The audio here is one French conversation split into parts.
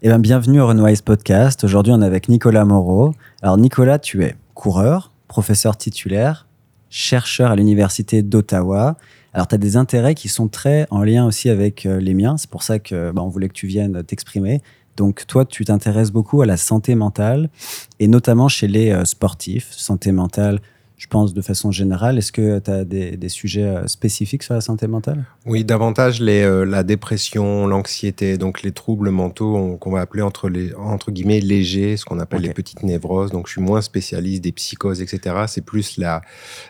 Eh bien, bienvenue au Renoise Podcast. Aujourd'hui, on est avec Nicolas Moreau. Alors, Nicolas, tu es coureur, professeur titulaire, chercheur à l'Université d'Ottawa. Alors, tu as des intérêts qui sont très en lien aussi avec euh, les miens. C'est pour ça que bah, on voulait que tu viennes t'exprimer. Donc, toi, tu t'intéresses beaucoup à la santé mentale et notamment chez les euh, sportifs, santé mentale je pense, de façon générale. Est-ce que tu as des, sujets euh, spécifiques sur la santé mentale? Oui, davantage les, euh, la dépression, l'anxiété, donc les troubles mentaux qu'on va appeler entre, les, entre guillemets légers, ce qu'on appelle les petites névroses. Donc je suis moins spécialiste des psychoses, etc. C'est plus la,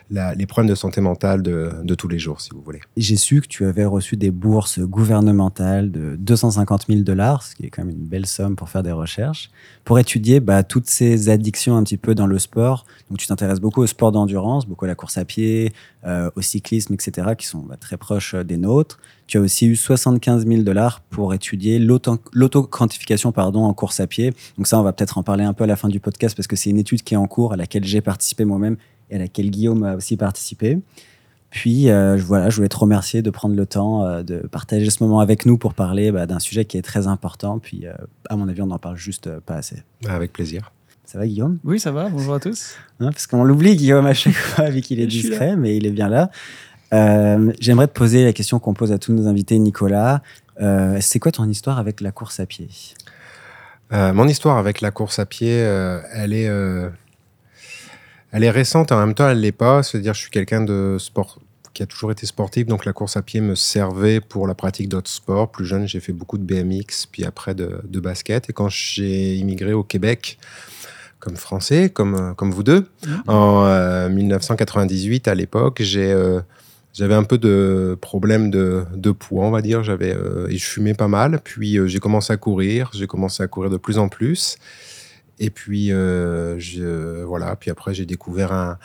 les problèmes de santé mentale de, de tous les jours, si vous voulez. J'ai su que tu avais reçu des bourses gouvernementales de 250 000 dollars, ce qui est quand même une belle somme pour faire des recherches, pour étudier bah, toutes ces addictions un petit peu dans le sport. Donc tu t'intéresses beaucoup au sport endurance, beaucoup à la course à pied, euh, au cyclisme, etc., qui sont bah, très proches euh, des nôtres. Tu as aussi eu 75 000 dollars pour étudier l'auto-quantification pardon, en course à pied. Donc ça, on va peut-être en parler un peu à la fin du podcast parce que c'est une étude qui est en cours à laquelle j'ai participé moi-même et à laquelle Guillaume a aussi participé. Puis euh, voilà, je voulais te remercier de prendre le temps de partager ce moment avec nous pour parler bah, d'un sujet qui est très important. Puis à mon avis, on n'en parle juste pas assez. Avec plaisir. Ça va, Guillaume? Oui, ça va. Bonjour à tous. Hein, parce qu'on l'oublie, Guillaume, à chaque fois, vu qu'il est discret, mais il est bien là. Euh, j'aimerais te poser la question qu'on pose à tous nos invités, Nicolas. Euh, c'est quoi ton histoire avec la course à pied? Euh, Mon histoire avec la course à pied, elle est, elle est récente. En même temps, elle l'est pas. C'est-à-dire, je suis quelqu'un de sport qui a toujours été sportif, donc la course à pied me servait pour la pratique d'autres sports. Plus jeune, j'ai fait beaucoup de BMX, puis après de, de basket. Et quand j'ai immigré au Québec, comme français, comme, euh, comme vous deux. Mmh. En 1998, euh, à l'époque, j'ai euh, j'avais un peu de problème de, de, poids, on va dire. J'avais et je fumais pas mal. Puis j'ai commencé à courir. J'ai commencé à courir de plus en plus. Et puis, je, voilà. Puis après, j'ai découvert un,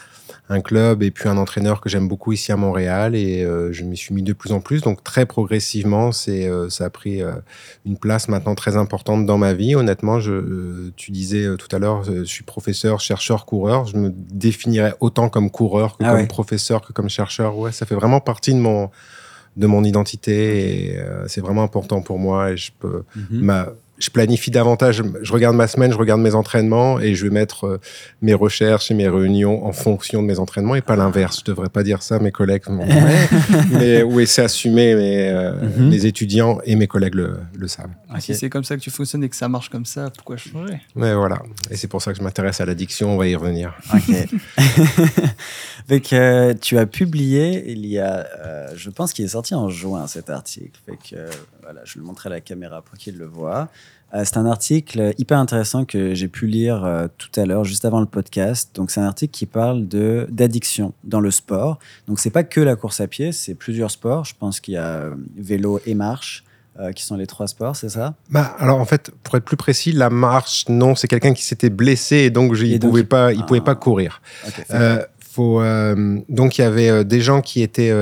un, club et puis un entraîneur que j'aime beaucoup ici à Montréal. Et je m'y suis mis de plus en plus. Donc, très progressivement, c'est, ça a pris une place maintenant très importante dans ma vie. Honnêtement, je, tu disais tout à l'heure, je suis professeur, chercheur, coureur. Je me définirais autant comme coureur que ah comme professeur que comme chercheur. Ouais, ça fait vraiment partie de mon de mon identité et c'est vraiment important pour moi et je peux ma je planifie davantage. Je regarde ma semaine, je regarde mes entraînements et je vais mettre euh, mes recherches et mes réunions en fonction de mes entraînements et pas l'inverse. Je devrais pas dire ça, mes collègues. mais oui, c'est assumé. Mais, euh, mhm. Mes étudiants et mes collègues le, savent. Ah, si c'est comme ça que tu fonctionnes et que ça marche comme ça, pourquoi changer? Mais voilà. Et c'est pour ça que je m'intéresse à l'addiction. On va y revenir. Ok. euh, tu as publié il y a, euh, je pense qu'il est sorti en juin cet article. Fait que, voilà, je le montrer à la caméra pour qu'il le voit. Euh, c'est un article hyper intéressant que j'ai pu lire euh, tout à l'heure, juste avant le podcast. Donc, c'est un article qui parle de d'addiction dans le sport. Donc, c'est pas que la course à pied, c'est plusieurs sports. Je pense qu'il y a euh, vélo et marche. qui sont les trois sports, c'est ça? Bah, Alors en fait, pour être plus précis, la marche, non, c'est quelqu'un qui s'était blessé et donc il ne pouvait, pas, il pouvait pas courir. faut, donc il y avait des gens qui étaient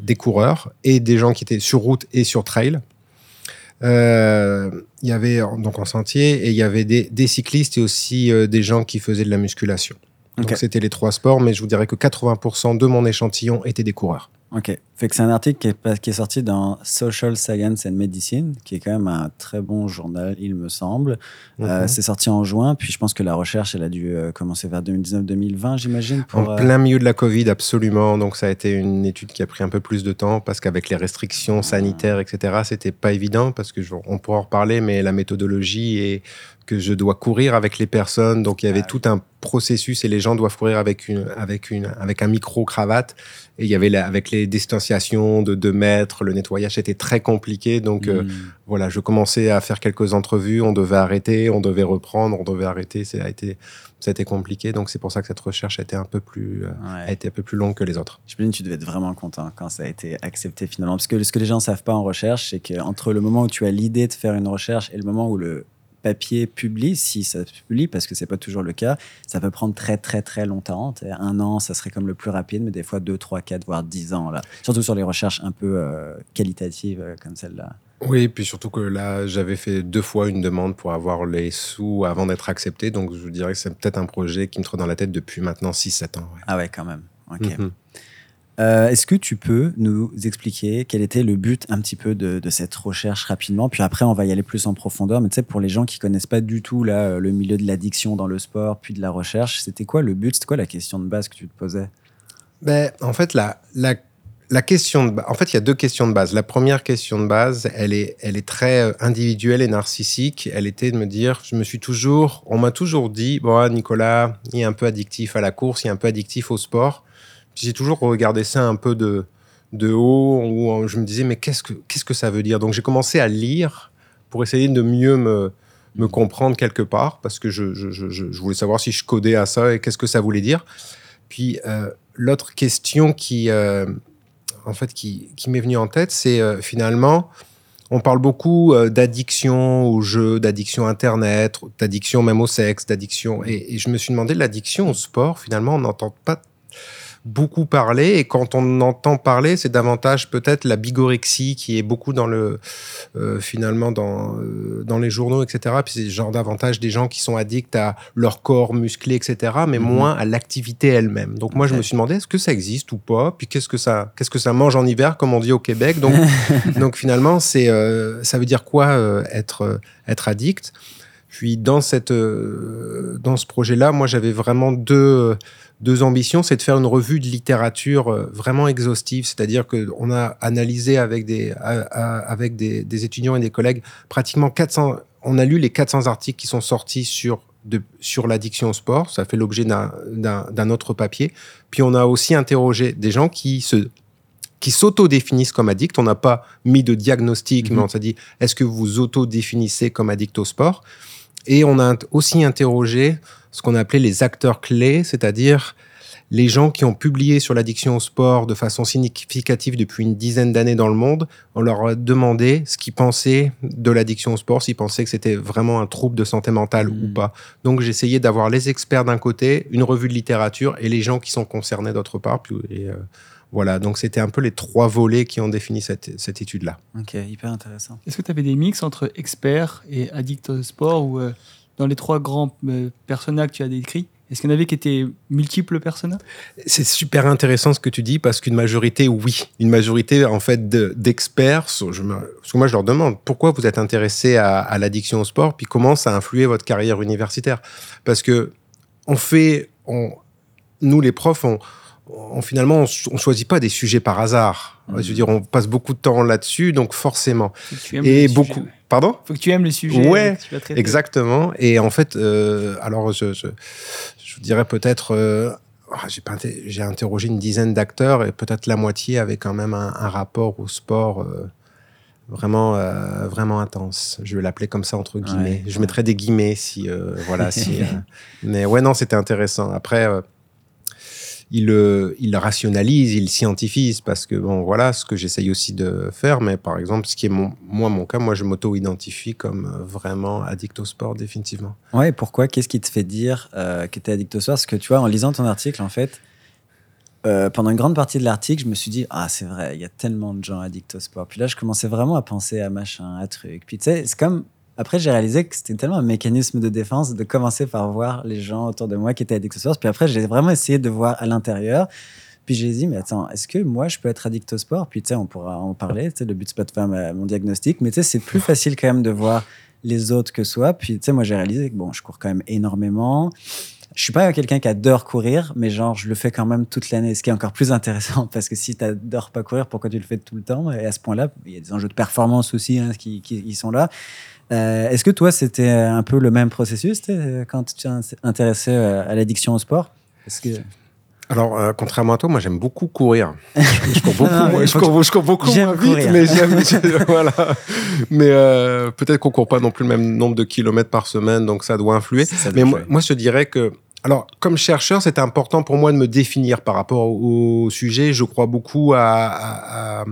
des coureurs et des gens qui étaient sur route et sur trail. Euh, il y avait donc en sentier et il y avait des, des cyclistes et aussi euh, des gens qui faisaient de la musculation. Donc c'était les trois sports, mais je vous dirais que 80% de mon échantillon étaient des coureurs. Ok. Fait que c'est un article qui est, qui est, sorti dans Social Science and Medicine, qui est quand même un très bon journal, il me semble. Euh, mhm. c'est sorti en juin, puis je pense que la recherche, elle a dû euh, commencer vers 2019-2020, j'imagine. En euh, plein milieu de la Covid, absolument. Donc ça a été une étude qui a pris un peu plus de temps, parce qu'avec les restrictions ah. sanitaires, etc., c'était pas évident, parce que on pourra en reparler, mais la méthodologie est que je dois courir avec les personnes. Donc il y avait ah tout un processus et les gens doivent courir avec une avec une avec un micro cravate et il y avait avec les distanciations de 2 mètres, le nettoyage était très compliqué. Donc euh, hmm. voilà, je commençais à faire quelques entrevues, on devait arrêter, on devait reprendre, on devait arrêter. Ça a été ça a été compliqué. Donc c'est pour ça que cette recherche a été un peu plus euh, a été un peu plus longue que les autres. Je me dis tu devais être vraiment content quand ça a été accepté finalement parce que ce que les gens savent pas en recherche, c'est qu'entre le moment où tu as l'idée de faire une recherche et le moment où le papier publie, si ça publie, parce que c'est pas toujours le cas, ça peut prendre très très très longtemps. Un an, ça serait comme le plus rapide, mais des fois 2, 3, 4, voire 10 ans. Là. Surtout sur les recherches un peu euh, qualitatives euh, comme celle-là. Oui, puis surtout que là, j'avais fait deux fois une demande pour avoir les sous avant d'être accepté. Donc je vous dirais que c'est peut-être un projet qui me trotte dans la tête depuis maintenant 6-7 ans. Ah ouais, quand même. Ok. Mhm. Euh, Est-ce que tu peux nous expliquer quel était le but un petit peu de, cette recherche rapidement? Puis après, on va y aller plus en profondeur. Mais tu sais, pour les gens qui connaissent pas du tout là, euh, le milieu de l'addiction dans le sport, puis de la recherche, c'était quoi le but? C'était quoi la question de base que tu te posais? Ben, en fait, la, la, question de en fait, il y a deux questions de base. La première question de base, elle est, elle est très euh, individuelle et narcissique. Elle était de me dire, je me suis toujours, on m'a toujours dit, bon, ah, Nicolas, il est un peu addictif à la course, il est un peu addictif au sport. J'ai toujours regardé ça un peu de, de haut, où euh, je me disais, mais qu'est-ce que, qu'est-ce que ça veut dire? Donc j'ai commencé à lire pour essayer de mieux me, me comprendre quelque part, parce que je, je, je, je voulais savoir si je codais à ça et qu'est-ce que ça voulait dire. Puis euh, l'autre question qui, euh, en fait, qui, qui m'est venue en tête, c'est euh, finalement, on parle beaucoup d'addiction aux jeux, d'addiction à Internet, d'addiction même au sexe, d'addiction. Et, et je me suis demandé, l'addiction au sport, finalement, on n'entend pas beaucoup parler. Et quand on entend parler, c'est davantage peut-être la bigorexie qui est beaucoup dans le, euh, finalement, dans, euh, dans les journaux, etc. Puis c'est genre davantage des gens qui sont addicts à leur corps musclé, etc. Mais Mhm. moins à l'activité elle-même. Donc moi, je me suis demandé, est-ce que ça existe ou pas? Puis qu'est-ce que ça, qu'est-ce que ça mange en hiver, comme on dit au Québec? Donc, donc finalement, c'est, euh, ça veut dire quoi être, être addict? Puis dans, cette, dans ce projet-là, moi, j'avais vraiment deux, deux ambitions. C'est de faire une revue de littérature euh, vraiment exhaustive, c'est-à-dire qu'on a analysé avec, des, avec des, des étudiants et des collègues pratiquement 400... On a lu les 400 articles qui sont sortis sur, de, sur l'addiction au sport. Ça fait l'objet d'un- autre papier. Puis on a aussi interrogé des gens qui se qui s'auto-définissent comme addicts. On n'a pas mis de diagnostic, Mhm. mais on s'est dit, est-ce que vous vous auto-définissez comme addict au sport? Et on a aussi interrogé ce qu'on appelait les acteurs clés, c'est-à-dire les gens qui ont publié sur l'addiction au sport de façon significative depuis une dizaine d'années dans le monde. On leur a demandé ce qu'ils pensaient de l'addiction au sport, s'ils pensaient que c'était vraiment un trouble de santé mentale ou pas. Donc j'ai essayé d'avoir les experts d'un côté, une revue de littérature et les gens qui sont concernés d'autre part. Puis, et, euh, voilà, donc c'était un peu les trois volets qui ont défini cette, cette étude-là. Ok, hyper intéressant. Est-ce que tu avais des mix entre experts et addicts au sport ou euh, dans les trois grands euh, personnages que tu as décrits Est-ce qu'il y en avait qui étaient multiples personnages? C'est super intéressant ce que tu dis parce qu'une majorité, oui, une majorité en fait de- d'experts. me- parce que moi, je leur demande pourquoi vous êtes intéressé à, à l'addiction au sport, puis comment ça a influé votre carrière universitaire? Parce que on fait, on, nous les profs, on, on- finalement, on, ch- on choisit pas des sujets par hasard. Mhm. Je veux dire, on passe beaucoup de temps là-dessus, donc forcément. Et les beaucoup. sujets, ouais. Pardon Faut que tu aimes les sujets. Ouais, tu. Exactement. Et en fait, euh, alors je, je, je dirais peut-être, euh, ah, j'ai interrogé une dizaine d'acteurs et peut-être la moitié avait quand même un, un rapport au sport euh, vraiment, euh, vraiment intense. Je vais l'appeler comme ça entre guillemets. Ouais. Je mettrais des guillemets si, euh, voilà, si. mais ouais, non, c'était intéressant. Après. Euh, il, rationalise, il scientifise, parce que bon, voilà ce que j'essaye aussi de faire. Mais par exemple, ce qui est moi mon cas, moi je m'auto-identifie comme euh, vraiment addict au sport, définitivement. Ouais, pourquoi? Qu'est-ce qui te fait dire euh, que tu es addict au sport? Parce que tu vois, en lisant ton article, en fait, pendant une grande partie de l'article, je me suis dit, ah, c'est vrai, il y a tellement de gens addicts au sport. Puis là, je commençais vraiment à penser à machin, à truc. Puis tu sais, c'est comme. Après, j'ai réalisé que c'était tellement un mécanisme de défense de commencer par voir les gens autour de moi qui étaient addicts au sport. Puis après, j'ai vraiment essayé de voir à l'intérieur. Puis j'ai dit, mais attends, est-ce que moi, je peux être addict au sport? Puis tu sais, on pourra en parler. Tu sais, le but, c'est pas de faire mon diagnostic. Mais tu sais, c'est plus facile quand même de voir les autres que soi. Puis tu sais, moi, j'ai réalisé que bon, je cours quand même énormément. Je suis pas quelqu'un qui adore courir, mais genre, je le fais quand même toute l'année. Ce qui est encore plus intéressant parce que si tu n'adores pas courir, pourquoi tu le fais tout le temps? Et à ce point-là, il y a des enjeux de performance aussi hein, qui, qui, qui sont là. Euh, Est-ce que toi, c'était un peu le même processus sais, quand tu t'es intéressé euh, à l'addiction au sport? Que Alors, euh, contrairement à toi, moi j'aime beaucoup courir. Je, cours beaucoup, Non, moi, je cours, je cours beaucoup moins vite, courir. mais j'aime. voilà. Mais euh, peut-être qu'on court pas non plus le même nombre de kilomètres par semaine, donc ça doit influer. ça Mais moi, moi, je te dirais que, alors, comme chercheur, c'était important pour moi de me définir par rapport au, au sujet. Je crois beaucoup à, à, à-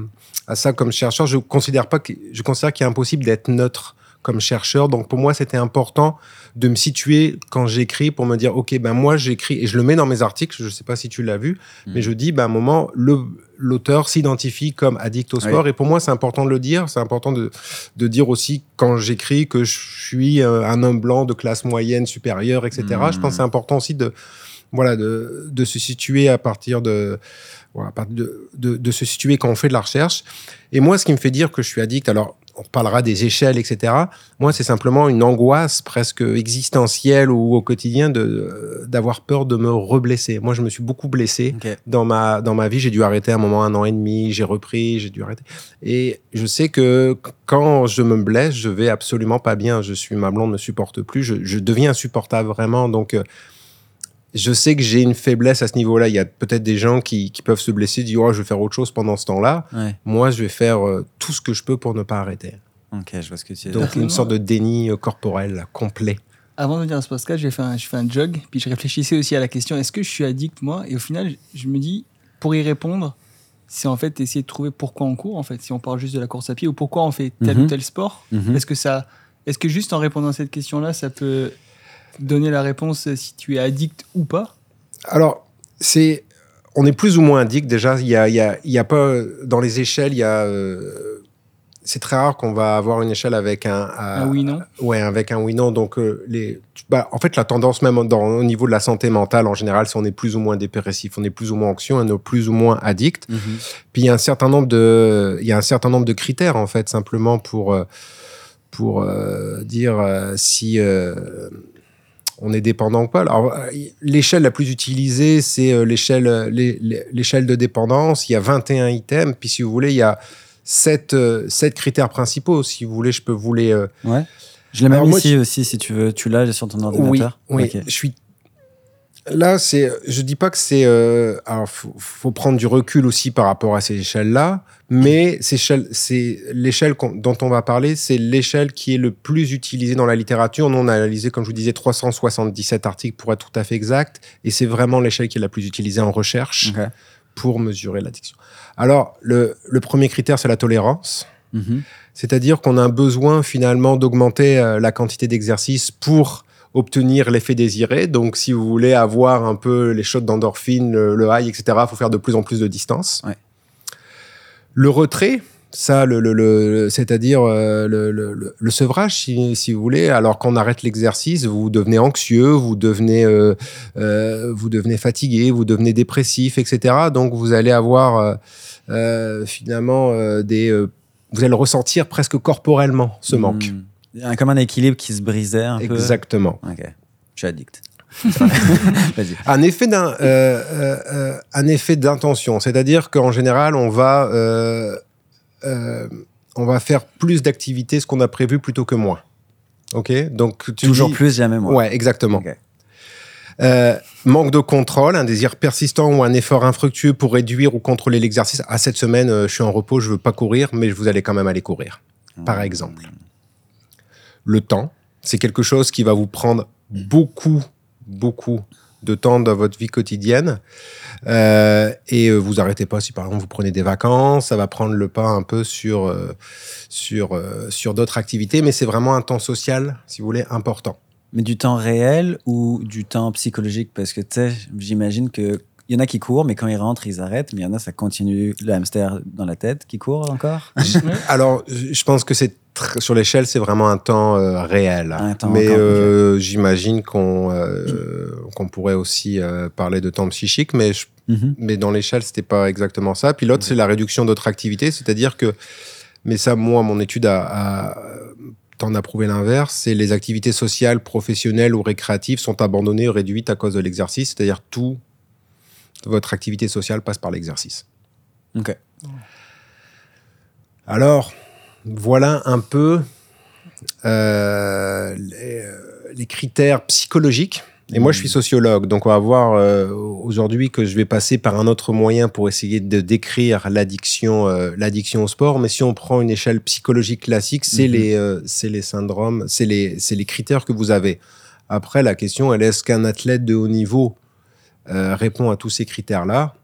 à ça comme chercheur. Je considère pas que, je considère qu'il est impossible d'être neutre comme chercheur. Donc, pour moi, c'était important de me situer quand j'écris pour me dire, OK, ben, moi, j'écris et je le mets dans mes articles. Je sais pas si tu l'as vu, Mhm. mais je dis, ben, à un moment, l'auteur s'identifie comme addict au sport. Et pour moi, c'est important de le dire. C'est important de, de dire aussi quand j'écris que je suis euh, un homme blanc de classe moyenne supérieure, etc. Je pense que c'est important aussi de, voilà, de, de se situer à partir de, voilà, de, de, de se situer quand on fait de la recherche. Et moi, ce qui me fait dire que je suis addict, alors on parlera des échelles, etc. Moi, c'est simplement une angoisse presque existentielle ou au quotidien de d'avoir peur de me reblesser. Moi, je me suis beaucoup blessé dans ma dans ma vie. J'ai dû arrêter un moment, un an et demi. J'ai repris, j'ai dû arrêter. Et je sais que quand je me blesse, je vais absolument pas bien. Je suis ma blonde ne supporte plus. Je, je deviens insupportable vraiment. Donc euh, je sais que j'ai une faiblesse à ce niveau-là. Il y a peut-être des gens qui, qui peuvent se blesser, dire oh, je vais faire autre chose pendant ce temps-là. Ouais. Moi, je vais faire euh, tout ce que je peux pour ne pas arrêter. Ok, je vois ce que tu veux Donc, une sorte de déni euh, corporel là, complet. Avant de venir à ce podcast, j'ai fait, un, j'ai fait un jog, puis je réfléchissais aussi à la question est-ce que je suis addict, moi? Et au final, je me dis, pour y répondre, c'est en fait essayer de trouver pourquoi on court, en fait, si on parle juste de la course à pied, ou pourquoi on fait tel Mhm. ou tel sport. Mhm. Est-ce que ça, est-ce que juste en répondant à cette question-là, ça peut donner la réponse si tu es addict ou pas Alors, c'est, on est plus ou moins addict déjà. Il y a, il y a, il y a pas dans les échelles, il y a, euh, c'est très rare qu'on va avoir une échelle avec un, Un oui, non Ouais, avec un oui non. Donc euh, les, bah, en fait, la tendance même dans, au niveau de la santé mentale en général, c'est on est plus ou moins dépressif, on est plus ou moins anxieux, on est plus ou moins addict. Mhm. Puis il y a un certain nombre de, il y a un certain nombre de critères en fait simplement pour euh, pour euh, dire euh, si on est dépendant ou pas. Alors euh, l'échelle la plus utilisée c'est euh, l'échelle euh, l'é- l'é- l'échelle de dépendance. Il y a 21 items. Puis si vous voulez, il y a sept euh, sept critères principaux. Si vous voulez, je peux vous les Ouais. Je l'ai même ici aussi, si tu veux. Tu l'as sur ton oui, ordinateur oui. Ok. Je suis. Là, c'est. Je dis pas que c'est. euh, alors, faut, faut prendre du recul aussi par rapport à ces échelles-là, mais c'est l'échelle dont on va parler, c'est l'échelle qui est le plus utilisée dans la littérature. Nous, on a analysé, comme je vous disais, 377 articles pour être tout à fait exact, et c'est vraiment l'échelle qui est la plus utilisée en recherche pour mesurer l'addiction. Alors, le, le premier critère, c'est la tolérance. Mhm. C'est-à-dire qu'on a un besoin finalement d'augmenter euh, la quantité d'exercice pour obtenir l'effet désiré. Donc, si vous voulez avoir un peu les shots d'endorphine, le, le high, etc., il faut faire de plus en plus de distance. Ouais. Le retrait, ça, le, le- le- c'est-à-dire euh, le, sevrage, si, si vous voulez, alors qu'on arrête l'exercice, vous devenez anxieux, vous devenez, euh, euh, vous devenez fatigué, vous devenez dépressif, etc. Donc, vous allez avoir euh, finalement des... vous allez le ressentir presque corporellement, ce manque. Comme un équilibre qui se brisait un peu. Exactement. Ok. Je suis addict. Vas-y. Un effet d'un, euh, euh, euh, un effet d'intention, c'est-à-dire qu'en général, on va, euh, on va faire plus d'activités, ce qu'on a prévu plutôt que moins. Ok, donc tu Toujours dis- plus, jamais moins. Ouais, exactement. Euh, manque de contrôle, un désir persistant ou un effort infructueux pour réduire ou contrôler l'exercice. À cette semaine, euh, je suis en repos, je veux pas courir, mais vous allez quand même aller courir. Par Mhm. exemple. Le temps, c'est quelque chose qui va vous prendre beaucoup, beaucoup de temps dans votre vie quotidienne. Euh, et euh, vous arrêtez pas si par exemple vous prenez des vacances, ça va prendre le pas un peu sur, euh, sur, euh, sur d'autres activités, mais c'est vraiment un temps social, si vous voulez, important. Mais du temps réel ou du temps psychologique? Parce que tu sais, j'imagine que il y en a qui courent, mais quand ils rentrent, ils arrêtent. Mais il y en a, ça continue le hamster dans la tête qui court encore? Alors, je pense que c'est sur l'échelle, c'est vraiment un temps euh, réel. Un temps Mais euh, j'imagine qu'on euh, qu'on pourrait aussi euh, parler de temps psychique, mais je Mhm. mais dans l'échelle, c'était pas exactement ça. Puis l'autre, c'est la réduction d'autres activités, c'est-à-dire que, mais ça, moi, mon étude a, a t'en a prouvé l'inverse, c'est les activités sociales, professionnelles ou récréatives sont abandonnées ou réduites à cause de l'exercice, c'est-à-dire tout votre activité sociale passe par l'exercice. Ok. Alors, voilà un peu euh, les, euh, les critères psychologiques. Et moi, je suis sociologue, donc on va voir euh, aujourd'hui que je vais passer par un autre moyen pour essayer de décrire l'addiction, euh, l'addiction au sport. Mais si on prend une échelle psychologique classique, c'est Mhm. les, syndromes, c'est les, critères que vous avez. Après, la question, elle est est-ce qu'un athlète de haut niveau répond à tous ces critères-là?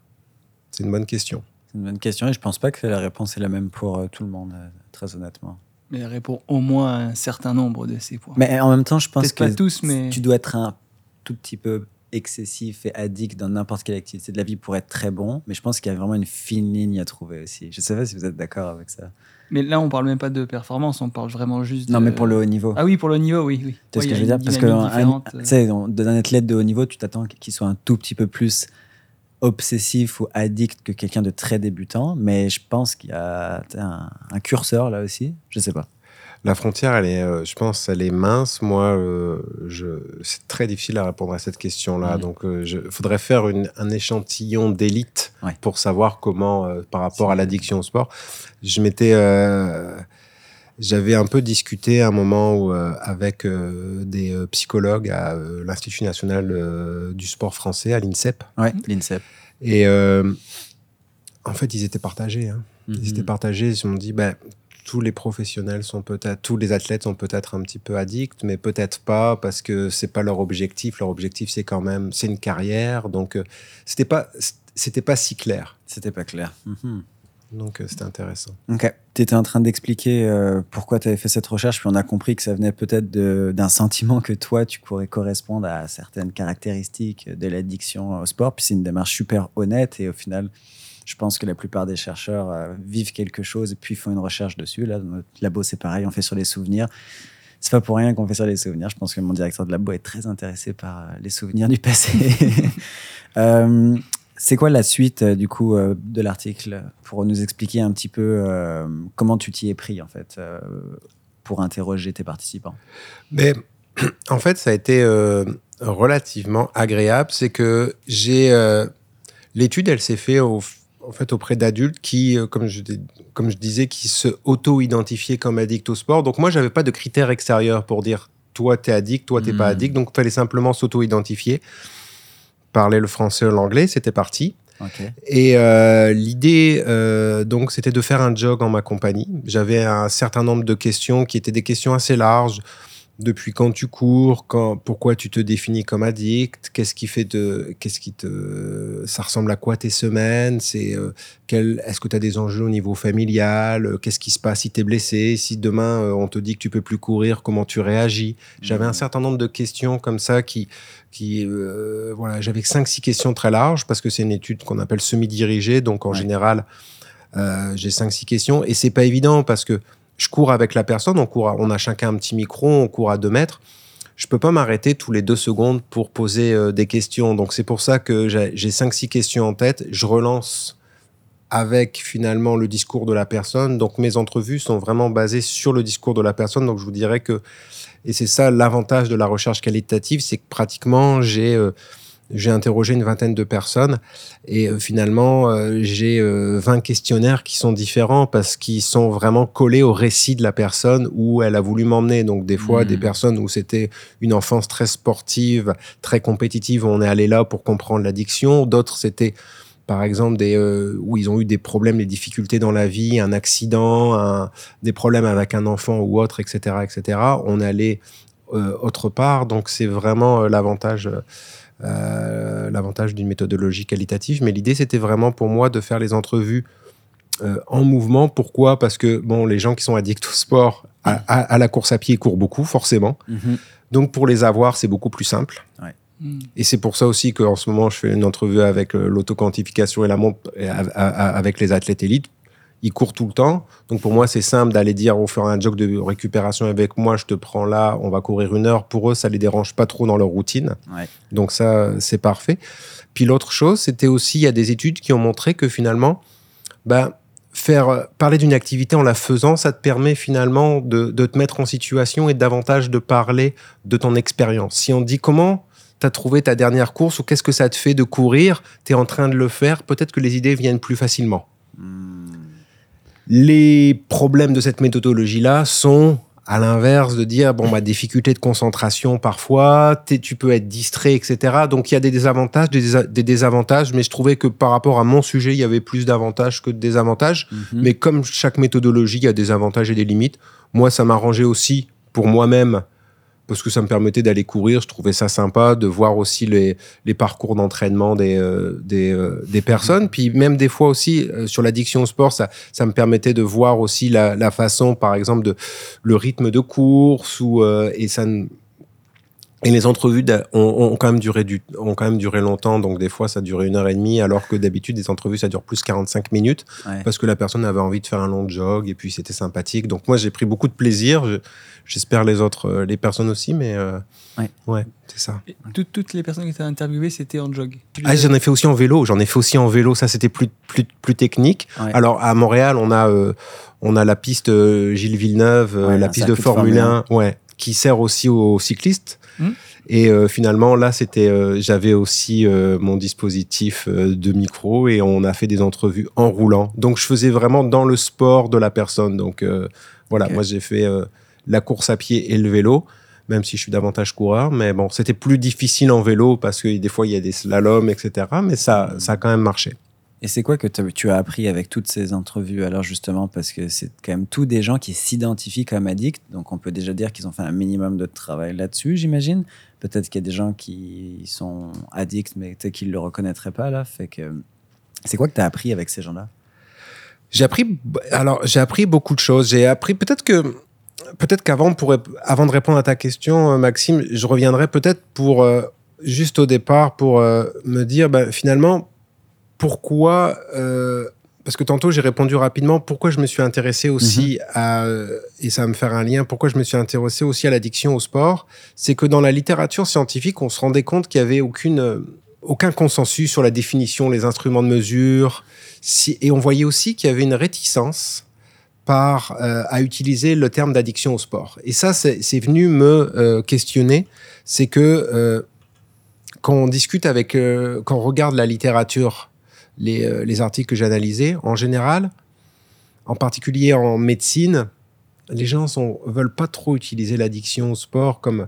C'est une bonne question. C'est une bonne question et je pense pas que la réponse est la même pour tout le monde, très honnêtement. Mais elle répond au moins à un certain nombre de ces points. Mais en même temps, je pense que pas tous, mais. tu dois être un tout petit peu excessif et addict dans n'importe quelle activité de la vie pour être très bon, mais je pense qu'il y a vraiment une fine ligne à trouver aussi. Je sais pas si vous êtes d'accord avec ça. Mais là, on parle même pas de performance, on parle vraiment juste. Non, de- mais pour le haut niveau. Ah oui, pour le niveau, oui. oui. Tu sais ce que je veux dire? Parce que un- euh. d'un athlète de haut niveau, tu t'attends qu'il soit un tout petit peu plus obsessif ou addict que quelqu'un de très débutant, mais je pense qu'il y a un, un curseur là aussi. Je sais pas. La frontière, elle est, euh, je pense, elle est mince. Moi, euh, c'est très difficile à répondre à cette question-là. Mhm. Donc, il faudrait faire une- un échantillon d'élite Ouais. pour savoir comment, euh, par rapport à l'addiction au sport. Je m'étais, euh, j'avais un peu discuté à un moment où, euh, avec euh, des euh, psychologues à euh, l'Institut national euh, du sport français, à l'INSEP. Ouais, l'INSEP. Et euh, en fait, ils étaient partagés. hein. Ils Mhm. étaient partagés. Ils se sont dit, ben, tous les professionnels sont peut-être, tous les athlètes sont peut-être un petit peu addicts, mais peut-être pas parce que c'est pas leur objectif. Leur objectif, c'est quand même, c'est une carrière. Donc, euh, c'était pas, c'était pas si clair. C'était pas clair. Mhm. Donc, euh, c'était intéressant. Ok. Tu étais en train d'expliquer euh, pourquoi tu avais fait cette recherche, puis on a compris que ça venait peut-être d'un sentiment que toi, tu pourrais correspondre à certaines caractéristiques de l'addiction au sport. Puis c'est une démarche super honnête et au final, je pense que la plupart des chercheurs euh, vivent quelque chose et puis font une recherche dessus. Là, dans notre labo, c'est pareil, on fait sur les souvenirs. C'est pas pour rien qu'on fait sur les souvenirs. Je pense que mon directeur de labo est très intéressé par les souvenirs du passé. c'est quoi la suite euh, du coup euh, de l'article pour nous expliquer un petit peu euh, comment tu t'y es pris en fait pour interroger tes participants? Mais en fait, ça a été relativement agréable. C'est que j'ai l'étude, elle s'est faite au, en fait auprès d'adultes qui, comme je, dis- comme je disais, qui se auto-identifiaient comme addicts au sport. Donc moi, j'avais pas de critères extérieurs pour dire toi t'es addict, toi t'es Mhm. pas addict. Donc fallait simplement s'auto-identifier, parler le français ou l'anglais, c'était parti. Et euh, l'idée, euh, donc, c'était de faire un jog en ma compagnie. J'avais un certain nombre de questions qui étaient des questions assez larges. Depuis quand tu cours, quand, pourquoi tu te définis comme addict, qu'est-ce qui fait de, qu'est-ce qui te, ça ressemble à quoi tes semaines, c'est, euh, quel, est-ce que tu as des enjeux au niveau familial, euh, qu'est-ce qui se passe si tu es blessé, si demain euh, on te dit que tu peux plus courir, comment tu réagis? J'avais un certain nombre de questions comme ça qui, qui euh, voilà, j'avais cinq six questions très larges parce que c'est une étude qu'on appelle semi-dirigée, donc en Ouais. général, j'ai cinq six questions et c'est pas évident parce que je cours avec la personne, on court, on a chacun un petit micro, on court à deux mètres. Je peux pas m'arrêter tous les deux secondes pour poser euh, des questions, donc c'est pour ça que j'ai j'ai cinq six questions en tête. Je relance avec finalement le discours de la personne. Donc mes entrevues sont vraiment basées sur le discours de la personne. Donc je vous dirais que et c'est ça l'avantage de la recherche qualitative, c'est que pratiquement j'ai euh, j'ai interrogé une vingtaine de personnes et euh, finalement euh, j'ai euh, 20 questionnaires qui sont différents parce qu'ils sont vraiment collés au récit de la personne où elle a voulu m'emmener. Donc des fois des personnes où c'était une enfance très sportive, très compétitive, on est allé là pour comprendre l'addiction. D'autres c'était par exemple des euh, où ils ont eu des problèmes, des difficultés dans la vie, un accident, un- des problèmes avec un enfant ou autre, etc., etc. On est allé euh, autre part, donc c'est vraiment euh, l'avantage. Euh, l'avantage d'une méthodologie qualitative, mais l'idée c'était vraiment pour moi de faire les entrevues euh, en mouvement. Pourquoi? Parce que bon, les gens qui sont addicts au sport, à, à- à la course à pied, courent beaucoup, forcément. Mhm. Donc pour les avoir, c'est beaucoup plus simple. Hmm. Et c'est pour ça aussi qu'en ce moment, je fais une entrevue avec euh, l'autoquantification et la montre avec les athlètes élites. Ils courent tout le temps. Donc pour moi, c'est simple d'aller dire on fera un jog de récupération avec moi, je te prends là, on va courir une heure. Pour eux, ça les dérange pas trop dans leur routine. Ouais. Donc ça, c'est parfait. Puis l'autre chose, c'était aussi, il y a des études qui ont montré que finalement, ben, faire parler d'une activité en la faisant, ça te permet finalement de, de te mettre en situation et davantage de parler de ton expérience. Si on dit comment tu as trouvé ta dernière course ou qu'est-ce que ça te fait de courir, tu es en train de le faire, peut-être que les idées viennent plus facilement. Hmm. Les problèmes de cette méthodologie-là sont à l'inverse de dire bon ma difficulté de concentration parfois tu peux être distrait etc donc il y a des désavantages des, désa- des désavantages mais je trouvais que par rapport à mon sujet il y avait plus d'avantages que de désavantages Mhm. mais comme chaque méthodologie, il y a des avantages et des limites. Moi, ça m'arrangeait aussi pour moi-même, parce que ça me permettait d'aller courir. Je trouvais ça sympa de voir aussi les, les parcours d'entraînement des, euh, des, euh, des personnes. Puis même des fois aussi, euh, sur l'addiction au sport, ça, ça me permettait de voir aussi la, la façon, par exemple, de le rythme de course. Ou, et ça, Et les entrevues ont, ont quand même duré du, ont quand même duré longtemps, donc des fois ça durait une heure et demie, alors que d'habitude les entrevues ça dure plus 45 minutes Ouais. parce que la personne avait envie de faire un long jog et puis c'était sympathique. Donc moi j'ai pris beaucoup de plaisir. Je- J'espère les autres, euh, les personnes aussi, mais euh, Ouais. ouais, c'est ça. Et toutes- toutes les personnes qui étaient interviewées, c'était en jog. Ah, j'en ai fait aussi en vélo. J'en ai fait aussi en vélo. Ça, c'était plus, plus, plus technique. Ouais. Alors, à Montréal, on a, euh, on a la piste euh, Gilles Villeneuve, euh, Ouais, la piste de Formule Formule 1, ouais, qui sert aussi aux cyclistes. Hmm. Et euh, finalement, là, c'était, euh, j'avais aussi euh, mon dispositif de micro et on a fait des entrevues en roulant. Donc, je faisais vraiment dans le sport de la personne. Donc, voilà, moi, j'ai fait la course à pied et le vélo même si je suis davantage coureur. Mais bon, c'était plus difficile en vélo parce que des fois, il y a des slaloms, etc. Mais ça, ça a quand même marché. Et c'est quoi que tu as appris avec toutes ces entrevues alors justement parce que c'est quand même tous des gens qui s'identifient comme addicts, donc on peut déjà dire qu'ils ont fait un minimum de travail là-dessus, j'imagine. Peut-être qu'il y a des gens qui sont addicts mais qui ne le reconnaîtraient pas là. Fait que c'est quoi que tu as appris avec ces gens-là? J'ai appris, alors j'ai appris beaucoup de choses. J'ai appris peut-être que, peut-être qu'avant, avant de répondre à ta question, euh, Maxime, je reviendrai peut-être pour euh, juste au départ pour euh, me dire ben, finalement pourquoi. euh, parce que tantôt j'ai répondu rapidement pourquoi je me suis intéressé aussi à euh, et ça va me faire un lien pourquoi je me suis intéressé aussi à l'addiction au sport c'est que dans la littérature scientifique on se rendait compte qu'il y avait aucune euh, aucun consensus sur la définition les instruments de mesure si, et on voyait aussi qu'il y avait une réticence par, euh, à utiliser le terme d'addiction au sport. Et ça, c'est venu me euh, questionner. C'est que euh, quand on discute avec, quand on regarde la littérature, les, euh, les articles que j'ai analysés, en général, en particulier en médecine, les gens sont, veulent pas trop utiliser l'addiction au sport comme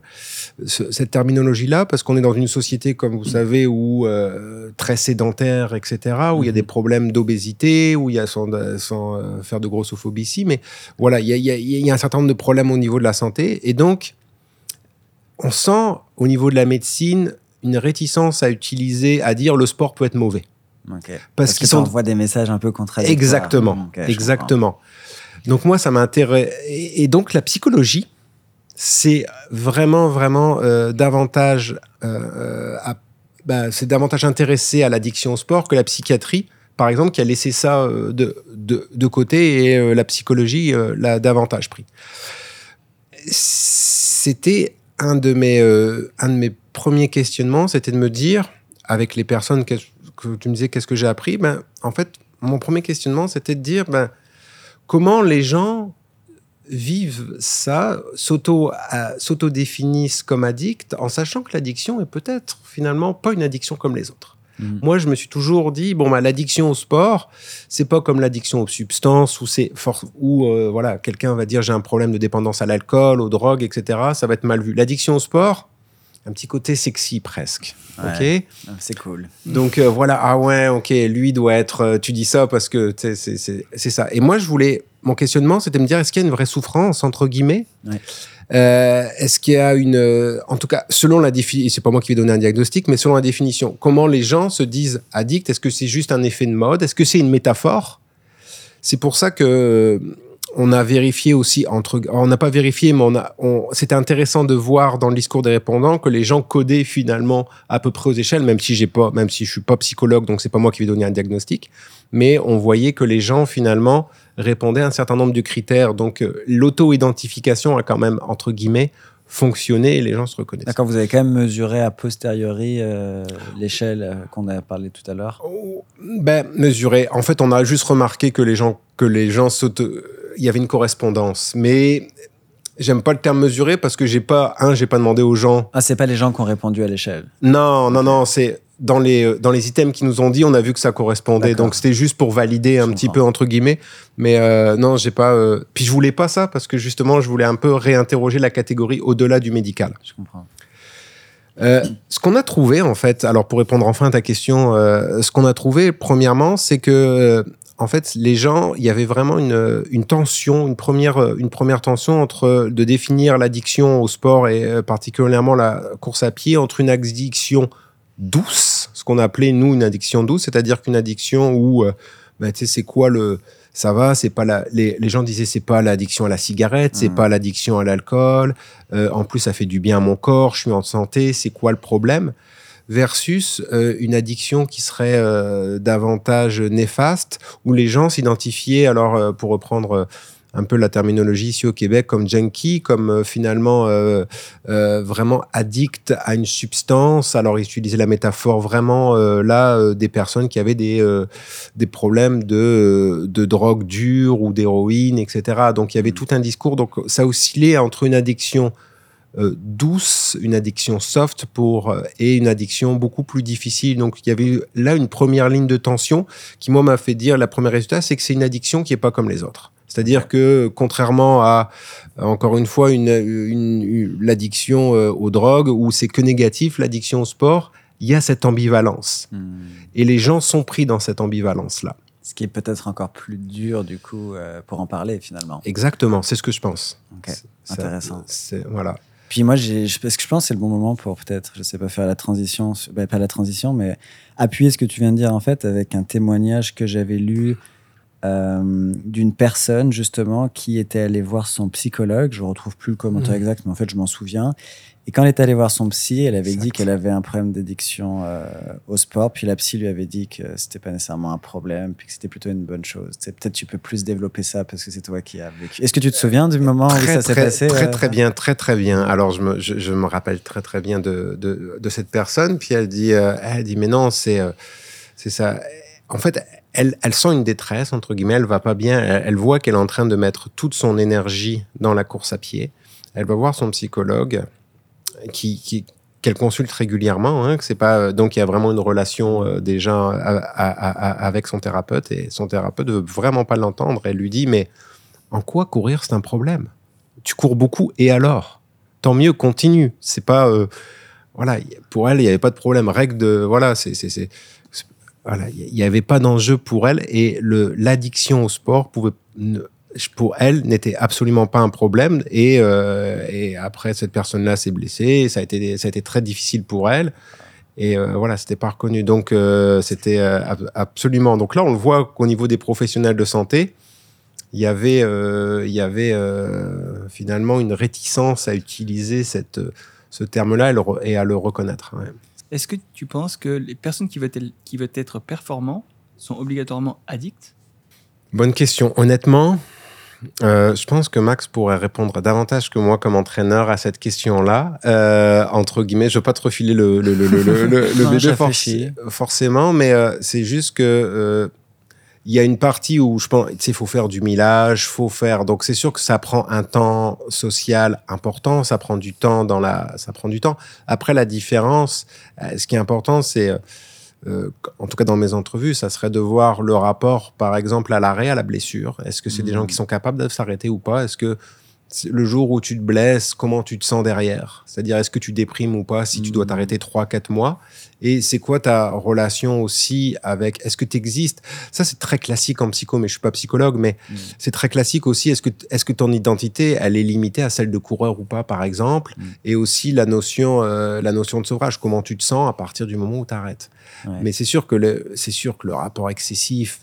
ce- cette terminologie-là, parce qu'on est dans une société, comme vous savez, où euh, très sédentaire, etc., où il y a des problèmes d'obésité, où il y a sans, sans euh, faire de grossophobie ici, mais voilà, y y il y a un certain nombre de problèmes au niveau de la santé, et donc on sent au niveau de la médecine une réticence à utiliser, à dire le sport peut être mauvais. Ok. Parce que qu'ils sont envoie des messages un peu contradictoires. Exactement, exactement. Donc moi, ça m'intéresse. Et, et donc la psychologie, c'est vraiment, vraiment euh, davantage, euh, à- bah, c'est davantage intéressé à l'addiction au sport que la psychiatrie, par exemple, qui a laissé ça euh, de, de, de côté et euh, la psychologie euh, l'a davantage pris. C'était un de mes, euh, un de mes premiers questionnements, c'était de me dire, avec les personnes que, que tu me disais qu'est-ce que j'ai appris, ben, en fait, mon premier questionnement, c'était de dire ben, comment les gens vivent ça, euh, s'auto-définissent comme addicts, en sachant que l'addiction est peut-être finalement pas une addiction comme les autres. Mhm. Moi, je me suis toujours dit, bon, bah, l'addiction au sport, c'est pas comme l'addiction aux substances, où c'est euh, voilà, quelqu'un va dire j'ai un problème de dépendance à l'alcool, aux drogues, etc. Ça va être mal vu. L'addiction au sport, un petit côté sexy presque. Ouais. Ok. Ah, C'est cool. Donc euh, voilà, ah ouais, ok, lui doit être. euh, tu dis ça parce que tu sais, c'est- c'est c'est ça. Et moi, je voulais. Mon questionnement, c'était de me dire est-ce qu'il y a une vraie souffrance, entre guillemets? Ouais. Euh, Est-ce qu'il y a une. euh, en tout cas, selon la définition, c'est pas moi qui vais donner un diagnostic, mais selon la définition, comment les gens se disent addicts? Est-ce que c'est juste un effet de mode? Est-ce que c'est une métaphore? C'est pour ça que. euh, on a vérifié aussi entre, on n'a pas vérifié, mais on a, on, c'était intéressant de voir dans le discours des répondants que les gens codaient finalement à peu près aux échelles, même si j'ai pas, même si je suis pas psychologue, donc c'est pas moi qui vais donner un diagnostic, mais on voyait que les gens finalement répondaient à un certain nombre de critères. Donc euh, l'auto-identification a quand même entre guillemets fonctionné et les gens se reconnaissent. D'accord, vous avez quand même mesuré a posteriori euh, l'échelle euh, qu'on a parlé tout à l'heure. Oh, Ben, mesurer. En fait, on a juste remarqué que les gens, que les gens s'auto- il y avait une correspondance. Mais j'aime pas le terme mesurer parce que j'ai pas, un, j'ai pas demandé aux gens. Ah, c'est pas les gens qui ont répondu à l'échelle. Non, non, non, c'est dans les, dans les items qui nous ont dit, on a vu que ça correspondait. Donc c'était juste pour valider un petit peu entre guillemets. Mais euh, non, j'ai pas. euh, Puis je voulais pas ça parce que justement, je voulais un peu réinterroger la catégorie au-delà du médical. Je comprends. Euh, ce qu'on a trouvé, en fait, alors pour répondre enfin à ta question, euh, ce qu'on a trouvé, premièrement, c'est que, euh, en fait, les gens, il y avait vraiment une, tension, une première, une première tension entre de définir l'addiction au sport et particulièrement la course à pied, entre une addiction douce, ce qu'on appelait, nous, une addiction douce, c'est-à-dire qu'une addiction où, bah, tu sais, c'est quoi le. Ça va, c'est pas la. Les, les gens disaient, c'est pas l'addiction à la cigarette, c'est Mhm. pas l'addiction à l'alcool. Euh, en plus, ça fait du bien à mon corps, je suis en santé, c'est quoi le problème? Versus euh, une addiction qui serait euh, davantage néfaste, où les gens s'identifiaient, alors pour reprendre un peu la terminologie ici au Québec, comme junkie, comme euh, finalement euh, euh, vraiment addict à une substance. Alors, ils utilisaient la métaphore vraiment là des personnes qui avaient des, des problèmes de, de drogue dure ou d'héroïne, etc. Donc, il y avait Mm. tout un discours. Donc, ça oscillait entre une addiction euh, douce, une addiction soft pour euh, et une addiction beaucoup plus difficile. Donc, il y avait là une première ligne de tension qui, moi, m'a fait dire, la première résultat, c'est que c'est une addiction qui est pas comme les autres. C'est-à-dire que, contrairement à, encore une fois, une, une- une- l'addiction euh, aux drogues, où c'est que négatif, l'addiction au sport, il y a cette ambivalence. Hmm. Et les gens sont pris dans cette ambivalence-là. Ce qui est peut-être encore plus dur, du coup, euh, pour en parler, finalement. Exactement, c'est ce que je pense. Ok, C'est- ça- intéressant. c'est- voilà. Puis moi, j'ai, je- parce que je pense que c'est le bon moment pour peut-être, je sais pas, faire la transition, bah, pas la transition, mais appuyer ce que tu viens de dire, en fait, avec un témoignage que j'avais lu euh, d'une personne, justement, qui était allée voir son psychologue. Je retrouve plus le commentaire Mhm. exact, mais en fait, je m'en souviens. Et quand elle est allée voir son psy, elle avait dit qu'elle avait un problème d'addiction euh, au sport. Puis la psy lui avait dit que c'était pas nécessairement un problème, puis que c'était plutôt une bonne chose. C'est peut-être tu peux plus développer ça parce que c'est toi qui as vécu. Est-ce que tu te souviens du moment où ça s'est passé très, euh, très bien, très, très bien. Alors, je me, je, je me rappelle très, très bien de, de, de cette personne. Puis elle dit, euh, elle dit, mais non, c'est, euh, c'est ça. En fait, elle, sent une détresse, entre guillemets, elle va pas bien. Elle, voit qu'elle est en train de mettre toute son énergie dans la course à pied. Elle va voir son psychologue qui, qu'elle consulte régulièrement, hein, pas donc il y a vraiment une relation euh, déjà à- avec son thérapeute et son thérapeute veut vraiment pas l'entendre. Elle lui dit mais en quoi courir c'est un problème? Tu cours beaucoup et alors? Tant mieux, continue. C'est pas euh, voilà pour elle il y avait pas de problème. Règle de voilà c'est- il y avait pas d'enjeu pour elle et l'addiction au sport pouvait pour elle n'était absolument pas un problème et, euh, après cette personne-là s'est blessée ça a été très difficile pour elle et euh, voilà c'était pas reconnu donc euh, c'était euh, ab- absolument donc là on le voit qu'au niveau des professionnels de santé il y avait finalement une réticence à utiliser ce terme-là et, à le reconnaître. Est-ce que tu penses que les personnes qui veulent, être- qui veulent être performants sont obligatoirement addicts Bonne question. Honnêtement, euh, je pense que Max pourrait répondre davantage que moi comme entraîneur à cette question-là. Euh, entre guillemets, je veux pas te refiler le, le, le, le, le, Non, bébé forcément, mais euh, c'est juste que il y a une partie où je pense, tu sais, faut faire du millage, faut faire. Donc c'est sûr que ça prend un temps social important, ça prend du temps dans la, ça prend du temps. Après la différence, euh, ce qui est important, c'est euh, euh, en tout cas dans mes entrevues, ça serait de voir le rapport, par exemple, à l'arrêt, à la blessure. Est-ce que c'est des gens qui sont capables de s'arrêter ou pas? Est-ce que le jour où tu te blesses, comment tu te sens derrière? C'est-à-dire, est-ce que tu déprimes ou pas si tu dois t'arrêter 3-4 mois? Et c'est quoi ta relation aussi avec... Est-ce que tu existes Ça, c'est très classique en psycho, mais je suis pas psychologue, mais Mhm. c'est très classique aussi. Est-ce que, est-ce que ton identité, elle est limitée à celle de coureur ou pas, par exemple? Mhm. Et aussi la notion, euh, la notion de sevrage. Comment tu te sens à partir du moment où tu arrêtes Ouais. mais c'est sûr que le, c'est sûr que le rapport excessif,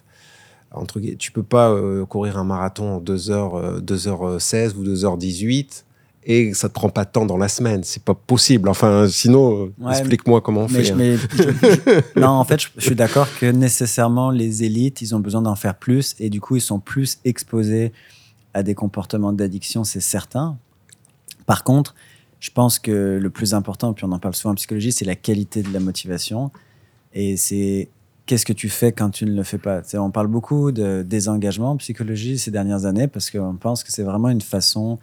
entre tu peux pas euh, courir un marathon en 2 heures, euh, 2h16 ou 2h18 et ça te prend pas de temps dans la semaine. C'est pas possible. Enfin, sinon, euh, Ouais, explique-moi comment on Mais, fait. je- hein. mais je- je- non, en fait, je, je suis d'accord que nécessairement les élites, ils ont besoin d'en faire plus et du coup, ils sont plus exposés à des comportements d'addiction, c'est certain. Par contre, je pense que le plus important, puis on en parle souvent en psychologie, c'est la qualité de la motivation et c'est qu'est-ce que tu fais quand tu ne le fais pas? On parle beaucoup de désengagement en psychologie ces dernières années parce qu'on pense que c'est vraiment une façon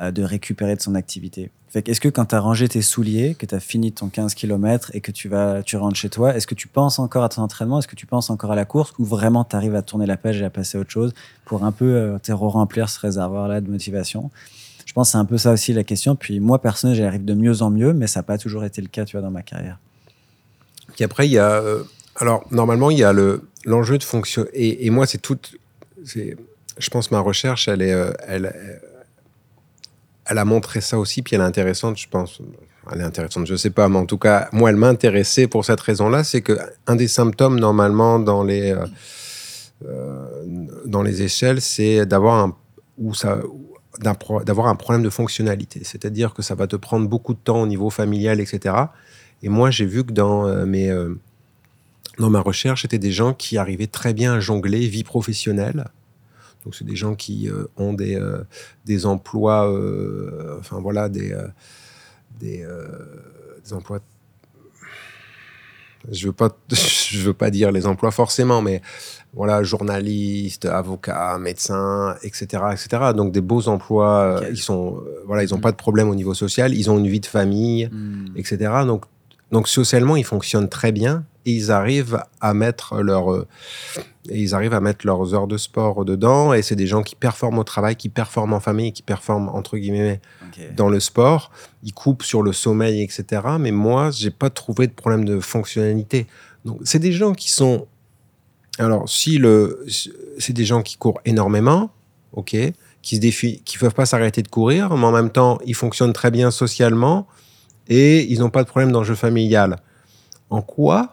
euh, de récupérer de son activité. Est-ce que quand tu as rangé tes souliers, que tu as fini ton 15 km et que tu vas tu rentres chez toi, est-ce que tu penses encore à ton entraînement? Est-ce que tu penses encore à la course? Ou vraiment tu arrives à tourner la page et à passer à autre chose pour un peu euh, remplir ce réservoir-là de motivation? Je pense que c'est un peu ça aussi la question. Puis moi, personnellement, j'y arrive de mieux en mieux, mais ça n'a pas toujours été le cas tu vois, dans ma carrière. Puis après, il y a. euh, alors, normalement, il y a le, l'enjeu de fonction. Et, moi, c'est tout. C'est, je pense que ma recherche, elle, est, euh, elle, euh, elle a montré ça aussi. Puis elle est intéressante, je pense. Elle est intéressante, je sais pas. Mais en tout cas, moi, elle m'a intéressé pour cette raison-là. C'est que un des symptômes, normalement, dans les. euh, dans les échelles, c'est d'avoir un, d'avoir un problème de fonctionnalité. C'est-à-dire que ça va te prendre beaucoup de temps au niveau familial, etc. Et moi, j'ai vu que dans, mes, dans ma recherche, c'était des gens qui arrivaient très bien à jongler vie professionnelle. Donc, c'est des gens qui euh, ont des, euh, des emplois, euh, enfin voilà, des, des, des emplois. Je veux pas, je veux pas dire les emplois forcément, mais voilà, journaliste, avocat, médecin, etc., etc. Donc des beaux emplois. Ils sont, voilà, ils n'ont pas de problème au niveau social. Ils ont une vie de famille, Hmm. etc. Donc, donc socialement, ils fonctionnent très bien et ils arrivent à mettre leur, euh, et ils arrivent à mettre leurs heures de sport dedans. Et c'est des gens qui performent au travail, qui performent en famille, qui performent entre guillemets dans le sport. Ils coupent sur le sommeil, etc. Mais moi, j'ai pas trouvé de problème de fonctionnalité. Donc, c'est des gens qui sont. Alors, si le, c'est des gens qui courent énormément, ok, qui se défient, qui peuvent pas s'arrêter de courir, mais en même temps, ils fonctionnent très bien socialement et ils n'ont pas de problème dans le jeu familial. En quoi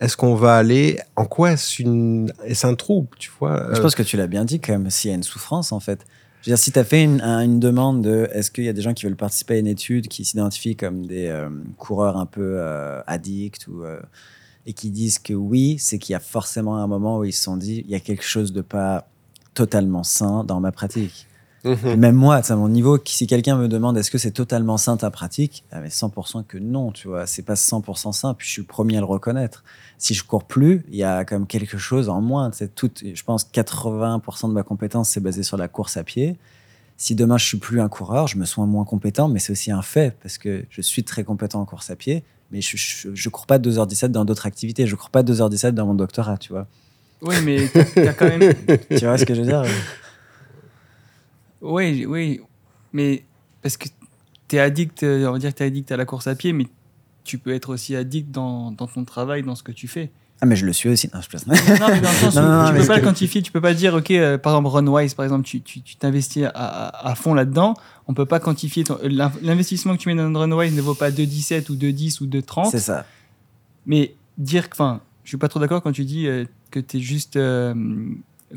est-ce qu'on va aller En quoi est-ce une, est-ce un trouble, tu vois Je Euh, pense que tu l'as bien dit, quand même, s'il y a une souffrance, en fait. Je veux dire, si tu as fait une, un- une demande de est-ce qu'il y a des gens qui veulent participer à une étude qui s'identifient comme des euh, coureurs un peu euh, addicts ou, et qui disent que oui, c'est qu'il y a forcément un moment où ils se sont dit il y a quelque chose de pas totalement sain dans ma pratique? Mhm. Et Même moi, à mon niveau, si quelqu'un me demande est-ce que c'est totalement sain ta pratique, ah, mais 100% que non, tu vois, c'est pas 100% sain, puis je suis le premier à le reconnaître. Si je cours plus, il y a comme quelque chose en moins. C'est tout, je pense 80% de ma compétence c'est basé sur la course à pied. Si demain je suis plus un coureur, je me sens moins compétent, mais c'est aussi un fait parce que je suis très compétent en course à pied, mais je, je, je cours pas 2h17 dans d'autres activités, je cours pas 2h17 dans mon doctorat, tu vois. Oui, mais t'as t'as quand même. tu vois ce que je veux dire? Oui, oui. Mais parce que tu es addict, euh, on va dire que tu es addict à la course à pied, mais tu peux être aussi addict dans, dans ton travail, dans ce que tu fais. Ah mais je le suis aussi. Non, je. Non, mais dans le sens Non, où non, non, tu mais peux pas le quantifier, tu peux pas dire, OK, euh, par exemple, Runwise, par exemple, tu t'investis à, à, à fond là-dedans, on peut pas quantifier. euh, l'in- L'investissement que tu mets dans Runwise ne vaut pas 2,17 ou 2,10 ou 2,30. c'est ça. Mais dire que, enfin, je suis pas trop d'accord quand tu dis euh, que tu es juste euh,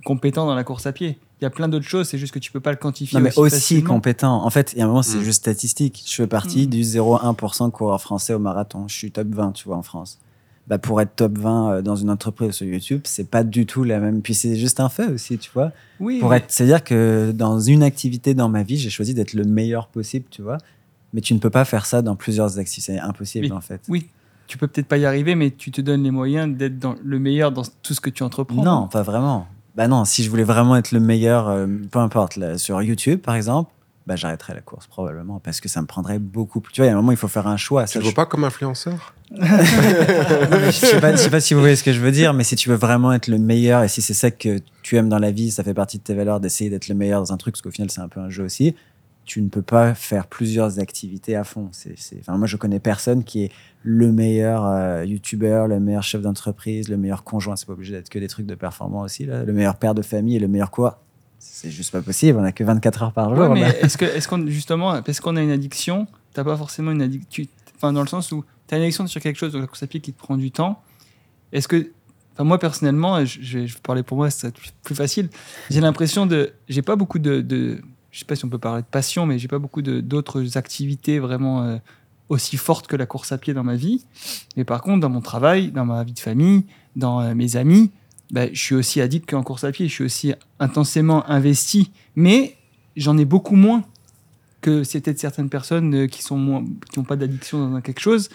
compétent dans la course à pied. Il y a plein d'autres choses, c'est juste que tu peux pas le quantifier. Non, mais aussi compétent. En fait, il y a un moment, c'est Mm. juste statistique. Je fais partie Mm. du 0,1% de coureurs français au marathon. Je suis top 20, tu vois, en France. Bah, pour être top 20 euh, dans une entreprise sur YouTube, c'est pas du tout la même. Puis c'est juste un fait aussi, tu vois. Oui, Pour mais- être, c'est-à-dire que dans une activité dans ma vie, j'ai choisi d'être le meilleur possible, tu vois. Mais tu ne peux pas faire ça dans plusieurs activités. C'est impossible, Mais en fait. Oui, tu peux peut-être pas y arriver, mais tu te donnes les moyens d'être dans le meilleur dans tout ce que tu entreprends. Non, pas vraiment. Bah non, si je voulais vraiment être le meilleur, euh, peu importe, là, sur YouTube par exemple, bah j'arrêterais la course probablement parce que ça me prendrait beaucoup plus. Tu vois, il y a un moment, il faut faire un choix. Tu ne vois pas comme influenceur? Non, mais je sais je sais pas si vous voyez ce que je veux dire, mais si tu veux vraiment être le meilleur et si c'est ça que tu aimes dans la vie, ça fait partie de tes valeurs d'essayer d'être le meilleur dans un truc, parce qu'au final c'est un peu un jeu aussi. Tu ne peux pas faire plusieurs activités à fond. C'est, c'est- Enfin, moi, je connais personne qui est le meilleur euh, youtubeur, le meilleur chef d'entreprise, le meilleur conjoint. C'est pas obligé d'être que des trucs de performance aussi. Là. Le meilleur père de famille et le meilleur quoi C'est juste pas possible. On a que 24 heures par jour. Ouais, mais là. est-ce que, est-ce qu'on, justement, parce qu'on a une addiction, t'as pas forcément une addiction, enfin, dans le sens où t'as une addiction sur quelque chose, donc la course à pied qui te prend du temps. Est-ce que, enfin, moi, personnellement, je, vais je vais parler pour moi, c'est plus facile. J'ai l'impression de, j'ai pas beaucoup de, de, je sais pas si on peut parler de passion, mais j'ai pas beaucoup d'autres activités vraiment euh, aussi fortes que la course à pied dans ma vie. Mais par contre, dans mon travail, dans ma vie de famille, dans euh, mes amis, bah, je suis aussi addict qu'en course à pied. Je suis aussi intensément investi, mais j'en ai beaucoup moins que c'est peut-être certaines personnes euh, qui sont moins, qui n'ont pas d'addiction dans quelque chose.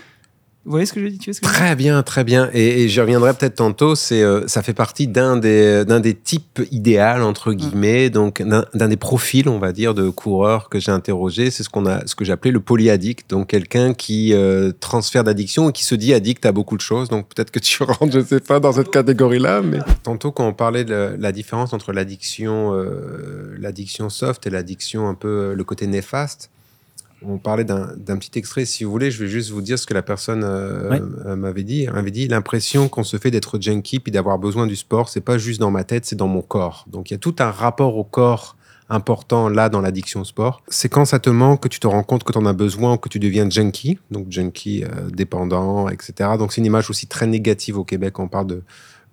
Vous voyez ce que je dis Tu ce que je Très bien, très bien. Et, et j'y reviendrai peut-être tantôt. C'est, euh, ça fait partie d'un des, d'un des types idéal entre guillemets, donc d'un, d'un des profils, on va dire, de coureurs que j'ai interrogé. C'est ce qu'on a, ce que j'appelais le polyaddict, donc quelqu'un qui euh, transfère d'addiction et qui se dit addict à beaucoup de choses. Donc peut-être que tu rentres, je sais pas, dans cette catégorie-là. Mais tantôt, quand on parlait de la, différence entre l'addiction, euh, l'addiction soft et l'addiction un peu le côté néfaste. On parlait d'un d'un petit extrait, si vous voulez, je vais juste vous dire ce que la personne euh, Ouais. euh, m'avait dit. Elle m'avait dit l'impression qu'on se fait d'être junkie puis d'avoir besoin du sport, c'est pas juste dans ma tête, c'est dans mon corps. Donc il y a tout un rapport au corps important là dans l'addiction au sport. C'est quand ça te manque que tu te rends compte que tu en as besoin ou que tu deviens junkie, donc junkie euh, dépendant, etc. Donc c'est une image aussi très négative au Québec. On parle de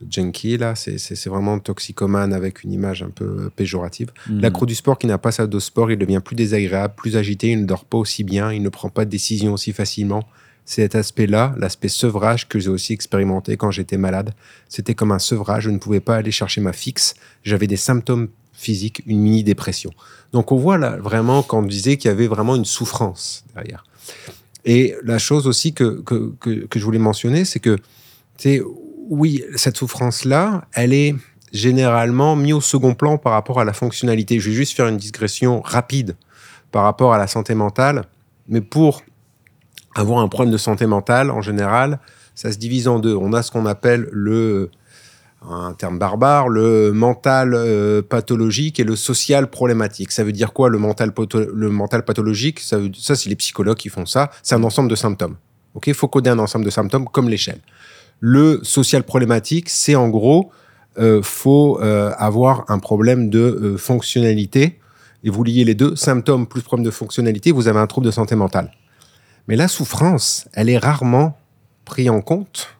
junkie, là, c'est- vraiment toxicomane avec une image un peu péjorative. Mm. L'accro du sport qui n'a pas sa dose sport, il devient plus désagréable, plus agité, il ne dort pas aussi bien, il ne prend pas de décision aussi facilement. C'est cet aspect-là, l'aspect sevrage que j'ai aussi expérimenté quand j'étais malade. C'était comme un sevrage, je ne pouvais pas aller chercher ma fixe. J'avais des symptômes physiques, une mini-dépression. Donc on voit là vraiment quand on disait qu'il y avait vraiment une souffrance derrière. Et la chose aussi que, que, que, que je voulais mentionner, c'est que, tu sais, oui, cette souffrance-là, elle est généralement mise au second plan par rapport à la fonctionnalité. Je vais juste faire une digression rapide par rapport à la santé mentale. Mais pour avoir un problème de santé mentale, en général, ça se divise en deux. On a ce qu'on appelle le, un terme barbare, le mental euh, pathologique et le social problématique. Ça veut dire quoi le mental, le mental pathologique? Ça, ça c'est les psychologues qui font ça. C'est un ensemble de symptômes. Ok, faut coder un ensemble de symptômes comme l'échelle. Le social problématique, c'est en gros, euh, faut euh, avoir un problème de euh, fonctionnalité et vous liez les deux, symptômes plus problème de fonctionnalité, vous avez un trouble de santé mentale. Mais la souffrance, elle est rarement prise en compte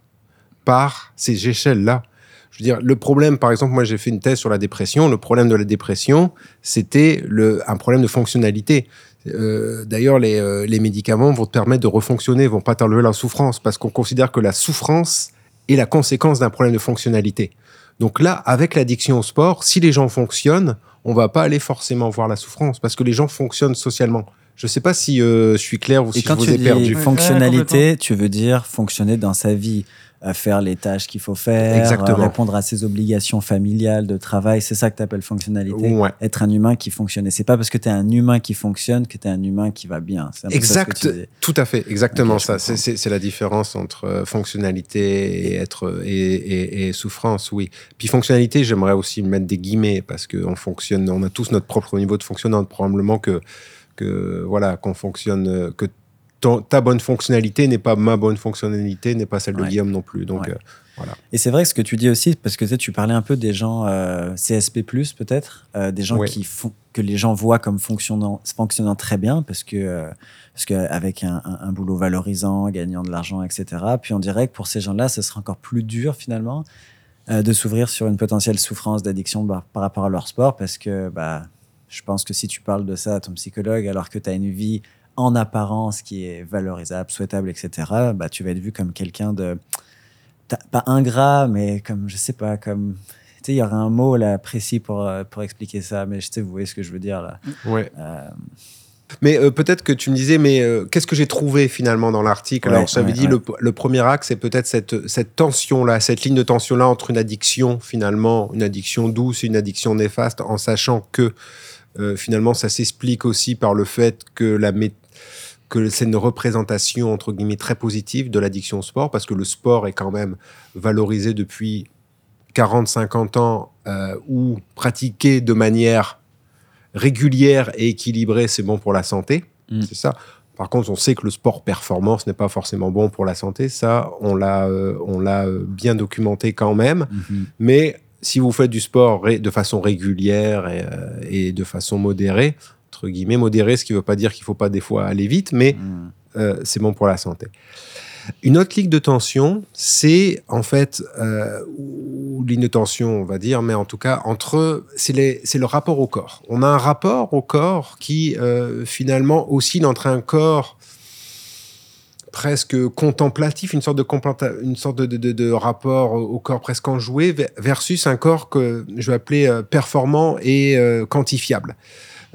par ces échelles-là. Je veux dire, le problème, par exemple, moi j'ai fait une thèse sur la dépression. Le problème de la dépression, c'était un problème de fonctionnalité. Euh, D'ailleurs, les, euh, les médicaments vont te permettre de refonctionner, vont pas t'enlever la souffrance, parce qu'on considère que la souffrance est la conséquence d'un problème de fonctionnalité. Donc là, avec l'addiction au sport, si les gens fonctionnent, on va pas aller forcément voir la souffrance, parce que les gens fonctionnent socialement. Je sais pas si euh, je suis clair ou Et si je quand vous tu ai dis perdu. Ouais, fonctionnalité, tu veux dire fonctionner dans sa vie, faire les tâches qu'il faut faire, Exactement. répondre à ses obligations familiales, de travail. C'est ça que tu appelles fonctionnalité. Ouais. Être un humain qui fonctionne. Et c'est pas parce que tu es un humain qui fonctionne que tu es un humain qui va bien. Exact, tout à fait, exactement ça. C'est- la différence entre euh, fonctionnalité et être et, et- et souffrance, oui. Puis fonctionnalité, j'aimerais aussi mettre des guillemets parce que on fonctionne, on a tous notre propre niveau de fonctionnement. Probablement que que voilà qu'on fonctionne, que ton- ta bonne fonctionnalité n'est pas ma bonne fonctionnalité, n'est pas celle de Ouais. Guillaume non plus. Donc Ouais. euh, Et c'est vrai que ce que tu dis aussi, parce que tu sais, tu parlais un peu des gens euh, CSP+, peut-être, euh, des gens Ouais. qui font, que les gens voient comme fonctionnant, fonctionnant très bien, parce que, euh, parce que avec un, un- un boulot valorisant, gagnant de l'argent, etc. Puis on dirait que pour ces gens-là, ce sera encore plus dur finalement de s'ouvrir sur une potentielle souffrance d'addiction par, par rapport à leur sport, parce que bah, je pense que si tu parles de ça à ton psychologue, alors que tu as une vie en apparence qui est valorisable, souhaitable, etc., bah, tu vas être vu comme quelqu'un de pas ingrat, mais comme, je sais pas, comme. Tu sais, il y aurait un mot là précis pour, euh, pour expliquer ça, mais je sais, vous voyez ce que je veux dire là. ouais. Euh, Mais euh, peut-être que tu me disais, mais euh, qu'est-ce que j'ai trouvé finalement dans l'article? Ouais, Alors, j'avais ouais, dit, ouais. Le, le premier axe, c'est peut-être cette, cette tension-là, cette ligne de tension-là entre une addiction, finalement, une addiction douce et une addiction néfaste, en sachant que euh, finalement, ça s'explique aussi par le fait que la mé- que c'est une représentation entre guillemets très positive de l'addiction au sport parce que le sport est quand même valorisé depuis 40-50 ans euh, ou pratiqué de manière régulière et équilibrée, c'est bon pour la santé. Mm. C'est ça. Par contre, on sait que le sport performance n'est pas forcément bon pour la santé. Ça, on l'a, euh, on l'a euh, bien documenté quand même. mhm. Mais si vous faites du sport de façon régulière et, euh, et de façon modérée, entre guillemets, modérée, ce qui ne veut pas dire qu'il ne faut pas des fois aller vite, mais Mm. euh, c'est bon pour la santé. Une autre ligne de tension, c'est en fait, euh, ou ligne de tension, on va dire, mais en tout cas, entre, c'est le rapport au corps. On a un rapport au corps qui, euh, finalement, oscille entre un corps presque contemplatif, une sorte de, une sorte de, de- rapport au corps presque enjoué, ve- versus un corps que je vais appeler euh, performant et euh, quantifiable.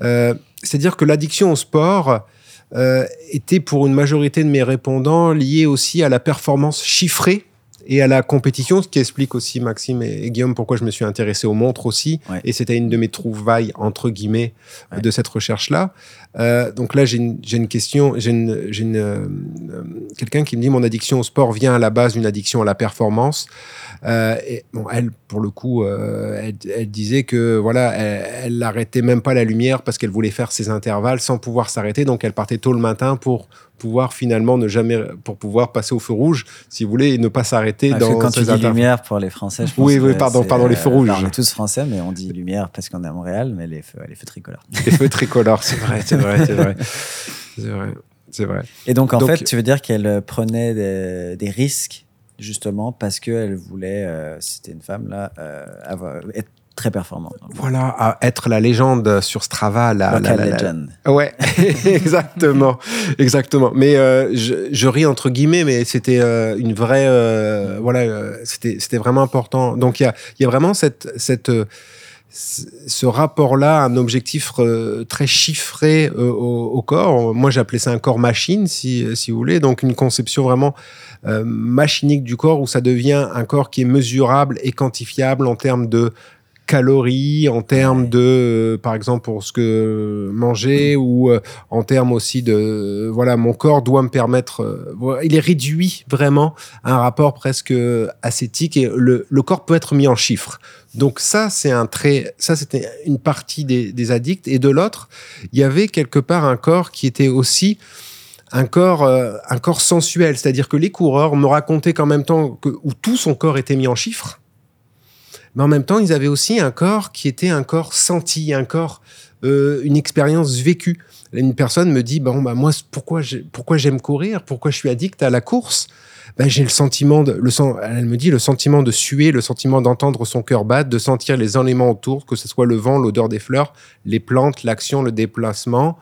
Euh, C'est-à-dire que l'addiction au sport euh, était pour une majorité de mes répondants liée aussi à la performance chiffrée et à la compétition, ce qui explique aussi, Maxime et Guillaume, pourquoi je me suis intéressé aux montres aussi. Ouais. Et c'était une de mes trouvailles, entre guillemets, Ouais. de cette recherche-là. Euh, donc là, j'ai une, une question, j'ai une, une, euh, euh, quelqu'un qui me dit mon addiction au sport vient à la base d'une addiction à la performance. Euh, et bon, elle, pour le coup, euh, elle, elle disait que voilà, elle, n'arrêtait même pas la lumière parce qu'elle voulait faire ses intervalles sans pouvoir s'arrêter. Donc, elle partait tôt le matin pour pouvoir finalement ne jamais, pour pouvoir passer au feu rouge, si vous voulez, et ne pas s'arrêter Parce que dans quand tu dis lumière pour les Français, je pense Oui, oui, pardon, pardon, les feux euh, rouges. enfin, on est tous français, mais on dit lumière parce qu'on est à Montréal, mais les feux, les feux tricolores. Les feux tricolores, c'est vrai, c'est vrai, c'est vrai. C'est vrai, c'est vrai. Et donc, en Donc- fait, tu veux dire qu'elle prenait des, des risques justement parce qu'elle voulait, euh, c'était une femme, là, euh, avoir, être très performante. Voilà, à être la légende sur Strava. La, la- la-. Ouais, exactement, exactement. Mais euh, je, je ris entre guillemets, mais c'était euh, une vraie, euh, voilà, euh, c'était c'était vraiment important. Donc il y a il y a vraiment cette cette euh, ce rapport-là, un objectif euh, très chiffré euh, au, corps. Moi, j'appelais ça un corps machine, si, si vous voulez. Donc, une conception vraiment euh, machinique du corps où ça devient un corps qui est mesurable et quantifiable en termes de calories, en termes de, euh, par exemple, pour ce que manger ou euh, en termes aussi de, euh, voilà, mon corps doit me permettre, il est réduit vraiment à un rapport presque ascétique et le, le corps peut être mis en chiffres. Donc ça, c'est un trait, ça c'était une partie des, des addicts. Et de l'autre, il y avait quelque part un corps qui était aussi un corps, euh, un corps sensuel, c'est-à-dire que les coureurs me racontaient qu'en même temps que où tout son corps était mis en chiffres, mais en même temps ils avaient aussi un corps qui était un corps senti, un corps, euh, une expérience vécue. Une personne me dit bon bah moi pourquoi j'ai- pourquoi j'aime courir, pourquoi je suis addict à la course? Ben, j'ai le sentiment elle me dit le sentiment de suer, le sentiment d'entendre son cœur battre, de sentir les éléments autour, que ce soit le vent, l'odeur des fleurs, les plantes, l'action, le déplacement.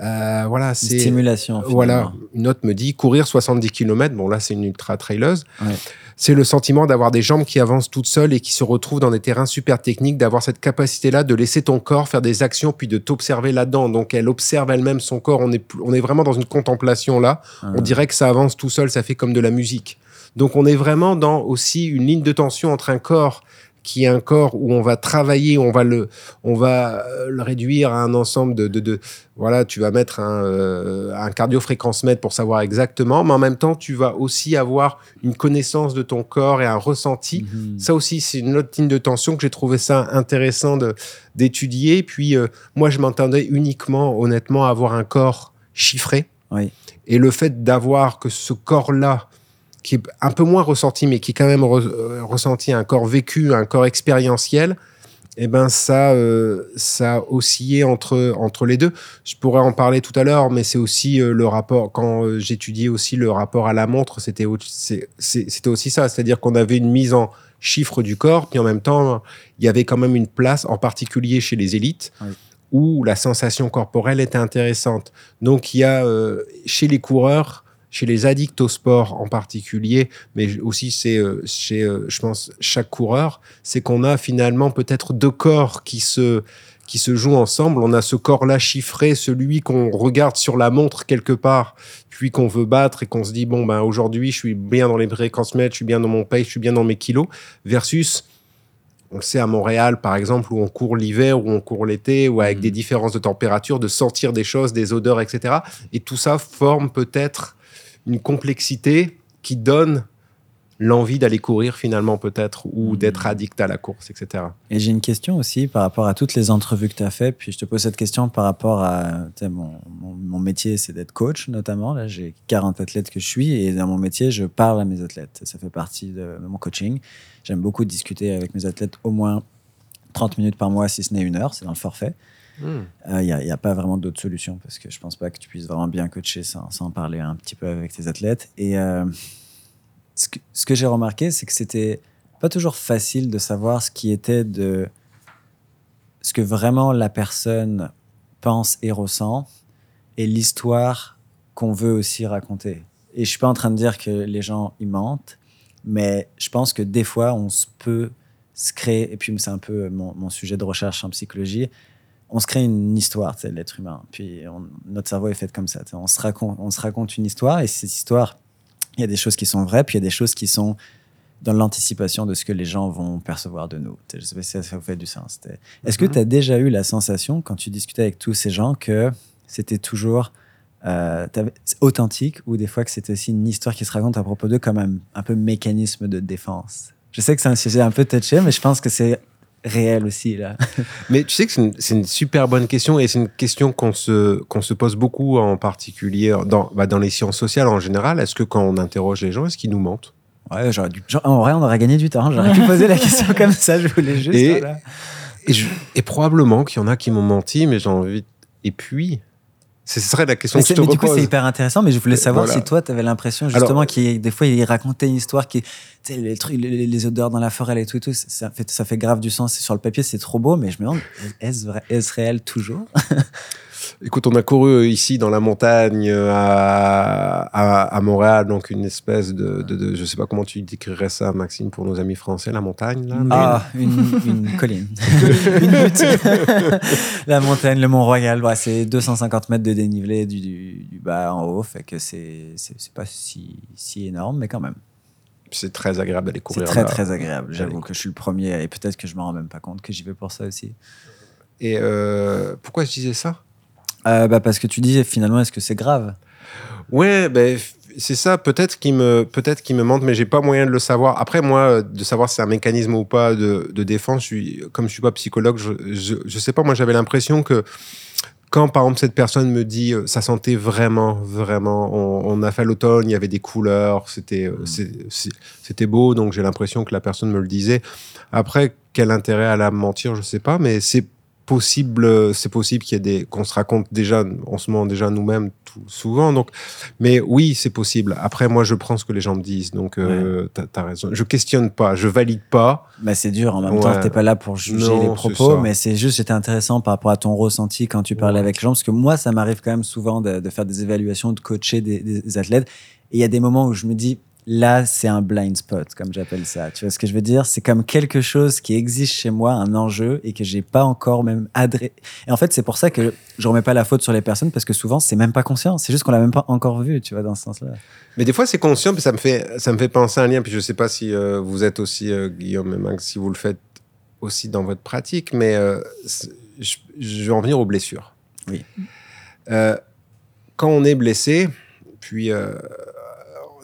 Euh, voilà, c'est stimulation. voilà, finalement. une autre me dit courir 70 km. Bon, là, c'est une ultra traileuse. Ouais. C'est le sentiment d'avoir des jambes qui avancent toutes seules et qui se retrouvent dans des terrains super techniques, d'avoir cette capacité-là de laisser ton corps faire des actions puis de t'observer là-dedans. Donc, elle observe elle-même son corps. On est, on est vraiment dans une contemplation là. On dirait que ça avance tout seul, ça fait comme de la musique. Donc, on est vraiment dans aussi une ligne de tension entre un corps qui est un corps où on va travailler, on va le, on va euh, le réduire à un ensemble de, de, de- voilà, tu vas mettre un, euh, un cardiofréquencemètre pour savoir exactement, mais en même temps, tu vas aussi avoir une connaissance de ton corps et un ressenti. Mhm. Ça aussi, c'est une autre ligne de tension que j'ai trouvé ça intéressant d'étudier. Puis, euh, moi, je m'entendais uniquement, honnêtement, à avoir un corps chiffré. Oui. Et le fait d'avoir que ce corps-là, qui est un peu moins ressenti, mais qui est quand même re- euh, ressenti, un corps vécu, un corps expérientiel, eh ben ça, euh, ça oscillait entre, entre les deux. Je pourrais en parler tout à l'heure, mais c'est aussi euh, le rapport, quand euh, j'étudiais aussi le rapport à la montre, c'était aussi ça, c'est-à-dire qu'on avait une mise en chiffre du corps, puis en même temps, il y avait quand même une place, en particulier chez les élites, Oui. où la sensation corporelle était intéressante. Donc il y a chez les coureurs, chez les addicts au sport en particulier, mais aussi c'est euh, chez, euh, je pense, chaque coureur, c'est qu'on a finalement peut-être deux corps qui se qui se jouent ensemble. On a ce corps-là chiffré, celui qu'on regarde sur la montre quelque part, puis qu'on veut battre et qu'on se dit bon ben aujourd'hui je suis bien dans les fréquences-mètres, je suis bien dans mon pace, je suis bien dans mes kilos, versus on le sait à Montréal, par exemple, où on court l'hiver, où on court l'été, ou avec Mhm. des différences de température, de sentir des choses, des odeurs, etc. Et tout ça forme peut-être une complexité qui donne l'envie d'aller courir finalement peut-être, ou Mhm. d'être addict à la course, etc. Et j'ai une question aussi par rapport à toutes les entrevues que tu as fait. Puis je te pose cette question par rapport à mon métier, c'est d'être coach notamment. Là, j'ai 40 athlètes que je suis et dans mon métier, je parle à mes athlètes. Ça fait partie de mon coaching. J'aime beaucoup discuter avec mes athlètes au moins 30 minutes par mois, si ce n'est une heure. C'est dans le forfait. Il n'y a, pas vraiment d'autre solution parce que je pense pas que tu puisses vraiment bien coacher sans, sans parler un petit peu avec tes athlètes. Et euh, ce que, j'ai remarqué, c'est que c'était pas toujours facile de savoir ce qui était de ce que vraiment la personne pense et ressent et l'histoire qu'on veut aussi raconter. Et je suis pas en train de dire que les gens y mentent, mais je pense que des fois on se peut se créer, et puis c'est un peu mon sujet de recherche en psychologie, on se crée une histoire, sais, l'être humain. Puis on- notre cerveau est fait comme ça. On se, raconte, on se raconte une histoire et cette histoire, il y a des choses qui sont vraies, puis il y a des choses qui sont dans l'anticipation de ce que les gens vont percevoir de nous. Je sais pas si ça, vous fait du sens. Est-ce que Mhm. tu as déjà eu la sensation, quand tu discutais avec tous ces gens, que c'était toujours euh, authentique ou des fois que c'était aussi une histoire qui se raconte à propos d'eux comme un, un peu mécanisme de défense? Je sais que c'est un sujet un peu touché, mais je pense que c'est réel aussi. là. Mais tu sais que c'est une, super bonne question et c'est une question qu'on se, qu'on se pose beaucoup en particulier dans, bah, dans les sciences sociales en général. Est-ce que quand on interroge les gens, est-ce qu'ils nous mentent? Ouais, j'aurais dû. genre, en vrai, on aurait gagné du temps. J'aurais pu poser la question comme ça. Je voulais juste. Et- voilà. et, je- et probablement qu'il y en a qui m'ont menti, mais j'ai envie. Et puis, Ce serait la question Mais, que je te mais du coup, c'est hyper intéressant, mais je voulais savoir Voilà. si toi, tu avais l'impression justement qu'il des fois, il racontait une histoire qui, les, trucs, les, les odeurs dans la forêt et tout, et tout ça, fait, ça fait grave du sens. Sur le papier, c'est trop beau, mais je me demande, est-ce vrai- est-ce réel toujours? Écoute, on a couru ici dans la montagne euh, à, à, à Montréal, donc une espèce de, de, de- Je sais pas comment tu décrirais ça, Maxime, pour nos amis français, la montagne, là. Ah, une, une colline. une butte. la montagne, le Mont-Royal, ouais, c'est 250 mètres de dénivelé du, du, du bas en haut, fait que c'est c'est c'est pas si, si énorme, mais quand même. C'est très agréable d'aller C'est courir très là. très agréable. J'avoue que je suis le premier et peut-être que je me rends même pas compte que j'y vais pour ça aussi. Et euh, pourquoi je disais ça? Euh, bah parce que tu dis finalement est-ce que c'est grave? Ouais, ben c'est ça. Peut-être qu'il me, peut-être qu'il me manque, mais j'ai pas moyen de le savoir. Après, moi, euh, de savoir si c'est un mécanisme ou pas de, de défense, je suis, comme je suis pas psychologue, je, je, je sais pas. Moi, j'avais l'impression que quand, par exemple, cette personne me dit, euh, ça sentait vraiment, vraiment. On, on a fait l'automne, il y avait des couleurs, c'était, euh, c'est- c'était beau. Donc, j'ai l'impression que la personne me le disait. Après, quel intérêt à la mentir, je sais pas, mais c'est possible, c'est possible qu'il y ait des, qu'on se raconte déjà, on se ment déjà nous-mêmes souvent. Donc, mais oui, c'est possible. Après, moi, je prends ce que les gens me disent. Donc, euh, t'as, t'as raison. Je questionne pas, je valide pas. Bah c'est dur en même Ouais. temps, t'es pas là pour juger Non, les propos, mais c'est juste c'était intéressant par rapport à ton ressenti quand tu parlais Ouais. avec les gens, parce que moi ça m'arrive quand même souvent de, de faire des évaluations, de coacher des, des athlètes, et il y a des moments où je me dis là c'est un blind spot comme j'appelle ça. Tu vois ce que je veux dire? C'est comme quelque chose qui existe chez moi, un enjeu et que j'ai pas encore même adressé. Et en fait c'est pour ça que je remets pas la faute sur les personnes parce que souvent c'est même pas conscient, c'est juste qu'on l'a même pas encore vu, tu vois dans ce sens-là. Mais des fois, c'est conscient, puis ça me fait, ça me fait penser à un lien. Puis je sais pas si euh, vous êtes aussi, euh, Guillaume et Max, si vous le faites aussi dans votre pratique, mais euh, je, je vais en venir aux blessures. Oui. Quand on est blessé, puis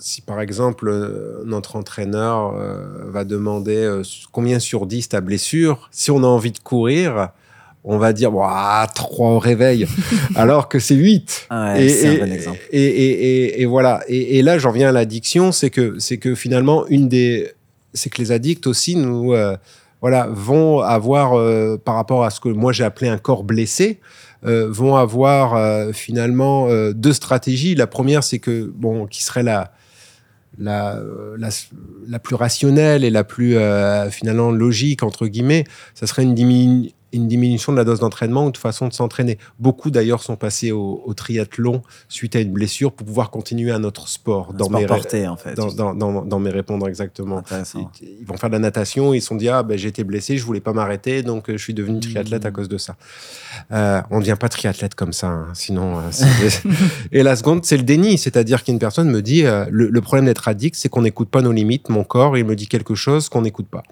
si par exemple euh, notre entraîneur euh, va demander euh, combien sur 10 ta blessure, si on a envie de courir, on va dire 3 au réveil, alors que c'est 8. Ah ouais, c'est un bon exemple. Et, et, et, et voilà. Et, et là, j'en viens à l'addiction, c'est que, c'est que finalement, une des, c'est que les addicts aussi nous, euh, voilà, vont avoir, euh, par rapport à ce que moi j'ai appelé un corps blessé, euh, vont avoir euh, finalement deux stratégies. La première, c'est que bon, qui serait la la, la, la plus rationnelle et la plus euh, finalement logique entre guillemets, ça serait une, diminu- une diminution de la dose d'entraînement ou de façon de s'entraîner. Beaucoup d'ailleurs sont passés au, au triathlon suite à une blessure pour pouvoir continuer un autre sport. Un Dans sport mes, porté en fait. dans, dans, dans, dans mes répondre exactement. Ils, ils vont faire de la natation, ils se sont dit ah ben j'ai été blessé, je voulais pas m'arrêter, donc euh, je suis devenu triathlète à Mhm. cause de ça. Euh, on ne devient pas triathlète comme ça, hein, sinon. euh, et la seconde, c'est le déni, c'est-à-dire qu'une personne me dit euh, le, le problème d'être addict, c'est qu'on n'écoute pas nos limites. Mon corps, il me dit quelque chose qu'on n'écoute pas.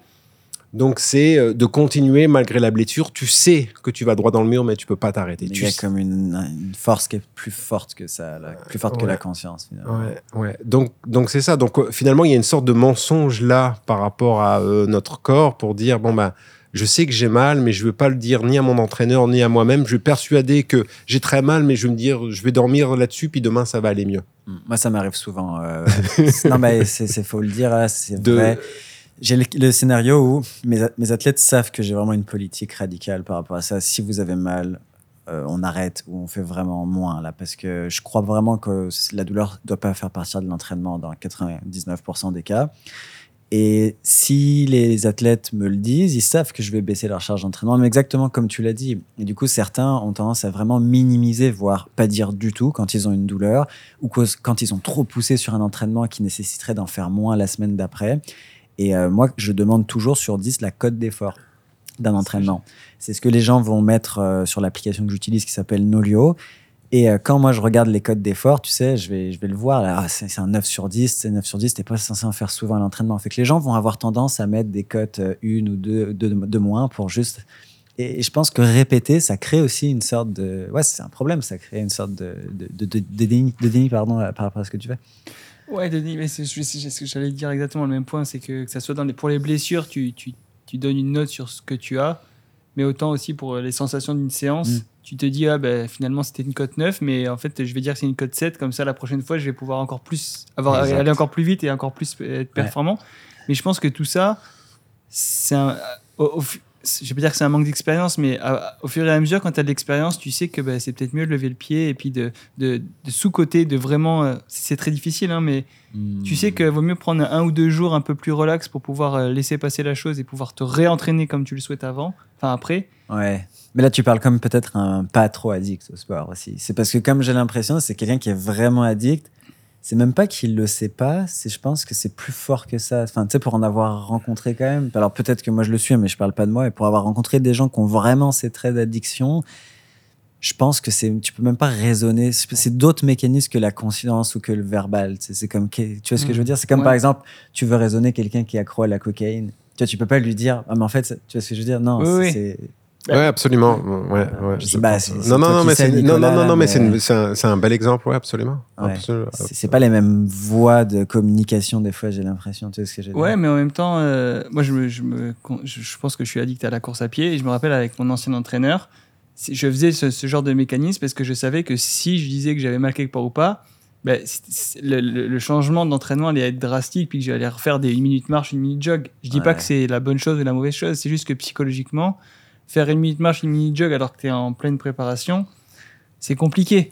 Donc c'est euh, de continuer malgré la blessure. Tu sais que tu vas droit dans le mur, mais tu peux pas t'arrêter. Il Tu y a comme une, une force qui est plus forte que ça, plus forte que la conscience finalement. Ouais, ouais. Donc, donc c'est ça. Donc, euh, finalement, il y a une sorte de mensonge là par rapport à euh, notre corps pour dire bon ben, je sais que j'ai mal, mais je veux pas le dire ni à mon entraîneur ni à moi-même. Je vais persuader que j'ai très mal, mais je vais me dire, je vais dormir là-dessus, puis demain ça va aller mieux. Moi, ça m'arrive souvent. euh, non, mais c'est faut le dire, là, c'est De- vrai. J'ai le, scénario où mes, mes athlètes savent que j'ai vraiment une politique radicale par rapport à ça. Si vous avez mal, euh, on arrête ou on fait vraiment moins là, parce que je crois vraiment que la douleur doit pas faire partir de l'entraînement dans 99% des cas. Et si les athlètes me le disent, ils savent que je vais baisser leur charge d'entraînement, mais exactement comme tu l'as dit. Et du coup, certains ont tendance à vraiment minimiser, voire pas dire du tout quand ils ont une douleur, ou quand ils ont trop poussé sur un entraînement qui nécessiterait d'en faire moins la semaine d'après. Et euh, moi, je demande toujours sur 10 la cote d'effort d'un entraînement. C'est ce que les gens vont mettre euh, sur l'application que j'utilise qui s'appelle Nolio. Et euh, quand moi je regarde les codes d'effort, tu sais, je vais, je vais le voir, là, ah, c'est un 9 sur 10, c'est 9 sur 10, t'es pas censé en faire souvent à l'entraînement. Fait que les gens vont avoir tendance à mettre des cotes une ou deux de, de moins pour juste. Et, et je pense que répéter, ça crée aussi une sorte de. Ouais, c'est un problème, ça crée une sorte de, de, de, déni, de déni, pardon, par rapport à ce que tu fais. Ouais, Denis, mais c'est ce que j'allais dire exactement le même point, c'est que, que ça soit dans les, pour les blessures, tu, tu, tu donnes une note sur ce que tu as, mais autant aussi pour les sensations d'une séance, Mm. tu te dis, ah ben finalement c'était une cote 9, mais en fait je vais dire que c'est une cote 7, comme ça la prochaine fois je vais pouvoir encore plus, avoir, Exact. aller encore plus vite et encore plus être performant. Mais je pense que tout ça, c'est un- au- au fu- je vais pas dire que c'est un manque d'expérience, mais à- au fur et à mesure, quand tu as de l'expérience, tu sais que bah, c'est peut-être mieux de lever le pied et puis de, de, de sous-côté, de vraiment. euh, c'est très difficile, hein, mais tu sais qu'il vaut mieux prendre un ou deux jours un peu plus relax pour pouvoir euh, laisser passer la chose et pouvoir te réentraîner comme tu le souhaites avant, enfin après. Ouais. Mais là, tu parles comme peut-être un pas trop addict au sport aussi. C'est parce que, comme j'ai l'impression, c'est quelqu'un qui est vraiment addict. C'est même pas qu'il le sait pas, c'est je pense que c'est plus fort que ça. Enfin, tu sais, pour en avoir rencontré quand même. Alors peut-être que moi je le suis, mais je parle pas de moi. Et pour avoir rencontré des gens qui ont vraiment ces traits d'addiction, je pense que c'est, tu peux même pas raisonner. C'est d'autres mécanismes que la conscience ou que le verbal. C'est comme, tu vois ce que Mm. je veux dire? C'est comme Ouais. par exemple, tu veux raisonner quelqu'un qui est accro à la cocaïne. Tu vois, tu peux pas lui dire, ah, mais en fait, tu vois ce que je veux dire? Non, Oui, c'est- oui. Ouais, absolument. Ouais, ouais, Je sais pas, non, non, non, mais sais, c'est non, non, non, non, mais mais- c'est une- c'est un, c'est un bel exemple, ouais, absolument. Ouais. Absolument. C'est c'est pas les mêmes voies de communication des fois, j'ai l'impression. Tu vois ce que dire Ouais, mais en même temps, euh, moi, je, me, je, me, je pense que je suis addict à la course à pied. Et je me rappelle avec mon ancien entraîneur, je faisais ce, ce genre de mécanisme parce que je savais que si je disais que j'avais mal quelque part ou pas, ben, c'est- c'est- le, le- le changement d'entraînement allait être drastique, puis que j'allais refaire des une minute marche, une minute jog. Je dis Ouais. pas que c'est la bonne chose ou la mauvaise chose, c'est juste que psychologiquement, faire une minute marche, une minute jog alors que tu es en pleine préparation, c'est compliqué.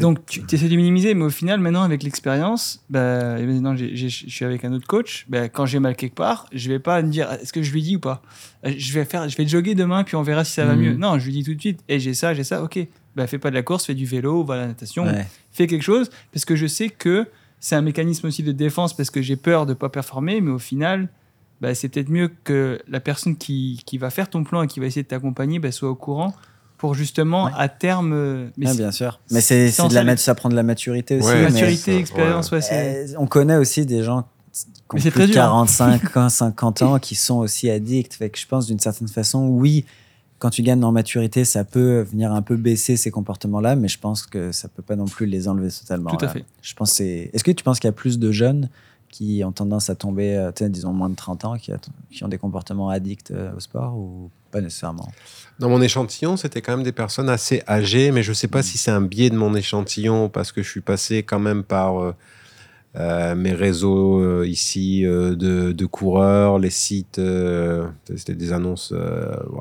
Donc tu essaies de minimiser, mais au final, maintenant avec l'expérience, bah, maintenant je suis avec un autre coach. bah, quand j'ai mal quelque part, je vais pas me dire est-ce que je lui dis ou pas? Euh, Je vais faire, je vais jogger demain puis on verra si ça va Mhm. mieux. Non, je lui dis tout de suite. Et j'ai ça, j'ai ça. Ok. Bah fais pas de la course, fais du vélo, va à la natation, Ouais. fais quelque chose parce que je sais que c'est un mécanisme aussi de défense parce que j'ai peur de pas performer, mais au final. Bah, c'est peut-être mieux que la personne qui, qui va faire ton plan et qui va essayer de t'accompagner bah, soit au courant pour justement Ouais. à terme. euh, mais Ah, bien sûr. Mais c'est de la ça prend de la maturité aussi. Ouais, maturité, expérience, ouais. Euh, on connaît aussi des gens qui ont plus de dur, hein. 45 ans, 50 ans qui sont aussi addicts. Fait que je pense d'une certaine façon, oui, quand tu gagnes en maturité, ça peut venir un peu baisser ces comportements-là, mais je pense que ça peut pas non plus les enlever totalement. Tout à là. fait. Je pense c'est. Est-ce que tu penses qu'il y a plus de jeunes qui ont tendance à tomber, euh, disons moins de 30 ans, qui, a- qui ont des comportements addicts euh, au sport ou pas nécessairement? Dans mon échantillon, c'était quand même des personnes assez âgées, mais je ne sais pas si c'est un biais de mon échantillon parce que je suis passé quand même par euh, euh, mes réseaux euh, ici de, de coureurs, les sites, c'était des annonces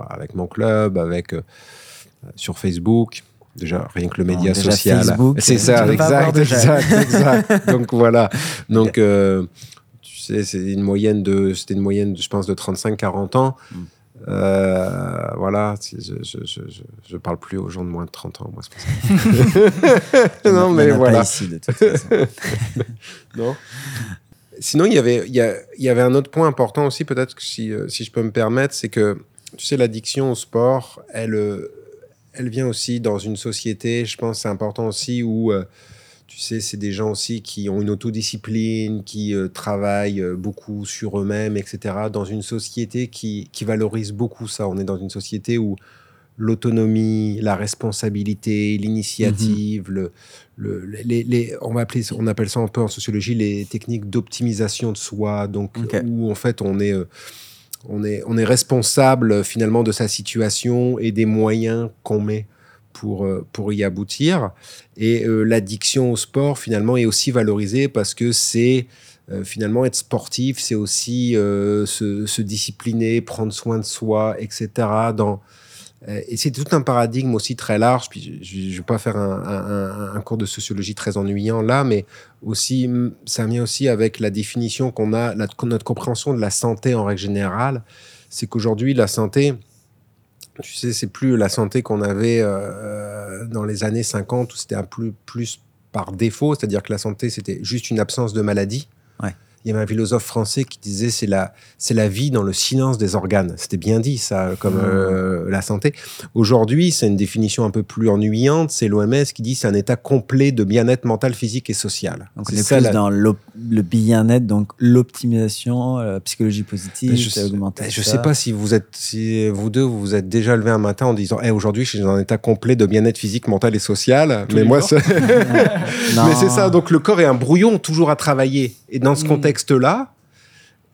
avec mon club, avec sur Facebook. Déjà, rien que le média social. Facebook, C'est euh, ça, exact, exact, exact. Donc voilà. Donc, euh, tu sais, c'est une moyenne de, c'était une moyenne, je pense, de 35-40 ans. Mm. Euh, voilà, je, je, je, parle plus aux gens de moins de 30 ans, moi, c'est ça. Non, mais voilà. Pas ici, de toute façon. Non. Sinon, il y avait, il y, a- il y avait un autre point important aussi, peut-être si, euh, si je peux me permettre, c'est que, tu sais, l'addiction au sport, elle, elle vient aussi dans une société, je pense, c'est important aussi, où, euh, tu sais, c'est des gens aussi qui ont une autodiscipline, qui euh, travaillent euh, beaucoup sur eux-mêmes, etc., dans une société qui, qui valorise beaucoup ça. On est dans une société où l'autonomie, la responsabilité, l'initiative, le, le- les, les- on, va appeler, on appelle ça un peu en sociologie les techniques d'optimisation de soi, donc où en fait on est, euh, on est, on est responsable euh, finalement de sa situation et des moyens qu'on met pour, euh, pour y aboutir. Et euh, l'addiction au sport finalement est aussi valorisée parce que c'est finalement être sportif, c'est aussi se, discipliner, prendre soin de soi, etc. et c'est tout un paradigme aussi très large. Puis je ne vais pas faire un, cours de sociologie très ennuyant là, mais aussi mm, ça vient aussi avec la définition qu'on a, notre compréhension de la santé en règle générale. C'est qu'aujourd'hui la santé, tu sais, c'est plus la santé qu'on avait euh, dans les années 50 où c'était un plus plus par défaut, c'est-à-dire que la santé c'était juste une absence de maladie. Il y avait un philosophe français qui disait c'est la c'est la vie dans le silence des organes. C'était bien dit ça comme Mmh. euh, la santé. Aujourd'hui, c'est une définition un peu plus ennuyante. C'est l'OMS qui dit c'est un état complet de bien-être mental, physique et social. Donc on C'est plus la- dans le bien-être, donc l'optimisation, la psychologie positive, Mais je augmenter Je ça. sais pas si vous êtes, si vous deux, vous vous êtes déjà levé un matin en disant, Eh, aujourd'hui, je suis dans un état complet de bien-être physique, mental et social. Tous mais moi, c'est- mais c'est ça. Donc le corps est un brouillon toujours à travailler. Et dans ce Mm. Contexte-là,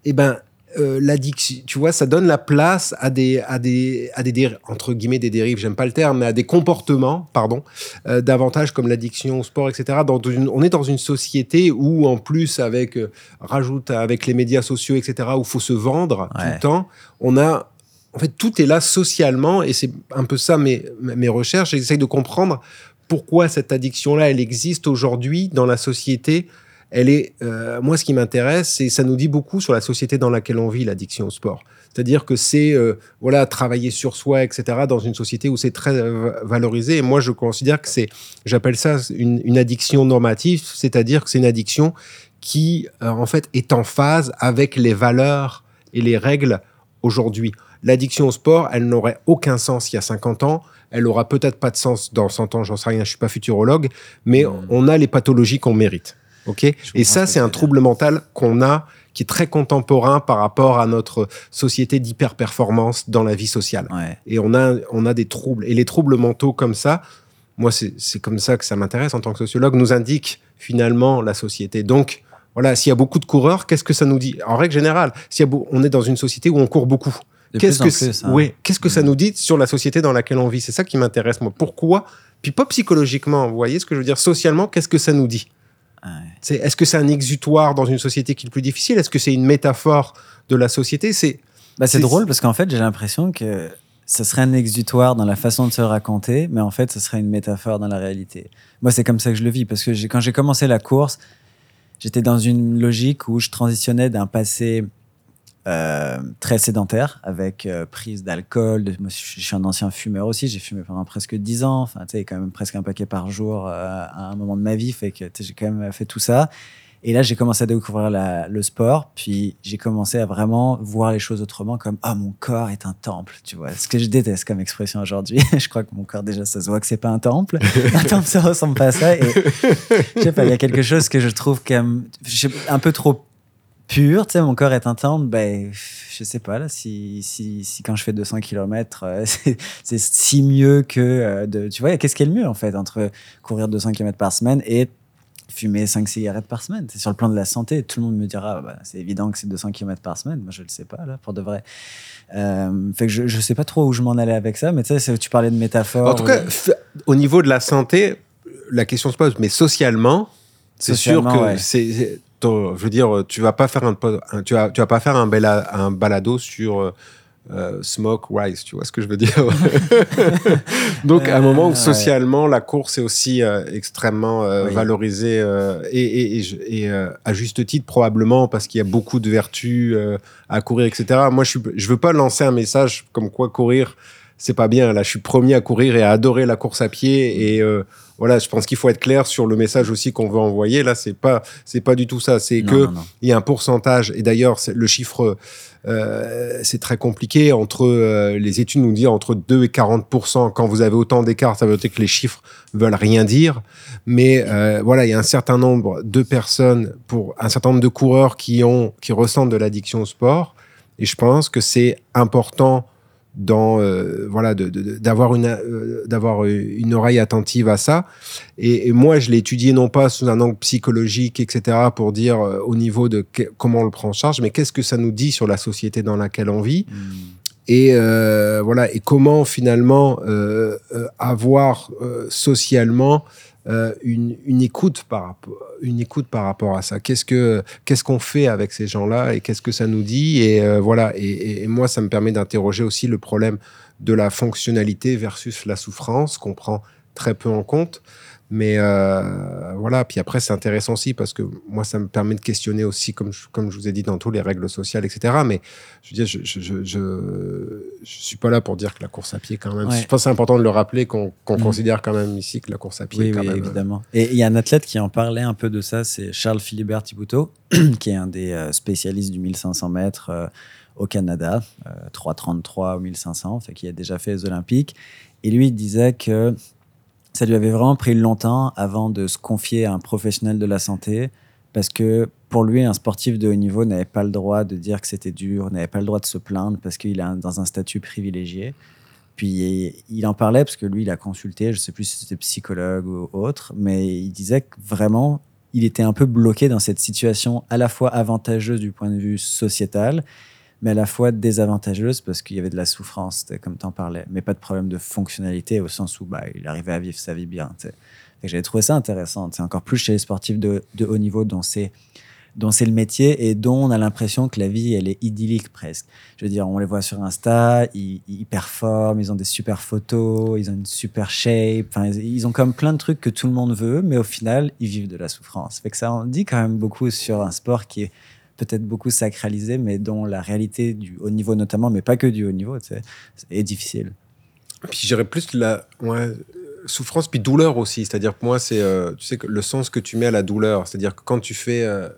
eh ben, euh, l'addiction, tu vois, ça donne la place à des, à des, à des entre guillemets des dérives. J'aime pas le terme, mais à des comportements, pardon, euh, davantage comme l'addiction au sport, etc. Dans une- on est dans une société où, en plus, avec euh, rajoute avec les médias sociaux, etc., où faut se vendre tout le temps, on a en fait, tout est là socialement, et c'est un peu ça mes, mes recherches. J'essaye de comprendre pourquoi cette addiction-là, elle existe aujourd'hui dans la société. Elle est, euh, moi, ce qui m'intéresse, c'est ça nous dit beaucoup sur la société dans laquelle on vit, l'addiction au sport. C'est-à-dire que c'est euh, voilà travailler sur soi, etc. Dans une société où c'est très euh, valorisé. Et moi, je considère que c'est, j'appelle ça une, une addiction normative, c'est-à-dire que c'est une addiction qui, en fait, est en phase avec les valeurs et les règles aujourd'hui. L'addiction au sport, elle n'aurait aucun sens il y a 50 ans. Elle aura peut-être pas de sens dans 100 ans, j'en sais rien, je suis pas futurologue, mais Mmh. on a les pathologies qu'on mérite. OK Et ça, c'est un trouble mental qu'on a qui est très contemporain par rapport à notre société d'hyper-performance dans la vie sociale. Ouais. Et on a, on a des troubles. Et les troubles mentaux comme ça, moi, c'est comme ça que ça m'intéresse en tant que sociologue, nous indique finalement la société. Donc, voilà, s'il y a beaucoup de coureurs, qu'est-ce que ça nous dit? En règle générale, beau- on est dans une société où on court beaucoup. Qu'est-ce que, plus, hein. ouais, qu'est-ce que ça Mm. nous dit sur la société dans laquelle on vit? C'est ça qui m'intéresse, moi. Pourquoi? Puis pas psychologiquement, vous voyez ce que je veux dire? Socialement, qu'est-ce que ça nous dit? C'est- Est-ce que c'est un exutoire dans une société qui est plus difficile? Est-ce que c'est une métaphore de la société? C'est Bah, c'est C'est- drôle parce qu'en fait, j'ai l'impression que ce serait un exutoire dans la façon de se raconter, mais en fait, ce serait une métaphore dans la réalité. Moi, c'est comme ça que je le vis parce que j'ai- quand j'ai commencé la course, j'étais dans une logique où je transitionnais d'un passé euh, très sédentaire avec euh, prise d'alcool. de- Moi, je suis un ancien fumeur aussi. J'ai fumé pendant presque 10 ans. Enfin, tu sais, quand même presque un paquet par jour euh, à un moment de ma vie. Fait que j'ai quand même fait tout ça. Et là, j'ai commencé à découvrir la- le sport, puis j'ai commencé à vraiment voir les choses autrement, comme ah mon corps est un temple, tu vois. Ce que je déteste comme expression aujourd'hui. je crois que mon corps déjà ça se voit que c'est pas un temple. un temple ça ressemble pas à ça. Et je sais pas, il y a quelque chose que je trouve comme un peu trop pur. Tu sais, mon corps est un temple. Ben je sais pas là si si, si quand je fais 200 km, c'est c'est si mieux que euh, de tu vois. Qu'est-ce qui est le mieux en fait entre courir 200 km par semaine et fumer 5 cigarettes par semaine? C'est sur le plan de la santé. Tout le monde me dira, bah, c'est évident que c'est 200 km par semaine. Moi, je le sais pas, là, pour de vrai. Euh, fait que je, je sais pas trop où je m'en allais avec ça, mais tu sais, tu parlais de métaphore. En tout cas, au niveau de la santé, la question se pose, mais socialement, c'est sûr que ouais. c'est, je veux dire, tu vas pas faire un, tu vas, tu vas pas faire un, bela- un balado sur euh, euh, smoke rise, tu vois ce que je veux dire? Donc, à un moment Euh, où ouais. socialement, la course est aussi euh, extrêmement euh, Oui. valorisée euh, et, et- et je- et, euh, à juste titre probablement parce qu'il y a beaucoup de vertus euh, à courir, etc. Moi, je suis, je veux pas lancer un message comme quoi courir c'est pas bien. Là, je suis premier à courir et à adorer la course à pied. Et euh, voilà, je pense qu'il faut être clair sur le message aussi qu'on veut envoyer. Là, c'est pas, c'est pas du tout ça. C'est que il y a un pourcentage. Et d'ailleurs, le chiffre, euh, c'est très compliqué. Entre euh, les études nous disent entre 2 et 40% Quand vous avez autant d'écart, ça veut dire que les chiffres veulent rien dire. Mais euh, voilà, il y a un certain nombre de personnes, pour un certain nombre de coureurs qui ont, qui ressentent de l'addiction au sport. Et je pense que c'est important dans euh, voilà d'avoir une euh, d'avoir une oreille attentive à ça et, et moi je l'ai étudié non pas sous un angle psychologique etc pour dire euh, au niveau de que- comment on le prend en charge mais qu'est-ce que ça nous dit sur la société dans laquelle on vit Hmm. et euh, voilà et comment finalement euh, euh, avoir euh, socialement euh, une, une écoute par une écoute par rapport à ça. Qu'est-ce que qu'est-ce qu'on fait avec ces gens-là et qu'est-ce que ça nous dit et euh, voilà. Et- et moi ça me permet d'interroger aussi le problème de la fonctionnalité versus la souffrance qu'on prend très peu en compte mais euh, voilà puis après c'est intéressant aussi parce que moi ça me permet de questionner aussi comme je, comme je vous ai dit dans tous les règles sociales etc mais je veux dire je je, je, je, suis pas là pour dire que la course à pied quand même Ouais. je pense que c'est important de le rappeler qu'on Mhm. considère quand même ici que la course à pied Oui, est quand oui, même euh, évidemment. Et il y a un athlète qui en parlait un peu de ça, c'est Charles Philibert Thibouteau, qui est un des euh, spécialistes du 1500 mètres euh, au Canada, euh, 3,33 au 1500, fait qu'il a déjà fait les Olympiques. Et lui, il disait que ça lui avait vraiment pris longtemps avant de se confier à un professionnel de la santé, parce que pour lui, un sportif de haut niveau n'avait pas le droit de dire que c'était dur, n'avait pas le droit de se plaindre, parce qu'il est dans un statut privilégié. Puis il en parlait parce que lui, il a consulté, je sais plus si c'était psychologue ou autre, mais il disait que vraiment, il était un peu bloqué dans cette situation à la fois avantageuse du point de vue sociétal, mais à la fois désavantageuse parce qu'il y avait de la souffrance, comme tu en parlais, mais pas de problème de fonctionnalité au sens où bah, il arrivait à vivre sa vie bien. J'avais trouvé ça intéressant. C'est encore plus chez les sportifs de, haut niveau dont c'est dont c'est le métier et dont on a l'impression que la vie, elle est idyllique presque. Je veux dire, on les voit sur Insta, ils, ils performent, ils ont des super photos, ils ont une super shape, ils ont comme plein de trucs que tout le monde veut, mais au final, ils vivent de la souffrance. Fait que ça en dit quand même beaucoup sur un sport qui est peut-être beaucoup sacralisé, mais dont la réalité du haut niveau notamment, mais pas que du haut niveau, tu sais, est difficile. Puis j'irais plus la ouais, souffrance puis douleur aussi. C'est-à-dire que moi, c'est euh, tu sais le sens que tu mets à la douleur. C'est-à-dire que quand tu fais euh,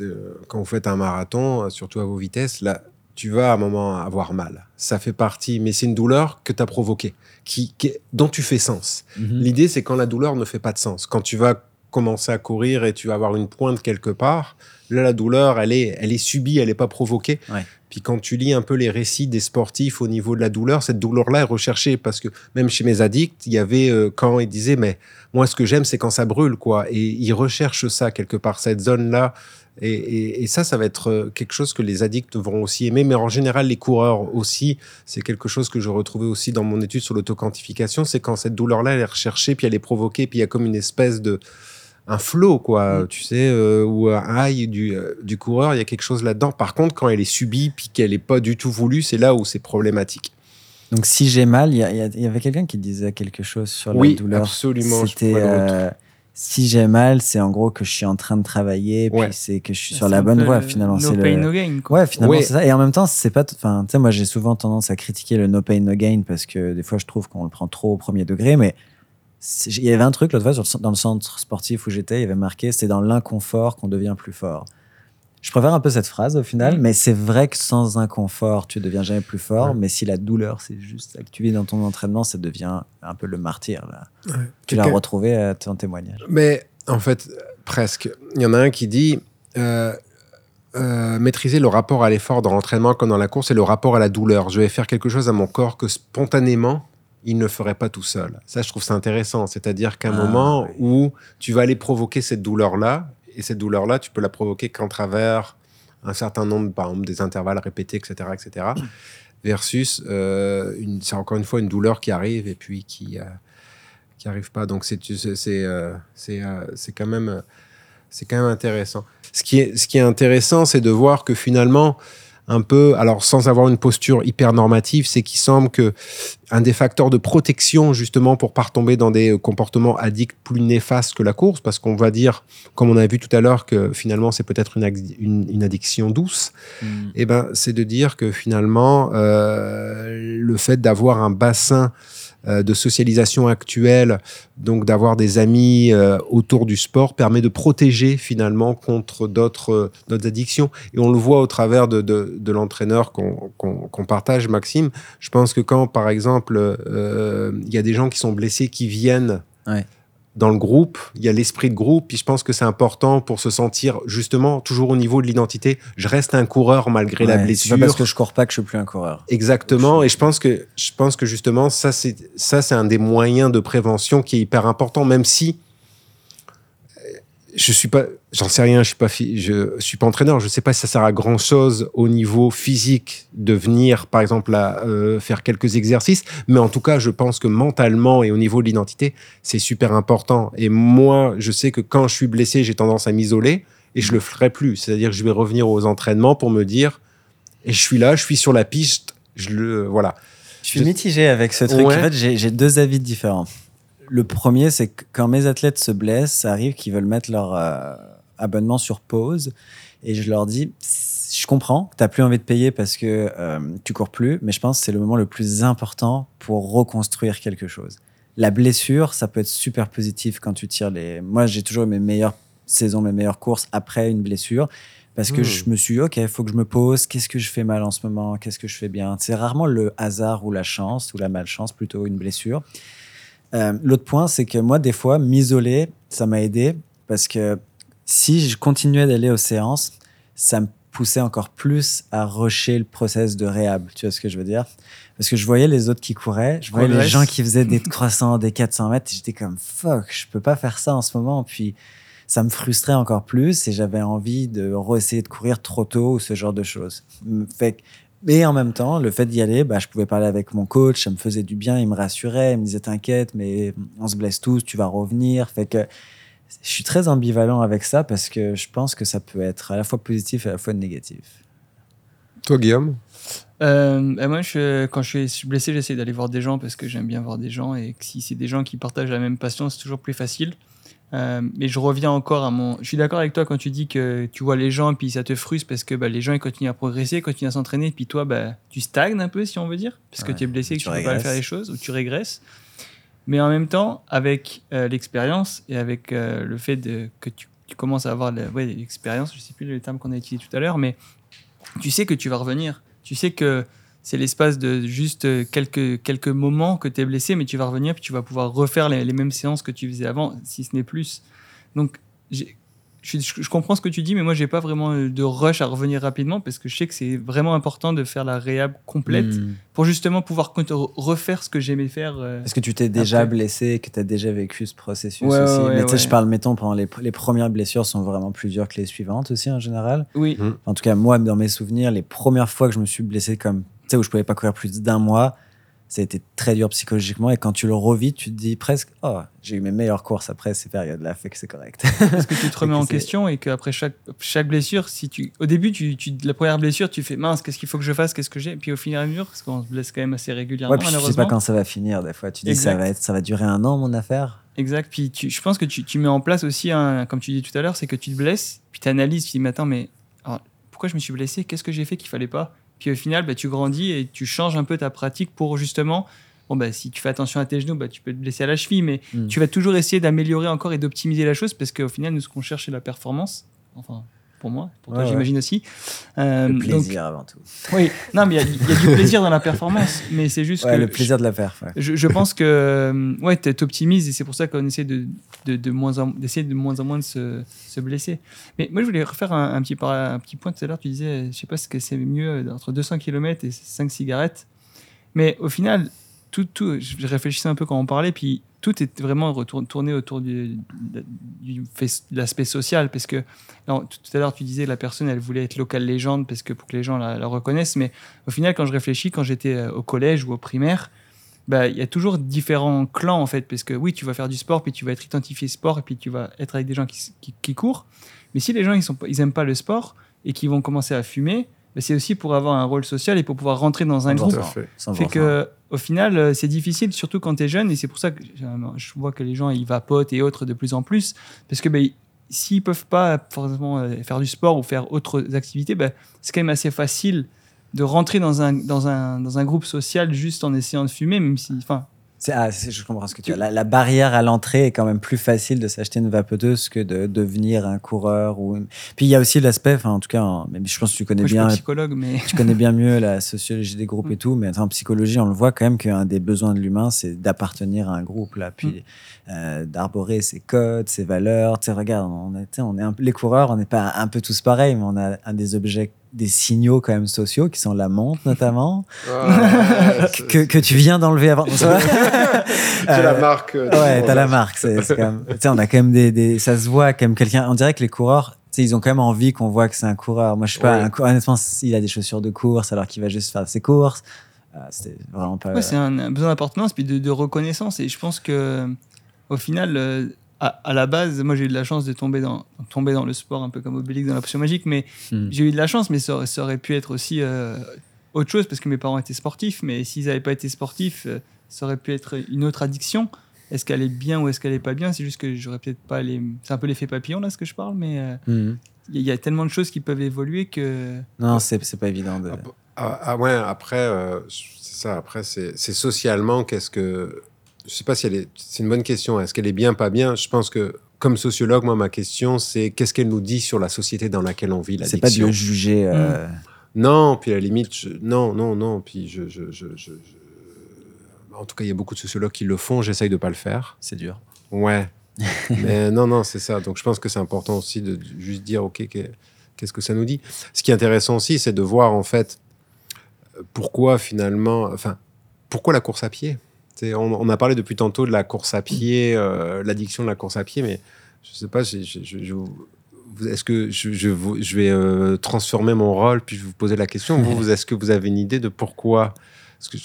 euh, quand vous faites un marathon, surtout à vos vitesses, là, tu vas à un moment avoir mal. Ça fait partie, mais c'est une douleur que tu as provoquée, qui, qui- dont tu fais sens. Mhm. L'idée, c'est quand la douleur ne fait pas de sens. Quand tu vas commencer à courir et tu vas avoir une pointe quelque part, là, la douleur, elle est, elle est subie, elle n'est pas provoquée. Ouais. Puis quand tu lis un peu les récits des sportifs au niveau de la douleur, cette douleur-là est recherchée parce que même chez mes addicts, il y avait euh, quand ils disaient, mais moi, ce que j'aime, c'est quand ça brûle, quoi. Et ils recherchent ça quelque part, cette zone-là. Et, et- et ça, ça va être euh, quelque chose que les addicts vont aussi aimer. Mais en général, les coureurs aussi, c'est quelque chose que je retrouvais aussi dans mon étude sur l'autoquantification, c'est quand cette douleur-là, elle est recherchée, puis elle est provoquée, puis il y a comme une espèce de un flow, quoi, tu sais, euh, ou un high du, euh, du coureur, il y a quelque chose là-dedans. Par contre, quand elle est subie, puis qu'elle n'est pas du tout voulue, c'est là où c'est problématique. Donc, si j'ai mal, il y, avait quelqu'un qui disait quelque chose sur Oui, la douleur. absolument, je C'était euh, si j'ai mal, c'est en gros que je suis en train de travailler, puis c'est que je suis C'est sur la bonne voie le finalement. No c'est le- pain, no gain. quoi. Ouais, finalement, Ouais. c'est ça. Et en même temps, c'est pas. t- Enfin, tu sais, moi, j'ai souvent tendance à critiquer le no pain, no gain parce que des fois, je trouve qu'on le prend trop au premier degré. Mais il y avait un truc l'autre fois le dans le centre sportif où j'étais, il y avait marqué c'est dans l'inconfort qu'on devient plus fort. Je préfère un peu cette phrase au final, Mhm. mais c'est vrai que sans inconfort, tu deviens jamais plus fort. Ouais. Mais si la douleur, c'est juste ça que tu vis dans ton entraînement, ça devient un peu le martyr. Là. Tu l'as retrouvé à ton témoignage. Mais en fait, presque. Il y en a un qui dit euh, euh, maîtriser le rapport à l'effort dans l'entraînement comme dans la course et le rapport à la douleur. Je vais faire quelque chose à mon corps que spontanément, il ne ferait pas tout seul. Ça, je trouve ça intéressant. C'est-à-dire qu'à un Ah, moment oui. où tu vas aller provoquer cette douleur-là, et cette douleur-là, tu peux la provoquer qu'en travers un certain nombre, par exemple, des intervalles répétés, etc., etc., versus, euh, c'est encore une fois une douleur qui arrive et puis qui... euh, qui arrive pas. Donc c'est euh, c'est euh, quand même c'est quand même intéressant. Ce qui est ce qui est intéressant, c'est de voir que finalement un peu, alors sans avoir une posture hyper normative, c'est qu'il semble que un des facteurs de protection justement pour pas retomber dans des euh, comportements addicts plus néfastes que la course, parce qu'on va dire, comme on a vu tout à l'heure, que finalement c'est peut-être une, une, une addiction douce. Eh ben, c'est de dire que finalement, euh, le fait d'avoir un bassin de socialisation actuelle, donc d'avoir des amis euh, autour du sport, permet de protéger finalement contre d'autres euh, addictions. Et on le voit au travers de, l'entraîneur qu'on partage, Maxime. Je pense que quand, par exemple, euh, il y a des gens qui sont blessés qui viennent. Dans le groupe, il y a l'esprit de groupe, puis je pense que c'est important pour se sentir justement toujours au niveau de l'identité. Je reste un coureur malgré la blessure. C'est pas parce que je cours pas que je suis plus un coureur. Exactement. Et je pense que je pense que justement ça c'est ça c'est un des moyens de prévention qui est hyper important, même si je suis pas, j'en sais rien, je suis pas, je suis pas entraîneur, je sais pas si ça sert à grand chose au niveau physique de venir, par exemple, à euh, faire quelques exercices, mais en tout cas, je pense que mentalement et au niveau de l'identité, c'est super important. Et moi, je sais que quand je suis blessé, j'ai tendance à m'isoler et je le ferai plus. C'est-à-dire que je vais revenir aux entraînements pour me dire, et je suis là, je suis sur la piste, je le, voilà. Je suis Je- mitigé avec ce truc. Ouais. En fait, j'ai deux avis différents. Le premier, c'est que quand mes athlètes se blessent, ça arrive qu'ils veulent mettre leur euh, abonnement sur pause. Et je leur dis, je comprends que tu n'as plus envie de payer parce que euh, tu cours plus, mais je pense que c'est le moment le plus important pour reconstruire quelque chose. La blessure, ça peut être super positif quand tu tires les. Moi, j'ai toujours mes meilleures saisons, mes meilleures courses après une blessure. Parce que Hmm. je me suis dit, OK, il faut que je me pose. Qu'est-ce que je fais mal en ce moment Qu'est-ce que je fais bien? C'est rarement le hasard ou la chance ou la malchance, plutôt une blessure. Euh, L'autre point, c'est que moi, des fois, m'isoler, ça m'a aidé parce que si je continuais d'aller aux séances, ça me poussait encore plus à rusher le process de réhab. Tu vois ce que je veux dire? Parce que je voyais les autres qui couraient, je voyais les gens qui faisaient des croissants, des 400 mètres, et j'étais comme fuck, je peux pas faire ça en ce moment. Puis ça me frustrait encore plus et j'avais envie de essayer de courir trop tôt ou ce genre de choses. Fait que- mais en même temps, le fait d'y aller, bah, je pouvais parler avec mon coach, ça me faisait du bien, il me rassurait, il me disait t'inquiète, mais on se blesse tous, tu vas revenir. Fait que Je suis très ambivalent avec ça parce que je pense que ça peut être à la fois positif et à la fois négatif. Toi, Guillaume? Euh, bah, moi, je, quand je suis blessé, j'essaie d'aller voir des gens parce que j'aime bien voir des gens et que si c'est des gens qui partagent la même passion, c'est toujours plus facile. Euh, mais je reviens encore à mon. Je suis d'accord avec toi quand tu dis que tu vois les gens puis ça te frustre parce que bah, les gens ils continuent à progresser, continuent à s'entraîner, puis toi bah, tu stagnes un peu si on veut dire, parce que tu es blessé et que tu tu peux pas faire les choses ou tu régresses. Mais en même temps, avec euh, l'expérience et avec euh, le fait de, que tu, tu commences à avoir ouais, l'expérience, je sais plus le terme qu'on a utilisé tout à l'heure, mais tu sais que tu vas revenir. Tu sais que c'est l'espace de juste euh, quelques, quelques moments que tu es blessé, mais tu vas revenir puis tu vas pouvoir refaire les, les mêmes séances que tu faisais avant, si ce n'est plus. Donc, je, je- comprends ce que tu dis, mais moi, j'ai pas vraiment euh, de rush à revenir rapidement parce que je sais que c'est vraiment important de faire la réhab complète Hmm. pour justement pouvoir refaire ce que j'aimais faire. euh, Est-ce que tu t'es déjà Après- blessé, que tu as déjà vécu ce processus Ouais, aussi ouais, Mais tu sais, ouais. je parle, mettons, pendant les, les premières blessures sont vraiment plus dures que les suivantes aussi en général. Oui, En tout cas, moi, dans mes souvenirs, les premières fois que je me suis blessé comme, sais, où je pouvais pas courir plus d'un mois, ça a été très dur psychologiquement. Et quand tu le revis, tu te dis presque, oh, j'ai eu mes meilleures courses après ces périodes-là, fait que c'est correct. parce que tu te remets en question et qu'après chaque, chaque blessure, si tu, au début, tu, tu, la première blessure, tu fais mince, qu'est-ce qu'il faut que je fasse, qu'est-ce que j'ai, puis au fur et à mesure, parce qu'on se blesse quand même assez régulièrement, ouais, puis tu sais pas quand ça va finir, des fois. Tu dis, ça va, être, ça va durer un an, mon affaire. Exact. Puis tu- je pense que tu, tu mets en place aussi, un, comme tu dis tout à l'heure, c'est que tu te blesses, puis tu analyses, tu dis, mais attends, mais alors, pourquoi je me suis blessé? Qu'est-ce que j'ai fait qu'il fallait pas? Puis au final, bah, tu grandis et tu changes un peu ta pratique pour justement. Bon, bah, si tu fais attention à tes genoux, bah, tu peux te blesser à la cheville, mais Mm. tu vas toujours essayer d'améliorer encore et d'optimiser la chose parce qu'au final, nous, ce qu'on cherche, c'est la performance. Enfin, pour moi, pour toi, Ouais, ouais. j'imagine aussi. Euh, Le donc, plaisir avant tout. oui, non, mais il y a- il y, a du plaisir dans la performance, mais c'est juste Ouais, que le plaisir de la faire. ouais. je, je pense que euh, ouais, tu t'optimises et c'est pour ça qu'on essaie de, de, de moins en, d'essayer de moins en moins de se, se blesser. Mais moi, je voulais refaire un, un petit, par- un petit point tout à l'heure. Tu disais, je sais pas ce que c'est mieux euh, entre 200 km et 5 cigarettes. Mais au final, tout, tout, je réfléchissais un peu quand on parlait, puis tout est vraiment retourné tourné autour du, de l'aspect social. Parce que tout à l'heure, tu disais la personne, elle voulait être locale légende parce que pour que les gens la, reconnaissent. Mais au final, quand je réfléchis, quand j'étais euh, au collège ou au primaire, bah, il y a toujours différents clans en fait, parce que oui, tu vas faire du sport, puis tu vas être identifié sport, et puis tu vas être avec des gens qui, qui, courent. Mais si les gens ils pas- ils pas le sport et qu'ils vont commencer à fumer, c'est aussi pour avoir un rôle social et pour pouvoir rentrer dans un Tout groupe. fait. Fait que au final, euh, c'est difficile, surtout quand tu es jeune, et c'est pour ça que je vois que les gens ils vapotent et autres de plus en plus, parce que ben, s'ils peuvent pas forcément euh, faire du sport ou faire autres activités, ben, c'est quand même assez facile de rentrer dans un, dans, un, dans un groupe social juste en essayant de fumer, même si. Enfin, ah, c'est- je comprends ce que tu as. La, la barrière à l'entrée est quand même plus facile de s'acheter une vapoteuse que de devenir un coureur. Ou... Puis il y a aussi l'aspect, enfin en tout cas, en- mais je pense que tu connais moi, je suis bien, psychologue, mais. tu connais bien mieux la sociologie des groupes Mm. et tout, mais en psychologie, on le voit quand même qu'un des besoins de l'humain, c'est d'appartenir à un groupe, là, puis euh, d'arborer ses codes, ses valeurs. Tu sais, regarde, on on est un les coureurs, on n'est pas un peu tous pareils, mais on a un des objets, des signaux quand même sociaux qui sont la montre notamment, que, que tu viens d'enlever avant. C'est la Euh, marque. euh, Ouais, t'as la marque. C'est, c'est quand même, tu sais, on a quand même des, des- ça se voit quand même quelqu'un. On dirait que les coureurs, tu sais, ils ont quand même envie qu'on voit que c'est un coureur. Moi, je suis pas Ouais. un coureur. Honnêtement, il a des chaussures de course alors qu'il va juste faire ses courses. Euh, c'était vraiment pas. Ouais, c'est un, un besoin d'appartenance puis de, de reconnaissance. Et je pense que au final, euh, à, à la base, moi j'ai eu de la chance de tomber dans, tomber dans le sport un peu comme Obélix dans la potion magique, mais Hmm. j'ai eu de la chance, mais ça, aurait- ça aurait pu être aussi euh, autre chose parce que mes parents étaient sportifs. Mais s'ils n'avaient pas été sportifs, euh, ça aurait pu être une autre addiction. Est-ce qu'elle est bien ou est-ce qu'elle est pas bien? C'est juste que j'aurais peut-être pas les. C'est un peu l'effet papillon là ce que je parle, mais euh, Mhm. il y, a- il y a tellement de choses qui peuvent évoluer que. Non, c'est, c'est pas évident de. Ah, ah ouais, après, euh, c'est ça. Après, c'est c'est socialement, qu'est-ce que. Je sais pas si elle est. C'est une bonne question. Est-ce qu'elle est bien, pas bien? Je pense que, comme sociologue, moi, ma question, c'est qu'est-ce qu'elle nous dit sur la société dans laquelle on vit, c'est pas de juger. euh, Non, puis à la limite, je- non, non, non. Puis je, je, je, je- je- En tout cas, il y a beaucoup de sociologues qui le font. J'essaye de pas le faire. C'est dur. Ouais. Mais non, non, c'est ça. Donc je pense que c'est important aussi de juste dire, OK, qu'est- qu'est-ce que ça nous dit? Ce qui est intéressant aussi, c'est de voir en fait pourquoi finalement, enfin, pourquoi la course à pied? On, on a parlé depuis tantôt de la course à pied, euh, l'addiction de la course à pied, mais je sais pas, est-ce que je, je, vous- je vais euh, transformer mon rôle puis je vais vous poser la question vous, vous- est-ce que vous avez une idée de pourquoi? Parce que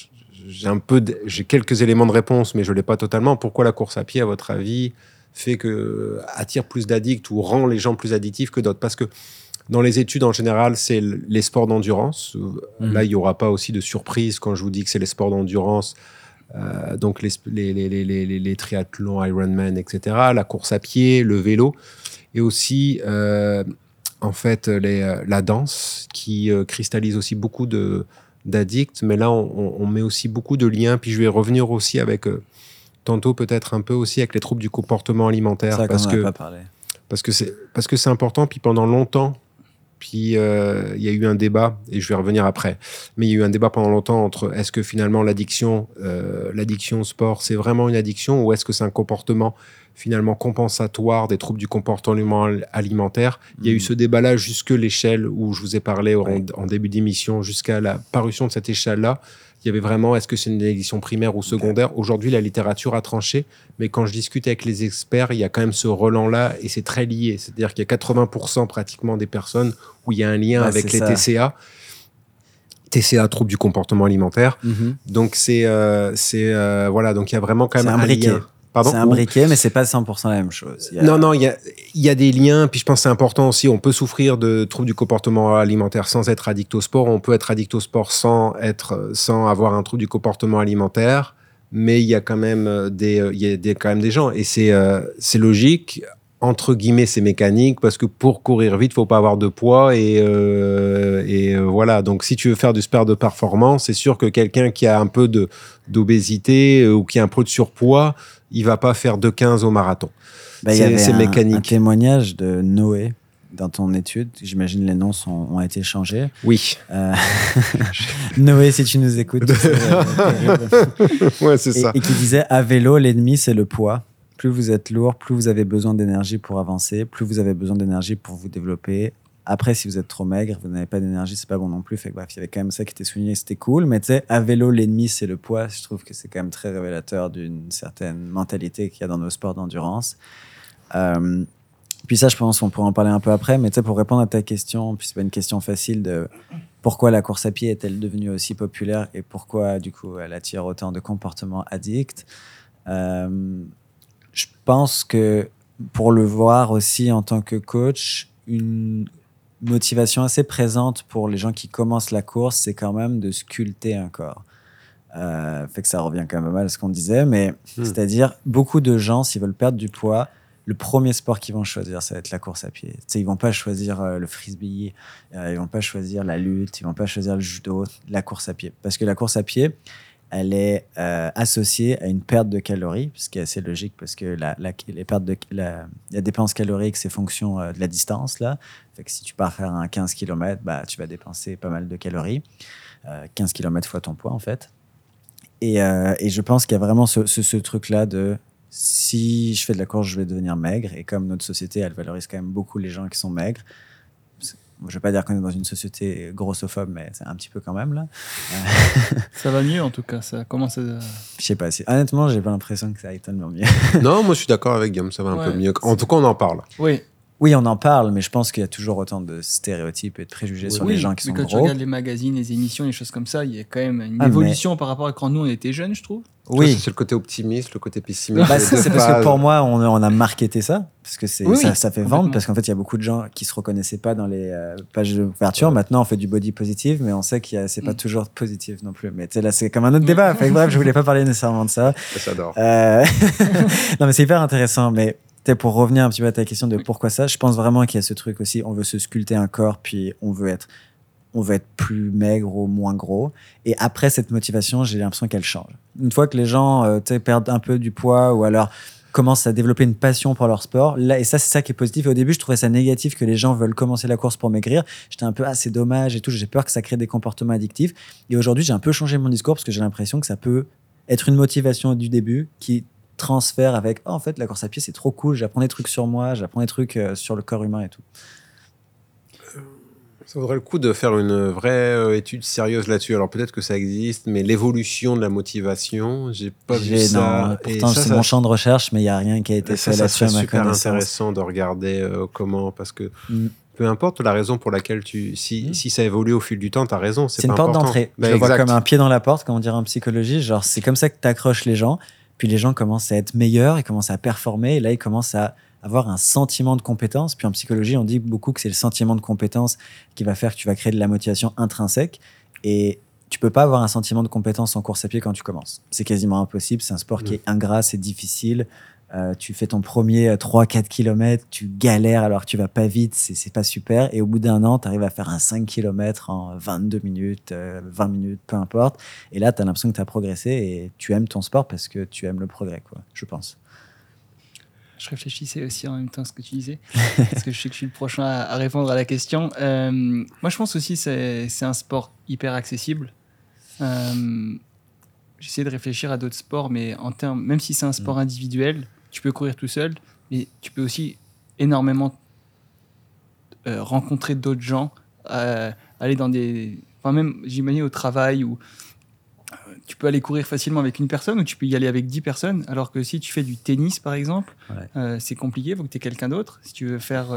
j'ai un peu, j'ai quelques éléments de réponse, mais je l'ai pas totalement. Pourquoi la course à pied, à votre avis, fait que attire plus d'addicts ou rend les gens plus addictifs que d'autres? Parce que dans les études, en général, c'est les sports d'endurance. Mhm. Là, il n'y aura pas aussi de surprise quand je vous dis que c'est les sports d'endurance. Euh, donc les, les, les, les, les- les triathlons, Ironman, etc. La course à pied, le vélo. Et aussi, euh, en fait, les, euh, la danse qui euh, cristallise aussi beaucoup de d'addicts. Mais là, on, met aussi beaucoup de liens. Puis je vais revenir aussi avec, tantôt peut-être un peu aussi avec les troubles du comportement alimentaire. Ça, parce que parce que c'est parce que c'est important puis pendant longtemps puis euh, il y a eu un débat et je vais revenir après mais il y a eu un débat pendant longtemps entre est-ce que finalement l'addiction euh, l'addiction au sport c'est vraiment une addiction ou est-ce que c'est un comportement finalement compensatoire des troubles du comportement al- alimentaire? Il y a eu Mhm. ce débat là jusque l'échelle où je vous ai parlé en, début d'émission jusqu'à la parution de cette échelle là il y avait vraiment est-ce que c'est une addiction primaire ou secondaire? Aujourd'hui la littérature a tranché mais quand je discute avec les experts, il y a quand même ce relent-là et c'est très lié. C'est-à-dire qu'il y a 80% pratiquement des personnes où il y a un lien Ouais, avec les ça. TCA. TCA, trouble du comportement alimentaire. Mhm. Donc c'est c'est c'est euh, voilà donc il y a vraiment quand même un lien. Pardon C'est un briquet, mais c'est pas 100% la même chose. Il y a- non, non, il y a, il y a des liens. Puis je pense que c'est important aussi. On peut souffrir de troubles du comportement alimentaire sans être addict au sport. On peut être addict au sport sans, être, sans avoir un trouble du comportement alimentaire. Mais il y a quand même euh, des, euh, il y a des, quand même des gens. Et c'est euh, c'est logique. Entre guillemets, c'est mécanique parce que pour courir vite, faut pas avoir de poids. Et, euh, et euh, voilà. Donc, si tu veux faire du sport de performance, c'est sûr que quelqu'un qui a un peu de- d'obésité euh, ou qui a un peu de surpoids, il va pas faire 2,15 au marathon. Bah, il y C'est- mécanique. un témoignage de Noé dans ton étude. J'imagine les noms sont- ont été changés. Oui. Euh, Noé, si tu nous écoutes. tu sais, ouais, c'est et, et qui disait à vélo, l'ennemi, c'est le poids. Plus vous êtes lourd, plus vous avez besoin d'énergie pour avancer, plus vous avez besoin d'énergie pour vous développer. Après, si vous êtes trop maigre, vous n'avez pas d'énergie, c'est pas bon non plus. Fait que, bref, il y avait quand même ça qui était souligné, c'était cool. Mais tu sais, à vélo, l'ennemi, c'est le poids. Je trouve que c'est quand même très révélateur d'une certaine mentalité qu'il y a dans nos sports d'endurance. Euh, puis ça, je pense qu'on pourra en parler un peu après. Mais tu sais, pour répondre à ta question, puis c'est pas une question facile de pourquoi la course à pied est-elle devenue aussi populaire et pourquoi, du coup, elle attire autant de comportements addicts. Euh, je pense que pour le voir aussi en tant que coach, une motivation assez présente pour les gens qui commencent la course, c'est quand même de sculpter un corps. Euh, fait que ça revient quand même mal à ce qu'on disait, mais Hmm. c'est-à-dire beaucoup de gens, s'ils veulent perdre du poids, le premier sport qu'ils vont choisir, ça va être la course à pied. Sais, ils vont pas choisir euh, le frisbee, euh, ils vont pas choisir la lutte, ils vont pas choisir le judo, la course à pied. Parce que la course à pied, elle est euh, associée à une perte de calories, ce qui est assez logique parce que la, la, les pertes de, la, dépense calorique, c'est fonction euh, de la distance. Là. Fait que si tu pars faire un 15 km, bah, tu vas dépenser pas mal de calories. Euh, 15 km fois ton poids, en fait. Et, euh, et je pense qu'il y a vraiment ce, ce, ce truc-là de si je fais de la course, je vais devenir maigre. Et comme notre société, elle valorise quand même beaucoup les gens qui sont maigres. Je ne vais pas dire qu'on est dans une société grossophobe, mais c'est un petit peu quand même là. Ça va mieux en tout cas, ça commence à. Je sais pas. si- Honnêtement, j'ai pas l'impression que ça aille tellement mieux. non, moi je suis d'accord avec Guillaume, ça va un Ouais. peu mieux. En tout cas, on en parle. Oui, Oui, on en parle, mais je pense qu'il y a toujours autant de stéréotypes et de préjugés sur oui, les gens qui mais sont quand tu gros. regardes les magazines, les émissions, les choses comme ça, il y a quand même une Ah, mais- évolution par rapport à quand nous on était jeunes, je trouve. Oui. C'est le côté optimiste, le côté pessimiste. Bah, c'est parce que pour moi, on, on a marketé ça, parce que c'est, Oui, ça, fait vendre, parce qu'en fait, il y a beaucoup de gens qui se reconnaissaient pas dans les euh, pages d'ouverture. Maintenant, on fait du body positive, mais on sait que c'est pas Mm. toujours positif non plus. Mais tu sais, là, c'est comme un autre débat. Fait que bref, je voulais pas parler nécessairement de ça. J'adore. Euh, non, mais c'est hyper intéressant. Mais pour revenir un petit peu à ta question de pourquoi ça, je pense vraiment qu'il y a ce truc aussi. On veut se sculpter un corps, puis on veut être, on veut être plus maigre ou moins gros. Et après cette motivation, j'ai l'impression qu'elle change. Une fois que les gens euh, perdent un peu du poids ou alors commencent à développer une passion pour leur sport, là, et ça, c'est ça qui est positif. Et au début, je trouvais ça négatif que les gens veulent commencer la course pour maigrir. J'étais un peu, ah, c'est dommage et tout. J'ai peur que ça crée des comportements addictifs. Et aujourd'hui, j'ai un peu changé mon discours parce que j'ai l'impression que ça peut être une motivation du début qui transfère avec oh, en fait la course à pied c'est trop cool j'apprends des trucs sur moi j'apprends des trucs euh, sur le corps humain et tout Ça vaudrait le coup de faire une vraie euh, étude sérieuse là-dessus. Alors peut-être que ça existe, mais l'évolution de la motivation, j'ai pas vu ça. non, pourtant c'est mon champ de recherche mais il y a rien qui a été ça, fait là-dessus à ma super intéressant de regarder euh, comment, parce que Mm. peu importe la raison pour laquelle tu, si, Mm. si ça évolue au fil du temps, tu as raison. c'est une porte d'entrée Ben, je le vois comme un pied dans la porte comme on dirait en psychologie genre c'est comme ça que tu accroches les gens Puis les gens commencent à être meilleurs, ils commencent à performer, et là, ils commencent à avoir un sentiment de compétence. Puis en psychologie, on dit beaucoup que c'est le sentiment de compétence qui va faire que tu vas créer de la motivation intrinsèque. Et tu peux pas avoir un sentiment de compétence en course à pied quand tu commences. C'est quasiment impossible. C'est un sport qui est ingrat, c'est difficile. Euh, tu fais ton premier 3-4 km, tu galères alors que tu vas pas vite, c'est pas super. Et au bout d'un an, tu arrives à faire un 5 km en 22 minutes, 20 euh, minutes, peu importe. Et là, tu as l'impression que tu as progressé et tu aimes ton sport parce que tu aimes le progrès, quoi, je pense. Je réfléchissais aussi en même temps à ce que tu disais, parce que je sais que je suis le prochain à, répondre à la question. Euh, moi, je pense aussi que c'est un sport hyper accessible. J'essaie de réfléchir à d'autres sports, mais en termes, même si c'est un sport mm. individuel, tu peux courir tout seul, mais tu peux aussi énormément euh, rencontrer d'autres gens, euh, aller dans des. Enfin, même, j'imagine au travail euh, tu peux aller courir facilement avec une personne ou tu peux y aller avec dix personnes. Alors que si tu fais du tennis, par exemple, c'est compliqué, il faut que tu aies quelqu'un d'autre. Si tu veux faire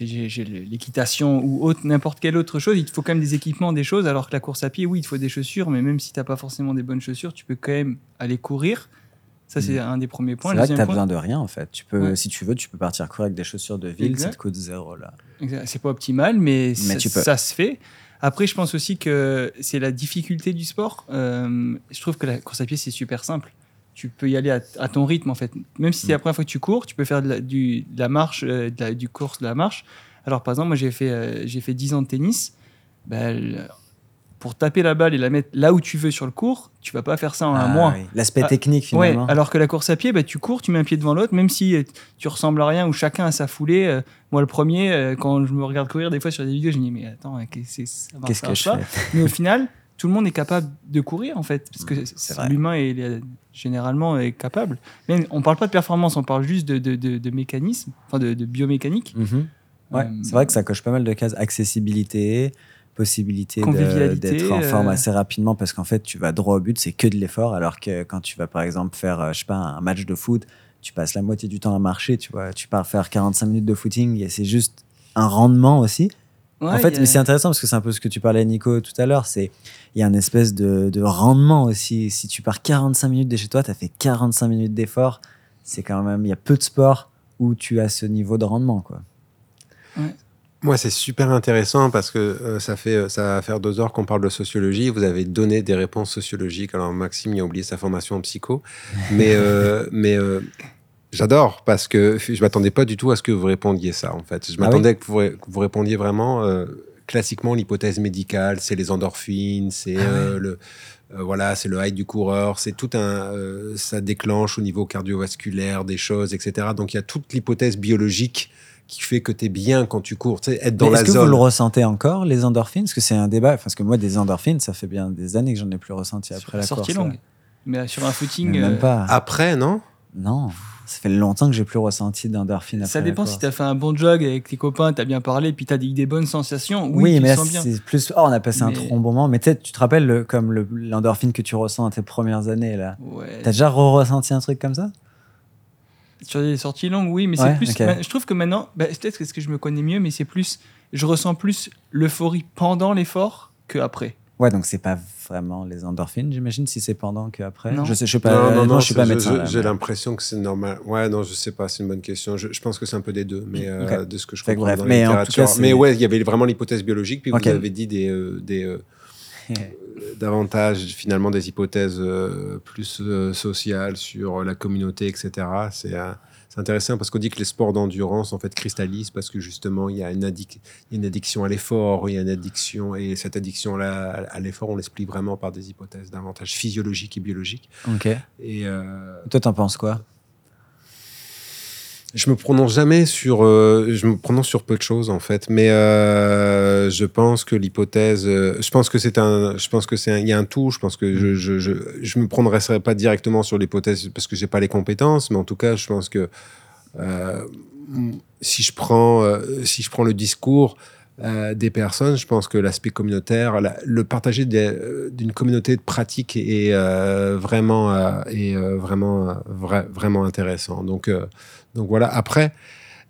l'équitation ou n'importe quelle autre chose, il te faut quand même des équipements, des choses. Alors que la course à pied, oui, il te faut des chaussures, mais même si tu n'as pas forcément des bonnes chaussures, tu peux quand même aller courir ça, c'est mm. un des premiers points. C'est vrai que tu as besoin de rien, en fait. Tu peux, Si tu veux, tu peux partir courir avec des chaussures de ville, ça te coûte zéro. là. C'est pas optimal, mais, ça, se fait. Après, je pense aussi que c'est la difficulté du sport. Euh, je trouve que la course à pied, c'est super simple. Tu peux y aller à, ton rythme, en fait. Même si c'est la mm. première fois que tu cours, tu peux faire de la, du, la marche, euh, du course, de la marche. Alors, par exemple, moi, j'ai fait, euh, j'ai fait 10 ans de tennis. Ben, pour taper la balle et la mettre là où tu veux sur le cours, tu vas pas faire ça en un ah mois. L'aspect ah, technique finalement. alors que la course à pied, bah, tu cours, tu mets un pied devant l'autre, même si euh, tu ressembles à rien ou chacun a sa foulée. Euh, moi, le premier, euh, quand je me regarde courir des fois sur des vidéos, je me dis mais attends, qu'est-ce que je fais? Mais au final, tout le monde est capable de courir en fait, parce que mmh, l'humain est, généralement est capable. Mais on parle pas de performance, on parle juste de, de, de, mécanisme, enfin de, biomécanique. Mmh ouais, c'est vrai que ça coche pas mal de cases accessibilité possibilité d'être en forme euh. assez rapidement parce qu'en fait, tu vas droit au but, c'est que de l'effort. Alors que quand tu vas, par exemple, faire, euh, je sais pas, un match de foot, tu passes la moitié du temps à marcher, tu vois. Tu pars faire 45 minutes de footing et c'est juste un rendement aussi. en fait, mais c'est intéressant parce que c'est un peu ce que tu parlais, Nico, tout à l'heure. C'est il y a une espèce de, de, rendement aussi. Si tu pars 45 minutes de chez toi, tu as fait 45 minutes d'effort. C'est quand même, il y a peu de sports où tu as ce niveau de rendement, quoi. Ouais. Moi, c'est super intéressant parce que euh, ça, fait, euh, ça va faire deux heures qu'on parle de sociologie. Vous avez donné des réponses sociologiques. Alors, Maxime, il a oublié sa formation en psycho. Mais, euh, mais j'adore parce que je m'attendais pas du tout à ce que vous répondiez ça, en fait. Je ah m'attendais que, vous, répondiez vraiment classiquement l'hypothèse médicale. C'est les endorphines, c'est ah le. voilà, c'est le high du coureur, c'est tout un, ça déclenche au niveau cardiovasculaire des choses, etc. Donc il y a toute l'hypothèse biologique qui fait que tu es bien quand tu cours, tu sais, être dans la zone. Est-ce que vous le ressentez encore, les endorphines? Parce que c'est un débat, parce que moi, des endorphines, ça fait bien des années que j'en ai plus ressenti après la, sortie longue. Mais sur un footing. même euh, pas. Après, non? Non. Ça fait longtemps que j'ai plus ressenti d'endorphines. Ça dépend si tu as fait un bon jog avec tes copains, tu as bien parlé, puis tu as dit des bonnes sensations. Oui, oui mais c'est plus. Oh, on a passé un trop bon moment. Mais tu te rappelles le, comme l'endorphine que tu ressens dans tes premières années là? Ouais. T'as déjà ressenti un truc comme ça? Sur des sorties longues, oui, mais c'est plus. Je trouve que maintenant, bah, peut-être que je me connais mieux, mais c'est plus. Je ressens plus l'euphorie pendant l'effort que après. Ouais, donc c'est pas vraiment les endorphines, j'imagine, si c'est pendant que après? Non. Je sais, je sais pas. Non, non, je suis pas médecin. J'ai l'impression que c'est normal. Ouais, non, je sais pas, c'est une bonne question. Je, pense que c'est un peu des deux, mais euh, de ce que je comprends bref, dans mais la littérature. mais ouais, il y avait vraiment l'hypothèse biologique, puis vous avez dit des, euh, des euh, davantage finalement des hypothèses euh, plus euh, sociales sur la communauté, etc. Euh, c'est intéressant parce qu'on dit que les sports d'endurance en fait cristallisent parce que justement il y a une, une addiction à l'effort, il y a une addiction et cette addiction là à l'effort on l'explique vraiment par des hypothèses davantage physiologiques et biologiques. Ok. Et toi t'en penses quoi? Je me prononce jamais sur, euh, je me prononce sur peu de choses en fait, mais euh, je pense que l'hypothèse, euh, je pense que c'est un, je pense que c'est, il y a un tout. Je pense que je, je, je me prononcerai pas directement sur l'hypothèse parce que j'ai pas les compétences, mais en tout cas, je pense que si je prends, si je prends le discours des personnes, je pense que l'aspect communautaire, le partager d'une communauté de pratique est vraiment, est vraiment, vraiment intéressant. Donc donc voilà, après,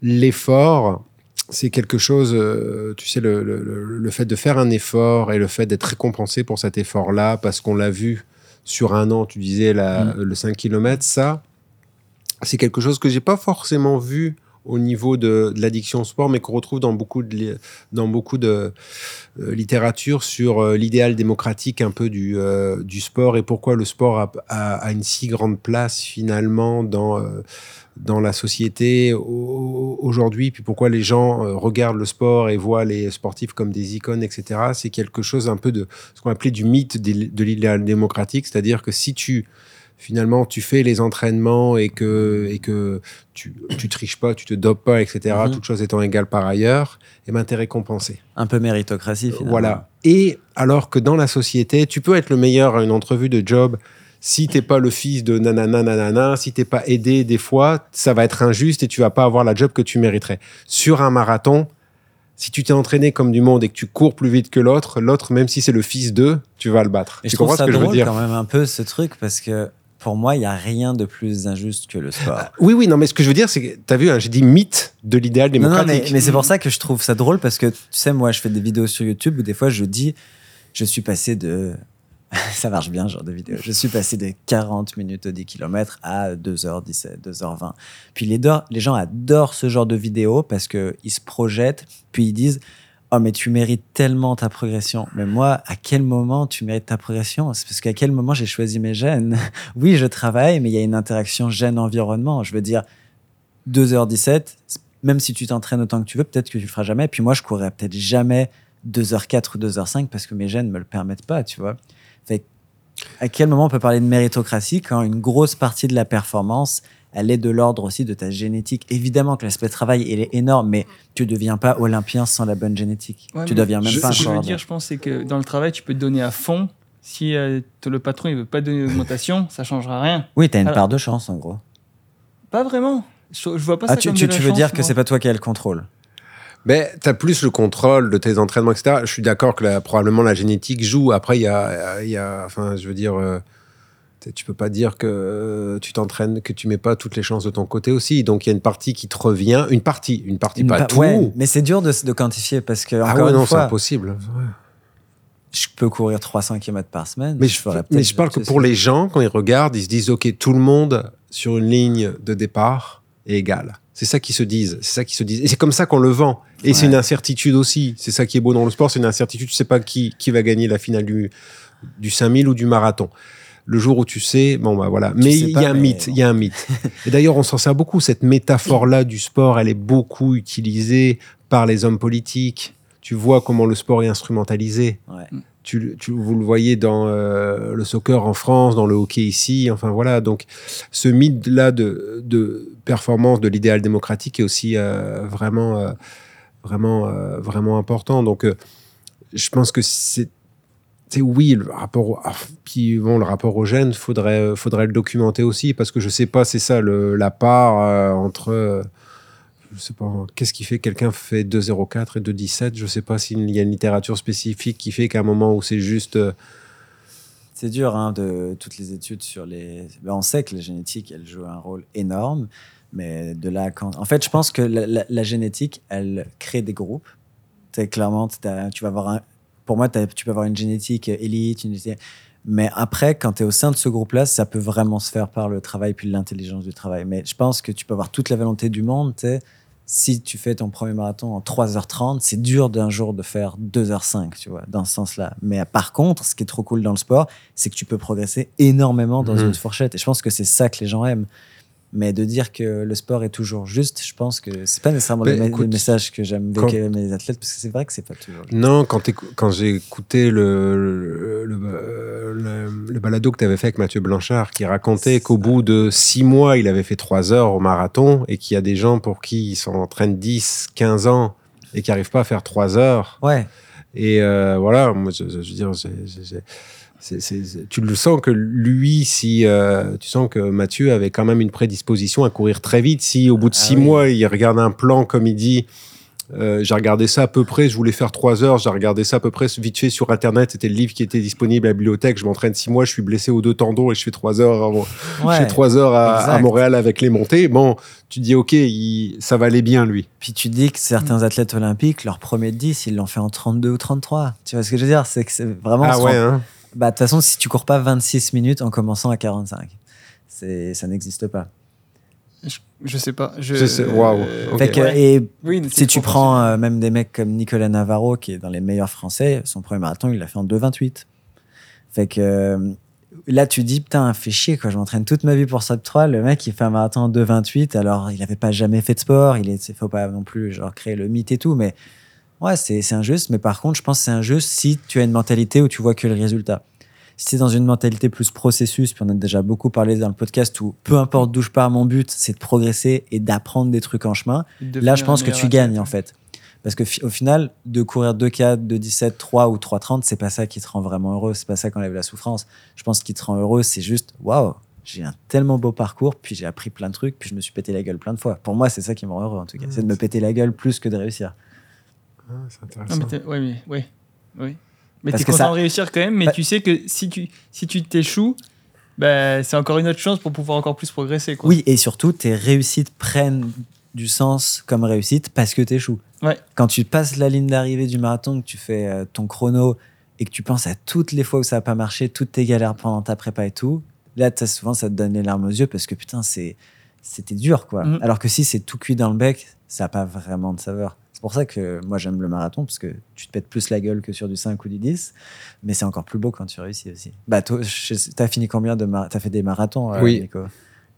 l'effort, c'est quelque chose, euh, tu sais, le, fait de faire un effort et le fait d'être récompensé pour cet effort-là, parce qu'on l'a vu sur un an, tu disais la, Mm. le 5 km, ça, c'est quelque chose que j'ai pas forcément vu au niveau de, l'addiction au sport, mais qu'on retrouve dans beaucoup de, dans beaucoup de euh, littérature sur euh, l'idéal démocratique un peu du, euh, du sport et pourquoi le sport a, a- a une si grande place finalement dans, dans la société au- aujourd'hui, puis pourquoi les gens regardent le sport et voient les sportifs comme des icônes, etc. C'est quelque chose un peu de ce qu'on appelait du mythe de l'idéal démocratique, c'est-à-dire que si tu finalement tu fais les entraînements et que, et que tu, tu triches pas, tu te dopes pas, etc., Mhm. toutes choses étant égales par ailleurs, et ben t'es récompensé. Un peu méritocratie, finalement. Voilà. Et alors que dans la société, tu peux être le meilleur à une entrevue de job. Si t'es pas le fils de nanana nanana, si t'es pas aidé des fois, ça va être injuste et tu vas pas avoir la job que tu mériterais. Sur un marathon, si tu t'es entraîné comme du monde et que tu cours plus vite que l'autre, l'autre, même si c'est le fils d'eux, tu vas le battre. Et tu je trouve comprends ça ce que je veux drôle dire? quand même un peu ce truc parce que pour moi, il n'y a rien de plus injuste que le sport. Oui, oui, non, mais ce que je veux dire, c'est que t'as vu, hein, j'ai dit mythe de l'idéal Non, non, démocratique. mais, mais c'est pour ça que je trouve ça drôle parce que tu sais, moi, je fais des vidéos sur YouTube où des fois je dis, je suis passé de. ça marche bien, ce genre de vidéo. Je suis passé de 40 minutes au 10 km à 2h17, 2h20. Puis les, les gens adorent ce genre de vidéos parce qu'ils se projettent, puis ils disent Oh, mais tu mérites tellement ta progression. Mais moi, à quel moment tu mérites ta progression? C'est parce qu'à quel moment j'ai choisi mes gènes? Oui, je travaille, mais il y a une interaction gène-environnement. Je veux dire, 2h17, même si tu t'entraînes autant que tu veux, peut-être que tu le feras jamais. Puis moi, je courrais peut-être jamais 2h4 ou 2h5 parce que mes gènes me le permettent pas, tu vois. À quel moment on peut parler de méritocratie quand une grosse partie de la performance, elle est de l'ordre aussi de ta génétique Évidemment que l'aspect travail, il est énorme, mais tu ne deviens pas olympien sans la bonne génétique. Ouais, tu deviens même je- pas un Ce que je veux dire, je pense, c'est que dans le travail, tu peux te donner à fond. Si euh, le patron il veut pas donner d'augmentation, ça changera rien. Oui, tu as une Alors- part de chance, en gros. Pas vraiment. Je, je vois pas ça Ah, tu, comme tu- de la tu veux chance, dire que c'est pas toi qui as le contrôle Mais tu as plus le contrôle de tes entraînements, etc. Je suis d'accord que probablement la génétique joue. Après, il y a, il y a- Enfin, je veux dire. euh, tu- peux pas dire que tu t'entraînes, que tu mets pas toutes les chances de ton côté aussi. Donc il y a une partie qui te revient, une partie, une partie, Une pas pa- tout. ouais, mais c'est dur de, de quantifier parce que, ah ouais, une non, c'est impossible. Ouais. je peux courir 300 km par semaine. Mais je, mais parle que pour les gens, quand ils regardent, ils se disent ok, tout le monde sur une ligne de départ est égal. C'est ça qu'ils se disent. C'est ça qu'ils se disent. Et c'est comme ça qu'on le vend. Et c'est une incertitude aussi. C'est ça qui est beau dans le sport, c'est une incertitude. Tu sais pas qui, qui va gagner la finale du, du 5000 ou du marathon. Le jour où tu sais, bon bah voilà. Mais il y a un mythe, il y a un mythe. Et d'ailleurs, on s'en sert beaucoup. Cette métaphore-là du sport, elle est beaucoup utilisée par les hommes politiques. Tu vois comment le sport est instrumentalisé Ouais. tu, tu- vous le voyez dans euh, le soccer en France, dans le hockey ici, enfin voilà. Donc, ce mythe-là de, de performance de l'idéal démocratique est aussi euh, vraiment, euh, vraiment, euh, vraiment important. Donc, euh, je pense que c'est. C'est oui, le rapport, au, ah, puis le rapport au gène, faudrait, euh, faudrait le documenter aussi, parce que je sais pas, c'est ça, le, la part euh, entre. euh, je sais pas, qu'est-ce qui fait que quelqu'un fait 2,04 et 2,17 Je sais pas s'il y a une littérature spécifique qui fait qu'à un moment où c'est juste. euh, C'est dur, hein, de toutes les études sur les. Ben, on sait que la génétique, elle joue un rôle énorme, mais de là, quand. En fait, je pense que la, la- génétique, elle crée des groupes. Clairement, tu vas avoir un. Pour moi, tu peux avoir une génétique élite, une génétique- Mais après, quand tu es au sein de ce groupe-là, ça peut vraiment se faire par le travail puis l'intelligence du travail. Mais je pense que tu peux avoir toute la volonté du monde. Si tu fais ton premier marathon en 3h30, c'est dur d'un jour de faire 2h05, tu vois, dans ce sens-là. Mais par contre, ce qui est trop cool dans le sport, c'est que tu peux progresser énormément dans Mhm. une fourchette. Et je pense que c'est ça que les gens aiment. Mais de dire que le sport est toujours juste, je pense que c'est pas nécessairement Ben, le, écoute, le message que j'aime quand- avec mes athlètes, parce que c'est vrai que c'est pas toujours juste. Non, quand, quand j'ai écouté le, le, le, balado que tu avais fait avec Mathieu Blanchard, qui racontait qu'au bout de six mois, il avait fait trois heures au marathon et qu'il y a des gens pour qui ils s'entraînent 10, 15 ans et qui n'arrivent pas à faire trois heures. Ouais, Et euh, voilà, moi, je, je veux dire, c'est- tu le sens que lui, si euh, tu sens que Mathieu avait quand même une prédisposition à courir très vite, si au bout de Ah six oui. mois, il regarde un plan comme il dit. euh, j'ai regardé ça à peu près, je voulais faire trois heures, j'ai regardé ça à peu près vite fait sur internet, c'était le livre qui était disponible à la bibliothèque, je m'entraîne six mois, je suis blessé aux deux tendons et je fais trois heures, avant- je fais trois heures à, à. Montréal avec les montées. Bon, tu dis ok, il- ça va aller bien lui. Puis tu dis que certains athlètes olympiques, leur premier 10, ils l'ont fait en 32 ou 33. Tu vois ce que je veux dire? C'est que c'est vraiment. Ah ouais, rend- hein. Bah, de toute façon, si tu cours pas 26 minutes en commençant à 45, c'est, ça n'existe pas. Je, je sais pas. Je, Je sais, waouh, euh, ouais. et Oui, si tu prends euh, même des mecs comme Nicolas Navarro, qui est dans les meilleurs français, son premier marathon, il l'a fait en 2,28. Fait que euh, là, tu dis, putain, fait chier, quoi. Je m'entraîne toute ma vie pour Sub 3. Le mec, il fait un marathon en 2,28. Alors, il avait pas jamais fait de sport. Il est, faut pas non plus, genre, créer le mythe et tout. Mais ouais, c'est injuste. Mais par contre, je pense que c'est injuste si tu as une mentalité où tu vois que le résultat. Si tu es dans une mentalité plus processus, puis on a déjà beaucoup parlé dans le podcast où peu importe d'où je pars, mon but, c'est de progresser et d'apprendre des trucs en chemin. Là, je pense que tu gagnes en fait. Parce que au final, de courir 2-4, 2-17, 3 ou 3-30, c'est pas ça qui te rend vraiment heureux. C'est pas ça qui enlève la souffrance. Je pense que ce qui te rend heureux, c'est juste waouh, j'ai un tellement beau parcours, puis j'ai appris plein de trucs, puis je me suis pété la gueule plein de fois. Pour moi, c'est ça qui me rend heureux en tout cas. Mmh, c'est de me péter la gueule plus que de réussir. Ah, c'est intéressant. mais t'es- ouais, mais, ouais, ouais. Mais t'es que content ça- de réussir quand même, mais Bah- tu sais que si tu si tu t'échoues, bah, c'est encore une autre chance pour pouvoir encore plus progresser. Quoi. Oui, et surtout, tes réussites prennent du sens comme réussite parce que t'échoues. Ouais. Quand tu passes la ligne d'arrivée du marathon, que tu fais euh, ton chrono et que tu penses à toutes les fois où ça n'a pas marché, toutes tes galères pendant ta prépa et tout, là, souvent, ça te donne les larmes aux yeux parce que putain, c'est c'était dur, quoi. Mhm. Alors que si c'est tout cuit dans le bec, ça n'a pas vraiment de saveur. C'est pour ça que moi, j'aime le marathon parce que tu te pètes plus la gueule que sur du 5 ou du 10, mais c'est encore plus beau quand tu réussis aussi. Bah, sais- t'as fini combien de marathons T'as fait des marathons, euh, Oui. Nico?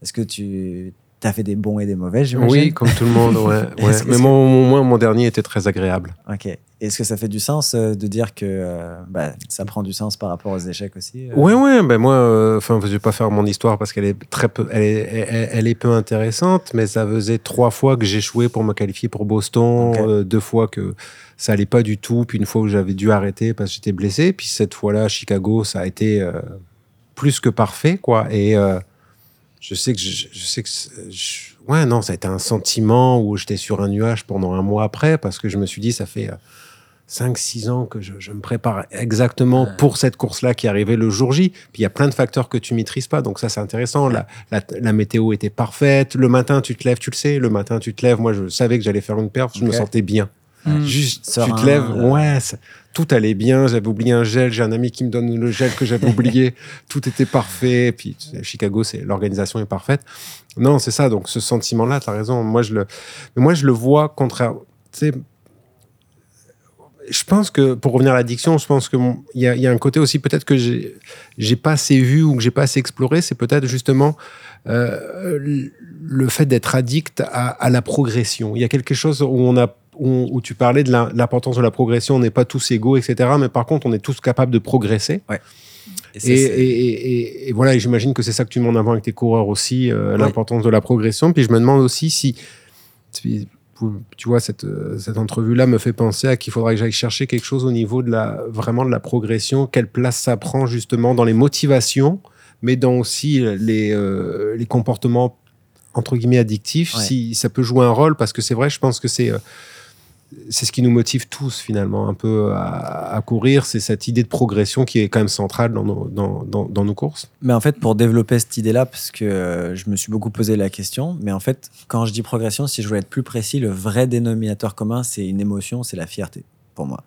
Est-ce que tu as fait des bons et des mauvais, j'imagine? Oui, comme tout le monde, ouais. Mais mon, mon, moi, mon dernier était très agréable. Ok. Est-ce que ça fait du sens euh, de dire que euh, bah, ça prend du sens par rapport aux échecs aussi euh? Ouais, ouais, ben moi, euh, enfin, je vais pas faire mon histoire parce qu'elle est très peu, elle est, elle, elle est peu intéressante, mais ça faisait trois fois que j'échouais pour me qualifier pour Boston, euh, deux fois que ça allait pas du tout, puis une fois où j'avais dû arrêter parce que j'étais blessé, puis cette fois-là, Chicago, ça a été euh, plus que parfait, quoi. Et euh, je sais que, je, je sais que, je- ouais, non, ça a été un sentiment où j'étais sur un nuage pendant un mois après parce que je me suis dit, ça fait. Euh, 5-6 ans que je, je me prépare exactement pour cette course-là qui arrivait le jour J. Puis il y a plein de facteurs que tu maîtrises pas, donc ça c'est intéressant. La, la, la météo était parfaite. Le matin tu te lèves, tu le sais. Le matin tu te lèves. Moi je savais que j'allais faire une perte, je me sentais bien. Juste, tu Serein, te lèves, euh. ouais, ça- tout allait bien. J'avais oublié un gel. J'ai un ami qui me donne le gel que j'avais oublié. tout était parfait. Puis tu sais, Chicago, c'est l'organisation est parfaite. Non, c'est ça. Donc ce sentiment-là, tu as raison. Moi je le, mais moi je le vois contraire. Tu sais, je pense que pour revenir à l'addiction, je pense que mon- il y, a- il y a un côté aussi peut-être que j'ai j'ai pas assez vu ou que j'ai pas assez exploré, c'est peut-être justement euh, le- fait d'être addict à, à la progression. Il y a quelque chose où on a où, où tu parlais de la- l'importance de la progression. On n'est pas tous égaux, etc. Mais par contre, on est tous capables de progresser. Et ça, Et, c'est- et- et- et- et voilà, j'imagine que c'est ça que tu mets en avant avec tes coureurs aussi, euh, l'importance de la progression. Puis je me demande aussi si, si- tu vois, cette, euh, cette entrevue-là me fait penser à qu'il faudrait que j'aille chercher quelque chose au niveau de la, vraiment de la progression, quelle place ça prend justement dans les motivations, mais dans aussi les, euh, les comportements entre guillemets addictifs, Ouais. si ça peut jouer un rôle, parce que c'est vrai, je pense que c'est... euh, c'est ce qui nous motive tous finalement un peu à, courir, c'est cette idée de progression qui est quand même centrale dans nos, dans, dans, nos courses. Mais en fait, pour développer cette idée-là, parce que euh, je me suis beaucoup posé la question, mais en fait, quand je dis progression, si je veux être plus précis, le vrai dénominateur commun, c'est une émotion, c'est la fierté, pour moi.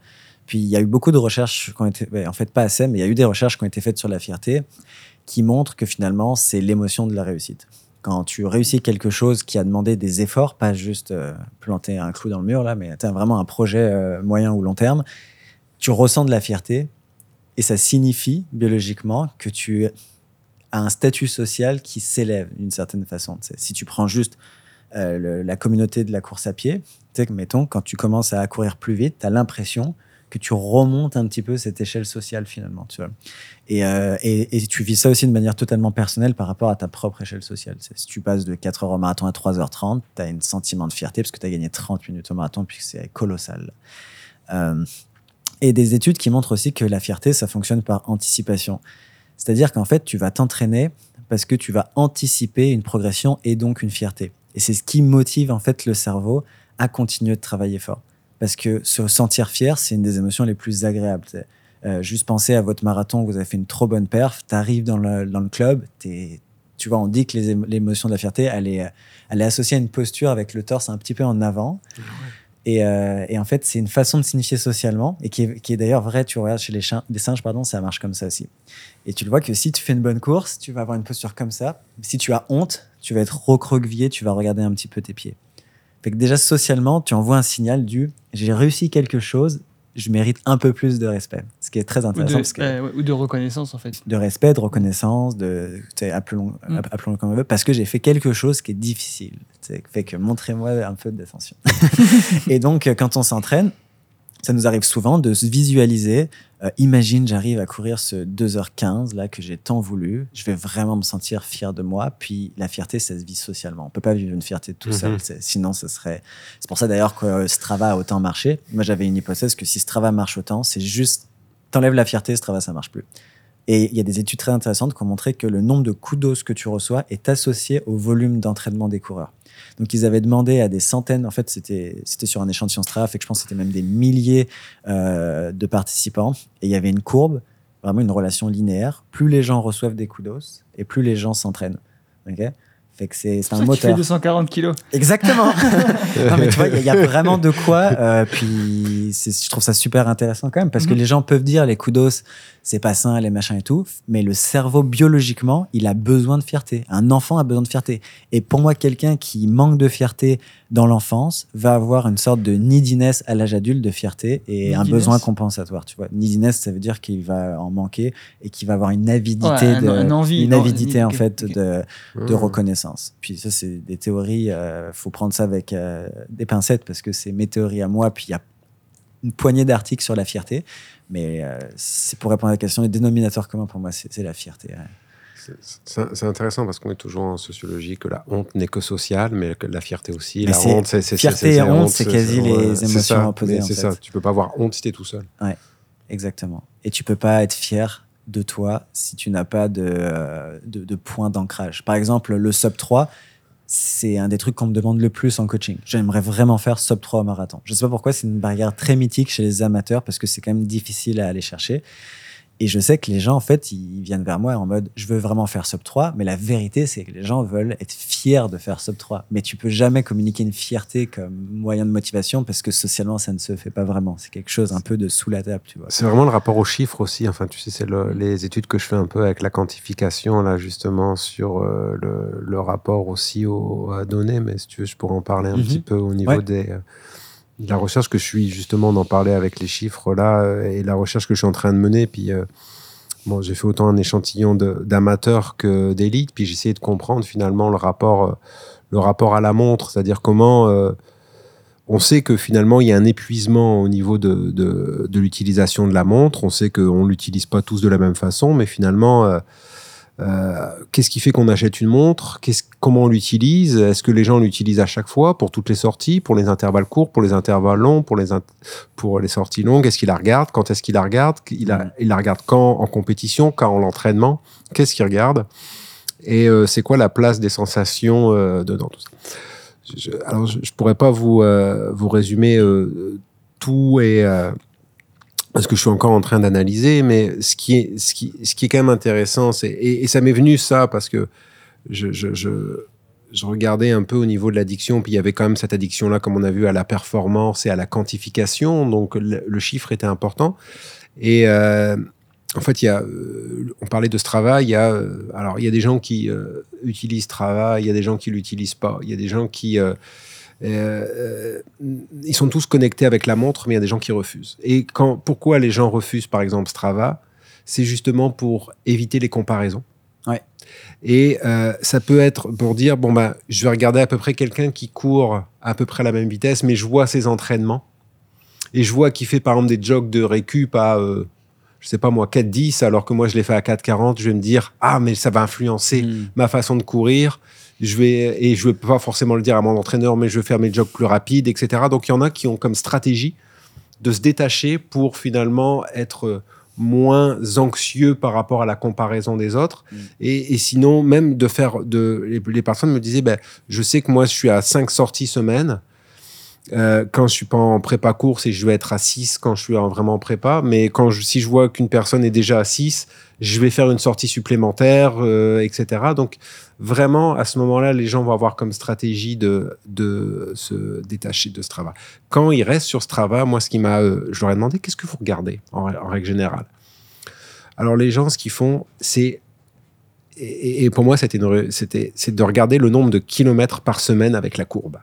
Puis il y a eu beaucoup de recherches qui ont été, en fait pas assez, mais il y a eu des recherches qui ont été faites sur la fierté qui montrent que finalement, c'est l'émotion de la réussite. Quand tu réussis quelque chose qui a demandé des efforts, pas juste euh, planter un clou dans le mur, là, mais tu vraiment un projet euh, moyen ou long terme, tu ressens de la fierté et ça signifie biologiquement que tu as un statut social qui s'élève d'une certaine façon. Si tu prends juste euh, la communauté de la course à pied, tu sais mettons, quand tu commences à courir plus vite, tu as l'impression que tu remontes un petit peu cette échelle sociale finalement. Tu vois. Et, euh, et, et tu vis ça aussi de manière totalement personnelle par rapport à ta propre échelle sociale. Si tu passes de 4 heures au marathon à 3h30, tu as un sentiment de fierté parce que tu as gagné 30 minutes au marathon, puis c'est colossal. Euh, et des études qui montrent aussi que la fierté, ça fonctionne par anticipation. C'est-à-dire qu'en fait, tu vas t'entraîner parce que tu vas anticiper une progression et donc une fierté. Et c'est ce qui motive en fait le cerveau à continuer de travailler fort. Parce que se sentir fier, c'est une des émotions les plus agréables. Euh, juste penser à votre marathon, vous avez fait une trop bonne perf, tu arrives dans le, dans le club, t'es- tu vois, on dit que l'émotion de la fierté, elle est, elle est associée à une posture avec le torse un petit peu en avant. Et, euh, et en fait, c'est une façon de signifier socialement et qui est, qui est d'ailleurs vrai. Tu regardes chez les singes, pardon, ça marche comme ça aussi. Et tu le vois que si tu fais une bonne course, tu vas avoir une posture comme ça. Si tu as honte, tu vas être recroquevillé, tu vas regarder un petit peu tes pieds. Fait que déjà socialement, tu envoies un signal du j'ai réussi quelque chose, je mérite un peu plus de respect. Ce qui est très Ou intéressant de, parce que ouais, ouais, ou de reconnaissance, en fait. de respect, de reconnaissance, de appelons, Mm. appelons-le comme on veut, parce que j'ai fait quelque chose qui est difficile. Tu sais, Fait que montrez-moi un peu d'attention. et donc, euh, quand on s'entraîne, ça nous arrive souvent de se visualiser. Euh, imagine, j'arrive à courir ce 2h15 là que j'ai tant voulu. Je vais vraiment me sentir fier de moi. Puis la fierté, ça se vit socialement. On peut pas vivre une fierté tout seul. Mhm. Sinon, ce serait. C'est pour ça d'ailleurs que euh, Strava a autant marché. Moi, j'avais une hypothèse que si Strava marche autant, c'est juste t'enlèves la fierté, Strava ça marche plus. Et il y a des études très intéressantes qui ont montré que le nombre de kudos que tu reçois est associé au volume d'entraînement des coureurs. Donc ils avaient demandé à des centaines, en fait c'était sur un échantillon fait que je pense c'était même des milliers euh, de participants, et il y avait une courbe, vraiment une relation linéaire. Plus les gens reçoivent des kudos, et plus les gens s'entraînent. Fait que c'est un ça qui fait moteur. 240 kilos. Exactement. non, mais tu vois, il y, a- il y a vraiment de quoi. euh, puis c'est- je trouve ça super intéressant quand même parce que Mhm. les gens peuvent dire les kudos, c'est pas sain, les machins et tout. Mais le cerveau, biologiquement, il a besoin de fierté. Un enfant a besoin de fierté. Et pour moi, quelqu'un qui manque de fierté dans l'enfance va avoir une sorte de neediness à l'âge adulte de fierté et un besoin compensatoire. Tu vois, neediness, ça veut dire qu'il va en manquer et qu'il va avoir une avidité, Ouais, un- de, un envie, une avidité en fait de de Mmh. Puis ça, c'est des théories, euh, faut prendre ça avec euh, des pincettes parce que c'est mes théories à moi. Puis il y a une poignée d'articles sur la fierté. Mais euh, c'est pour répondre à la question, le dénominateur commun pour moi, c'est la fierté. ouais. C'est- intéressant parce qu'on est toujours en sociologie que la honte n'est que sociale, mais que la fierté aussi. Mais la honte, c'est fierté et honte, c'est quasi les ouais, émotions opposées, C'est ça. Tu peux pas avoir honte si t'es tout seul. Exactement. Et tu peux pas être fier de toi si tu n'as pas de, euh, de, point d'ancrage. Par exemple, le sub 3, c'est un des trucs qu'on me demande le plus en coaching. J'aimerais vraiment faire sub 3 au marathon. Je sais pas pourquoi, c'est une barrière très mythique chez les amateurs parce que c'est quand même difficile à aller chercher. Et je sais que les gens, en fait, ils viennent vers moi en mode je veux vraiment faire sub 3, mais la vérité, c'est que les gens veulent être fiers de faire sub 3. Mais tu peux jamais communiquer une fierté comme moyen de motivation parce que socialement, ça ne se fait pas vraiment. C'est quelque chose un peu de sous la table, tu vois. C'est vraiment le rapport aux chiffres aussi. Enfin, tu sais, c'est le- les études que je fais un peu avec la quantification, là, justement, sur euh, le, le rapport aussi aux à données. Mais si tu veux, je pourrais en parler un Mhm. petit peu au niveau Ouais. des, euh, la recherche que je suis justement d'en parler avec les chiffres là euh, et la recherche que je suis en train de mener. Puis, euh, bon, j'ai fait autant un échantillon d'amateurs que d'élites. Puis, j'ai essayé de comprendre finalement le rapport, euh, le rapport à la montre, c'est-à-dire comment. on sait que finalement, il y a un épuisement au niveau de, de l'utilisation de la montre. On sait qu'on ne l'utilise pas tous de la même façon, mais finalement, euh, qu'est-ce qui fait qu'on achète une montre? Qu'est-ce- Comment on l'utilise? Est-ce que les gens l'utilisent à chaque fois pour toutes les sorties, pour les intervalles courts, pour les intervalles longs, pour les, pour les sorties longues? Est-ce qu'il la regarde? Quand est-ce qu'il la regarde? Il, a- Mhm. il la regarde quand? En compétition, quand? En entraînement? Qu'est-ce qu'il regarde? Et euh, c'est quoi la place des sensations euh, dedans tout ça? Je, alors, je, je pourrais pas vous, vous résumer tout et parce que je suis encore en train d'analyser, mais ce qui est, ce qui, ce qui est quand même intéressant, c'est et, ça m'est venu ça parce que je, je, je, je regardais un peu au niveau de l'addiction, puis il y avait quand même cette addiction-là, comme on a vu, à la performance et à la quantification, donc le, chiffre était important. Et euh, en fait, il y a, euh, on parlait de Strava, il y a, euh, alors il y a des gens qui utilisent Strava, il y a des gens qui l'utilisent pas, il y a des gens qui, euh, euh, ils sont tous connectés avec la montre, mais il y a des gens qui refusent. Et quand, pourquoi les gens refusent, par exemple, Strava? C'est justement pour éviter les comparaisons. Ouais. Et euh, ça peut être pour dire bon bah je vais regarder à peu près quelqu'un qui court à peu près à la même vitesse, mais je vois ses entraînements et je vois qu'il fait par exemple des jogs de récup à euh, je sais pas moi 4-10 alors que moi je l'ai fait à 4-40, je vais me dire ah mais ça va influencer Mm. ma façon de courir. Je vais et je vais pas forcément le dire à mon entraîneur, mais je vais faire mes jogs plus rapides, etc. Donc il y en a qui ont comme stratégie de se détacher pour finalement être moins anxieux par rapport à la comparaison des autres. Mm. Et, et sinon, même de faire de les, les personnes me disaient, ben, je sais que moi je suis à 5 sorties semaine. Euh, quand je suis pas en prépa course et je vais être à 6 quand je suis en- vraiment en prépa. Mais quand si je vois qu'une personne est déjà à 6, je vais faire une sortie supplémentaire, euh, etc. Donc vraiment, à ce moment-là, les gens vont avoir comme stratégie de, se détacher de Strava. Quand ils restent sur Strava, moi, ce qui m'a, euh, je leur ai demandé, qu'est-ce que vous regardez en, règle générale? Alors les gens, ce qu'ils font, c'est et, pour moi, c'était, de regarder le nombre de kilomètres par semaine avec la courbe.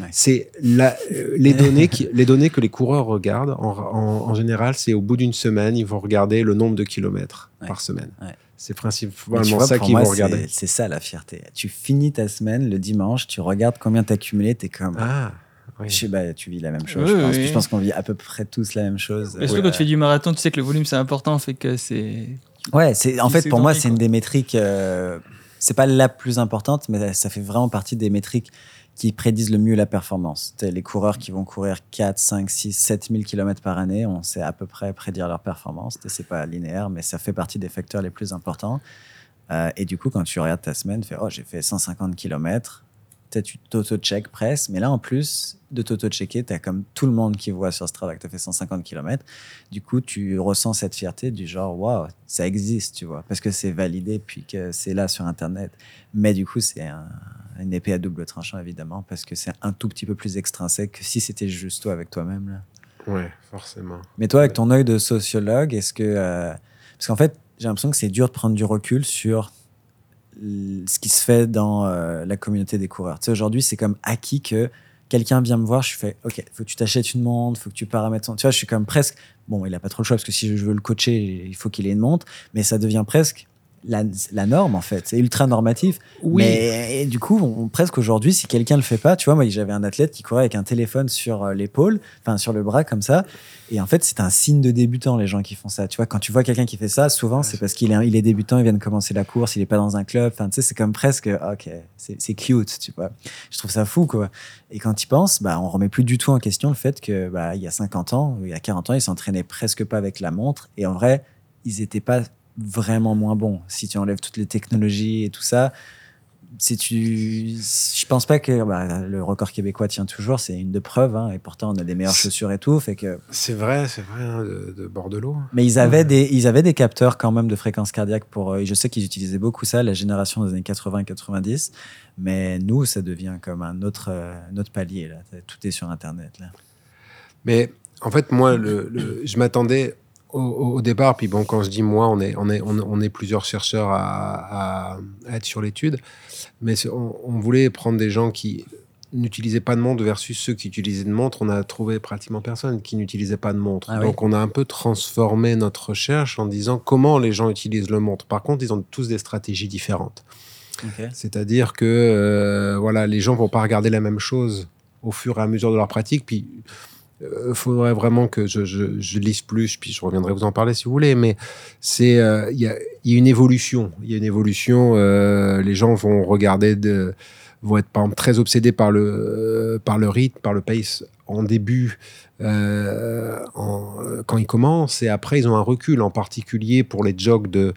Ouais. C'est euh, les, données qui, les données que les coureurs regardent, en, en- en général, c'est au bout d'une semaine, ils vont regarder le nombre de kilomètres Ouais. par semaine. Ouais. C'est principalement vois, ça pour qu'ils moi, vont c'est- regarder. C'est ça la fierté. Tu finis ta semaine le dimanche, tu regardes combien t'as cumulé, t'es comme. Ah, oui. Je sais, bah, tu vis la même chose, Oui, je pense. oui. Pense qu'on vit à peu près tous la même chose. Mais surtout quand tu fais du marathon, tu sais que le volume c'est important, fait que c'est. Ouais, c'est en fait pour moi c'est une des métriques. euh, c'est pas la plus importante, mais ça fait vraiment partie des métriques qui prédisent le mieux la performance. Les coureurs qui vont courir 4, 5, 6, 7 000 km par année, on sait à peu près prédire leur performance. C'est pas linéaire, mais ça fait partie des facteurs les plus importants. Euh, et du coup, quand tu regardes ta semaine, tu fais Oh, j'ai fait 150 km. Tu t'auto-check presque, mais là en plus de t'auto-checker, tu as comme tout le monde qui voit sur Strava que tu as fait 150 km. Du coup, tu ressens cette fierté du genre waouh, ça existe, tu vois, parce que c'est validé puis que c'est là sur Internet. Mais du coup, c'est un- une épée à double tranchant évidemment, parce que c'est un tout petit peu plus extrinsèque que si c'était juste toi avec toi-même. là. Ouais, forcément. Mais toi, avec ton œil de sociologue, est-ce que. euh, Parce qu'en fait, j'ai l'impression que c'est dur de prendre du recul sur ce qui se fait dans euh, la communauté des coureurs. Tu sais, aujourd'hui, c'est comme acquis que quelqu'un vient me voir, je fais OK, faut que tu t'achètes une montre, faut que tu paramètres son. Tu vois, je suis comme presque. Bon, il a pas trop le choix parce que si je veux le coacher, il faut qu'il ait une montre, mais ça devient presque. La, la norme en fait, c'est ultra normatif. Mais et du coup, on- presque aujourd'hui, si quelqu'un le fait pas, tu vois, moi j'avais un athlète qui courait avec un téléphone sur euh, l'épaule, enfin sur le bras comme ça, et en fait c'est un signe de débutant les gens qui font ça. Tu vois, quand tu vois quelqu'un qui fait ça, souvent c'est parce qu'il est, il est débutant, il vient de commencer la course, il est pas dans un club. Enfin, tu sais, c'est comme presque, ok, c'est cute, tu vois. Je trouve ça fou quoi. Et quand tu penses, bah on remet plus du tout en question le fait que bah il y a 50 ans, il y a 40 ans, ils s'entraînaient presque pas avec la montre, et en vrai, ils étaient pas vraiment moins bons. Si tu enlèves toutes les technologies et tout ça, si tu, je pense pas que bah, le record québécois tient toujours. C'est une de preuve, hein, et pourtant on a des meilleures chaussures et tout, fait que. C'est vrai, c'est vrai, hein, de, de bord de l'eau. Mais ils avaient des, ils avaient des capteurs quand même de fréquence cardiaque pour. euh, je sais qu'ils utilisaient beaucoup ça, la génération des années 80 et 90. Mais nous, ça devient comme un autre, euh, un autre palier là. Tout est sur Internet là. Mais en fait, moi, le, le- je m'attendais au, départ, puis bon, quand je dis moi, on est, on est, on, on est plusieurs chercheurs à, à- à être sur l'étude, mais on, on voulait prendre des gens qui n'utilisaient pas de montre versus ceux qui utilisaient de montre. On a trouvé pratiquement personne qui n'utilisait pas de montre. Ah oui. Donc, on a un peu transformé notre recherche en disant comment les gens utilisent le montre. Par contre, ils ont tous des stratégies différentes. C'est-à-dire que euh, voilà, les gens vont pas regarder la même chose au fur et à mesure de leur pratique. Puis, il faudrait vraiment que je, lise plus, puis je reviendrai vous en parler si vous voulez. Mais c'est euh, il y, a, une évolution. Il y a une évolution. euh, les gens vont regarder de vont être par exemple très obsédés par le euh, rythme, par le pace en début. euh, euh, quand ils commencent et après ils ont un recul en particulier pour les jogs de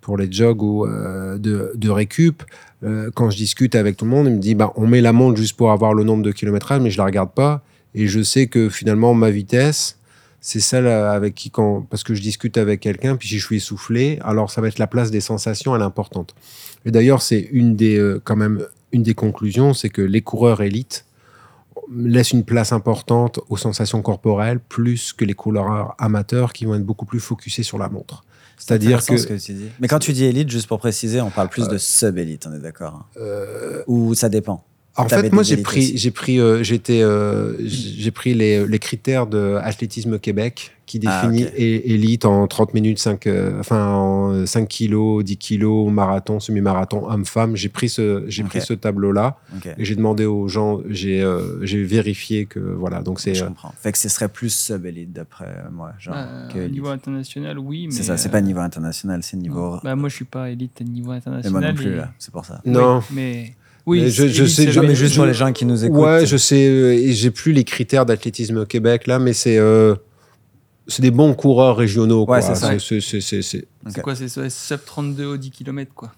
pour les jogs ou euh, de, récup euh, quand je discute avec tout le monde il me dit bah on met la montre juste pour avoir le nombre de kilométrage mais je la regarde pas et je sais que finalement ma vitesse c'est celle avec qui quand parce que je discute avec quelqu'un puis si je suis essoufflé alors ça va être la place des sensations elle est importante et d'ailleurs c'est une des euh, quand même une des conclusions c'est que les coureurs élites laissent une place importante aux sensations corporelles plus que les coureurs amateurs qui vont être beaucoup plus focusés sur la montre c'est-à-dire que, ce que tu dis. Mais quand tu dis élite, juste pour préciser, on parle plus de sub-élite, on est d'accord hein. Ou ça dépend. En fait, moi, j'ai pris, aussi. j'ai pris, euh, j'étais, euh, j'ai pris les, les critères de Athlétisme Québec qui Ah, définit é- élite en 30 minutes, 5, euh, enfin, en 5 kilos, 10 kilos, marathon, semi-marathon, homme-femme. J'ai pris ce, j'ai Ok. pris ce tableau-là et j'ai demandé aux gens, j'ai, euh, j'ai vérifié que, voilà, donc c'est, Je euh, comprends. Fait que ce serait plus sub-élite d'après moi. Genre, Bah, que au élite. niveau international, oui. mais C'est ça, c'est pas niveau international, c'est niveau. Bah, moi, je suis pas élite niveau Et international. moi non plus, et- là, c'est pour ça. non. Oui, mais oui, Mais je- je sais- c'est je- Non, mais élite. juste pour les gens qui nous écoutent. Ouais, je sais, euh, et j'ai plus les critères d'Athlétisme Québec là, mais c'est, euh, c'est des bons coureurs régionaux. Ouais, quoi. c'est ça. Quoi C'est sub 32 au 10 km, quoi.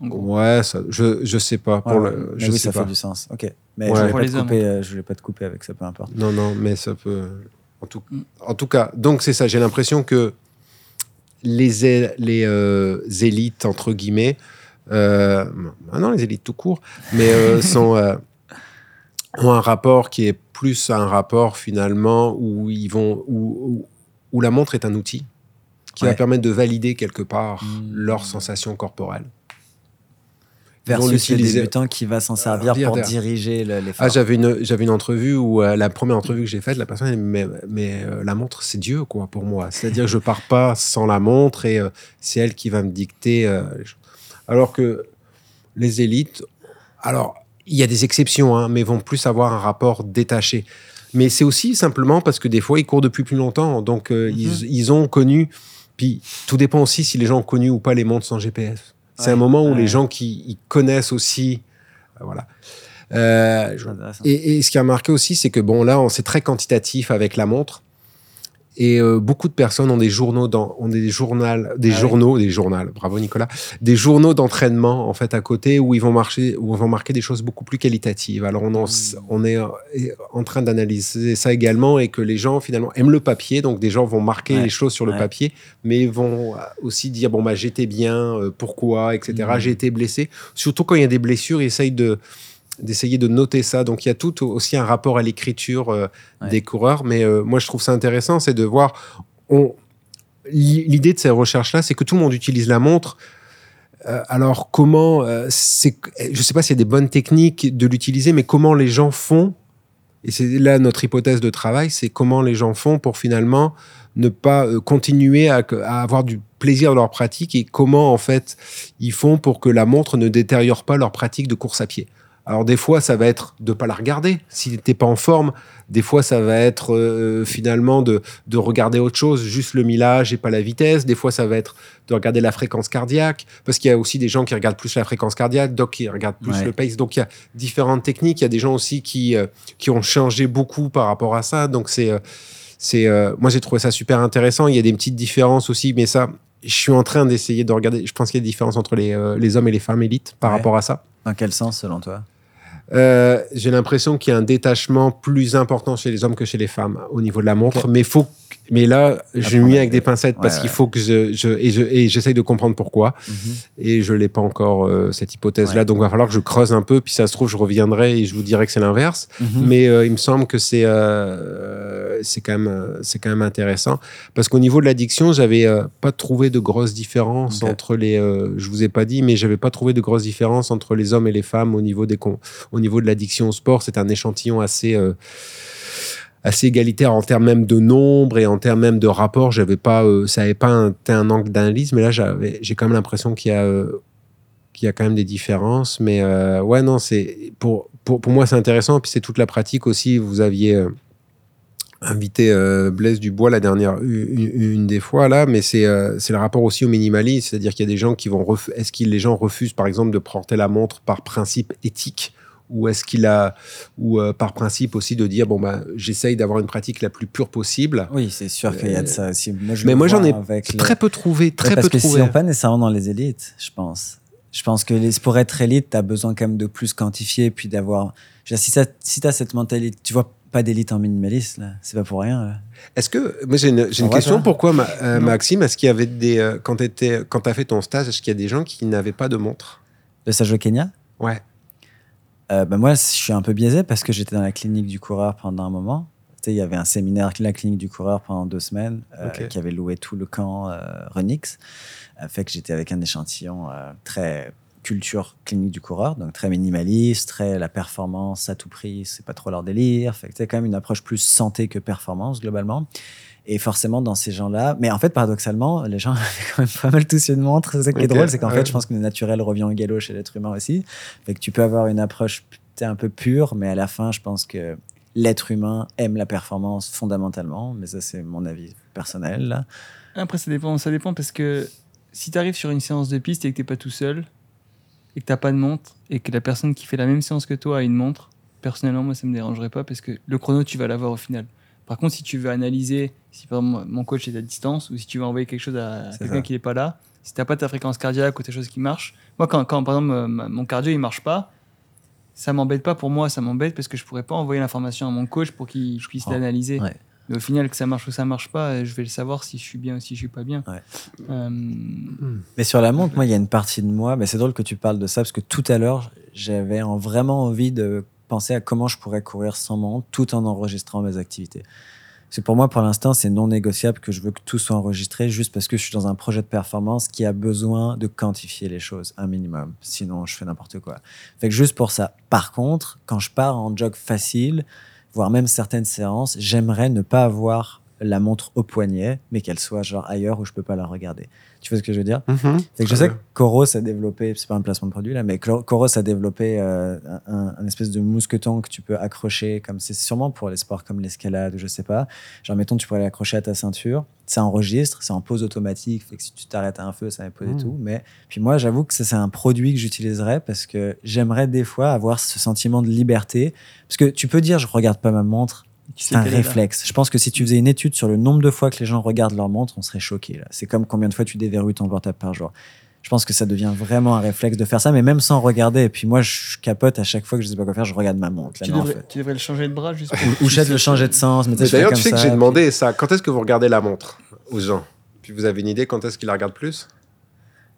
Ouais, ça, je, je sais pas. Pour Ouais, le, mais je oui, sais ça pas. fait du sens. Ok. Mais Ouais. je voulais Pour pas les hommes, couper, euh, je voulais pas te couper avec ça, peu importe. Non, non, mais ça peut. En tout, Mm. en tout cas, donc c'est ça. J'ai l'impression que les, les euh, élites, entre guillemets, euh, ah non, les élites tout court, mais euh, sont, euh, ont un rapport qui est plus un rapport finalement où, ils vont, où, où, où la montre est un outil qui va permettre de valider quelque part Mm. leurs sensations corporelles. Ils vont Versus le débutant qui va s'en servir dire pour derrière. diriger le- l'effort. Ah, j'avais une, j'avais une entrevue où euh, la première entrevue que j'ai faite, la personne, elle mais, mais euh, la montre, c'est Dieu, quoi, pour moi. C'est-à-dire que je pars pas sans la montre et euh, c'est elle qui va me dicter. les. Alors que les élites, alors, il y a des exceptions, hein, mais vont plus avoir un rapport détaché. Mais c'est aussi simplement parce que des fois, ils courent depuis plus longtemps. Donc, euh, Mhm. ils, ils ont connu. Puis, tout dépend aussi si les gens ont connu ou pas les montres sans GPS. C'est Ouais, un moment où les gens qui ils connaissent aussi. euh, voilà. Euh, et, et ce qui a marqué aussi, c'est que bon, là, on- c'est très quantitatif avec la montre. Et euh, beaucoup de personnes ont des journaux, dans, ont des journaux, des Ah journaux, des journaux. Bravo Nicolas, des journaux d'entraînement en fait à côté où ils vont marcher, où ils vont marquer des choses beaucoup plus qualitatives. Alors on, en- Mm. on est euh, en train d'analyser ça également et que les gens finalement aiment le papier, donc des gens vont marquer Ouais. les choses sur le papier, mais vont euh, aussi dire bon bah j'étais bien, euh, pourquoi, etc. Mm. J'ai été blessé. Surtout quand il y a des blessures, ils essayent de d'essayer de noter ça. Donc il y a tout aussi un rapport à l'écriture euh, Ouais. des coureurs. Mais euh, moi je trouve ça intéressant, c'est de voir. On... l'i- L'idée de ces recherches-là, c'est que tout le monde utilise la montre. Euh, alors comment c'est Je sais pas s'il y a des bonnes techniques de l'utiliser, mais comment les gens font Et c'est là notre hypothèse de travail, c'est comment les gens font pour finalement ne pas euh, continuer à, à avoir du plaisir dans leur pratique et comment en fait ils font pour que la montre ne détériore pas leur pratique de course à pied. Alors des fois, ça va être de pas la regarder si t'es pas en forme. Des fois, ça va être euh, finalement de, de regarder autre chose, juste le millage et pas la vitesse. Des fois, ça va être de regarder la fréquence cardiaque, parce qu'il y a aussi des gens qui regardent plus la fréquence cardiaque, d'autres qui regardent plus Ouais. le pace. Donc il y a différentes techniques. Il y a des gens aussi qui euh, qui ont changé beaucoup par rapport à ça. Donc c'est euh, c'est euh, moi j'ai trouvé ça super intéressant. Il y a des petites différences aussi, mais ça, je suis en train d'essayer de regarder. Je pense qu'il y a des différences entre les, euh, les hommes et les femmes élites par Ouais. rapport à ça. Dans quel sens, selon toi? Euh, j'ai l'impression qu'il y a un détachement plus important chez les hommes que chez les femmes au niveau de la montre. Mais faut, mais là, je Apprendre mis avec des pincettes parce Ouais, qu'il faut que je, je et je et j'essaye de comprendre pourquoi. Et je l'ai pas encore euh, cette hypothèse-là, Ouais. donc il va falloir que je creuse un peu. Puis ça se trouve, je reviendrai et je vous dirai que c'est l'inverse. Mhm. Mais euh, il me semble que c'est euh, c'est quand même c'est quand même intéressant parce qu'au niveau de l'addiction, j'avais pas trouvé de grosses différences entre les. je vous ai pas dit, mais j'avais pas trouvé de grosses différences entre les hommes et les femmes au niveau des au niveau de l'addiction au sport. C'est un échantillon assez assez égalitaire en termes même de nombre et en termes même de rapport. J'avais pas euh, ça avait pas un, un angle d'analyse, mais là j'avais j'ai quand même l'impression qu'il y a euh, qu'il y a quand même des différences. Mais euh, ouais, non, c'est pour, pour, pour moi, c'est intéressant. Puis c'est toute la pratique aussi. Vous aviez invité Blaise Dubois la dernière, une, des fois là, mais c'est c'est le rapport aussi au minimalisme. C'est-à-dire qu'il y a des gens qui vont. ref- Est-ce que les gens refusent, par exemple, de porter la montre par principe éthique? Ou est-ce qu'il a, ou euh, par principe aussi de dire bon bah j'essaye d'avoir une pratique la plus pure possible. Oui, c'est sûr qu'il y a de ça aussi. Moi, je Mais moi, j'en ai le- Très peu trouvé, très Ouais, parce peu que trouvé. sinon, pas nécessairement dans les élites, je pense. Je pense que les, pour être élite, tu as besoin quand même de plus quantifier, puis d'avoir. Si, si tu as cette mentalité, tu vois pas d'élite en minimaliste, là. C'est pas pour rien. Est-ce que moi j'ai une, question toi pourquoi Ma- euh. Maxime est-ce qu'il y avait des euh, quand tu quand as fait ton stage est-ce qu'il y a des gens qui n'avaient pas de montre? Le stage au Kenya? Ouais. Euh, bah, moi, je suis un peu biaisé parce que j'étais dans la clinique du coureur pendant un moment. Tu sais, il y avait un séminaire, la clinique du coureur, pendant deux semaines, euh, qui avait loué tout le camp euh, Renix. Euh, fait que j'étais avec un échantillon euh, très culture clinique du coureur, donc très minimaliste, très la performance à tout prix, c'est pas trop leur délire. Fait que c'est quand même une approche plus santé que performance globalement. Et forcément, dans ces gens-là, mais en fait, paradoxalement, les gens avaient quand même pas mal tous une montre. C'est ça qui est drôle, c'est qu'en ouais. fait, je pense que le naturel revient au galop chez l'être humain aussi. Fait que tu peux avoir une approche un peu pure, mais à la fin, je pense que l'être humain aime la performance fondamentalement. Mais ça, c'est mon avis personnel. Là. Après, ça dépend, ça dépend parce que si tu arrives sur une séance de piste et que t'es pas tout seul, et que t'as pas de montre, et que la personne qui fait la même séance que toi a une montre, personnellement, moi, ça me dérangerait pas parce que le chrono, tu vas l'avoir au final. Par contre, si tu veux analyser, si par exemple mon coach est à distance, ou si tu veux envoyer quelque chose à quelqu'un qui n'est pas là, si t'as pas ta fréquence cardiaque ou tes choses qui marchent. Moi, quand, quand par exemple, mon cardio il marche pas, ça m'embête pas pour moi, ça m'embête parce que je pourrais pas envoyer l'information à mon coach pour qu'il puisse l'analyser. Ouais. Mais au final, que ça marche ou ça marche pas, je vais le savoir si je suis bien ou si je suis pas bien. Ouais. Euh, Mais sur la montre, moi, il y a une partie de moi, mais c'est drôle que tu parles de ça, parce que tout à l'heure, j'avais en- vraiment envie de penser à comment je pourrais courir sans montre, tout en enregistrant mes activités. C'est pour moi, pour l'instant, c'est non négociable que je veux que tout soit enregistré, juste parce que je suis dans un projet de performance qui a besoin de quantifier les choses, un minimum. Sinon, je fais n'importe quoi. Fait que juste pour ça. Par contre, quand je pars en jog facile, voire même certaines séances, j'aimerais ne pas avoir la montre au poignet, mais qu'elle soit genre ailleurs où je peux pas la regarder. Tu vois ce que je veux dire? Que je sais que Coros a développé, c'est pas un placement de produit là, mais Coros a développé euh, un, un espèce de mousqueton que tu peux accrocher, comme c'est sûrement pour les sports comme l'escalade ou je sais pas. Genre, mettons, tu pourrais l'accrocher à ta ceinture, ça enregistre, c'est en pause automatique, fait que si tu t'arrêtes à un feu, ça va poser Mm. tout. Mais puis moi, j'avoue que c'est un produit que j'utiliserais parce que j'aimerais des fois avoir ce sentiment de liberté. Parce que tu peux dire, je regarde pas ma montre, c'est un réflexe. Je pense que si tu faisais une étude sur le nombre de fois que les gens regardent leur montre, on serait choqué. là. C'est comme combien de fois tu déverrouilles ton portable par jour. Je pense que ça devient vraiment un réflexe de faire ça, mais même sans regarder. Et puis moi, je capote à chaque fois que je sais pas quoi faire, je regarde ma montre. là, Tu en devrais, fait. tu devrais le changer de bras juste pour. Ou je le changer de sens. Mais, D'ailleurs, tu sais que j'ai puis- demandé ça. Quand est-ce que vous regardez la montre aux gens? Puis vous avez une idée quand est-ce qu'ils la regardent plus?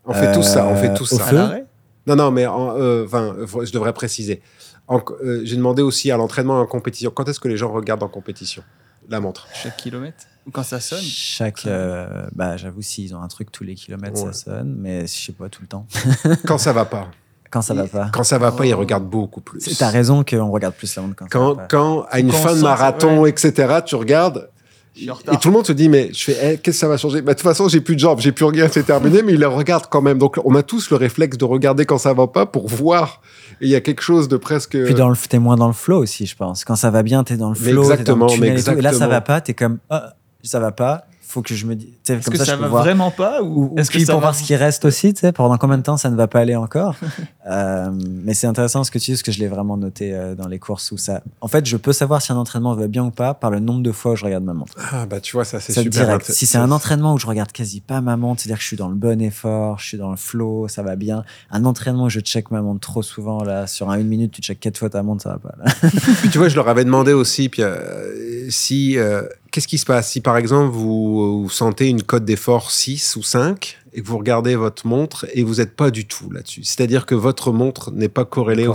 On fait tous ça. On fait tous Euh, au ça. Feu Non, non, mais en, euh, enfin, euh, je devrais préciser. Euh, j'ai demandé aussi à l'entraînement et en compétition. Quand est-ce que les gens regardent en compétition la montre? Chaque kilomètre? Ou quand ça sonne? Chaque, euh, bah, j'avoue, s'ils ont un truc tous les kilomètres, Ouais. ça sonne, mais je sais pas tout le temps. Quand ça va pas. Quand ça va pas. Quand ça va pas, ils Oh. regardent beaucoup plus. C'est- T'as raison qu'on regarde plus la montre quand, ça Quand, va pas. quand à une Quand fin de marathon, ouais. etc., tu regardes. Et tout le monde se dit, mais je fais, eh, qu'est-ce que ça va changer? Bah, De toute façon, j'ai plus de jambes, j'ai plus rien, c'est terminé, mais ils le regardent quand même. Donc, on a tous le réflexe de regarder quand ça va pas pour voir. Et il y a quelque chose de presque. Puis dans le, t'es moins dans le flow aussi, je pense. Quand ça va bien, t'es dans le Mais flow, t'es dans exactement, le mais et tout. Et là, ça va pas, t'es comme, ah, ça va pas, faut que je me dise. Est-ce Comme que ça, ça, je peux va voir. vraiment pas ou, Ou, est-ce que ça pour va voir ce qui reste aussi, tu sais, pendant combien de temps ça ne va pas aller encore. Euh, mais c'est intéressant ce que tu dis, parce que je l'ai vraiment noté euh, dans les courses où ça. En fait, je peux savoir si un entraînement va bien ou pas par le nombre de fois où je regarde ma montre. Ah, bah, tu vois, ça, c'est super. direct. Si c'est un entraînement où je regarde quasi pas ma montre, c'est-à-dire que je suis dans le bon effort, je suis dans le flow, ça va bien. Un entraînement où je check ma montre trop souvent, là, sur un une minute, tu check quatre fois ta montre, ça va pas. Là. Puis tu vois, je leur avais demandé aussi, puis, euh, si, euh, qu'est-ce qui se passe si par exemple vous, vous sentez une cote d'effort 6 ou 5 et que vous regardez votre montre et vous n'êtes pas du tout là-dessus? C'est-à-dire que votre montre n'est pas corrélée aux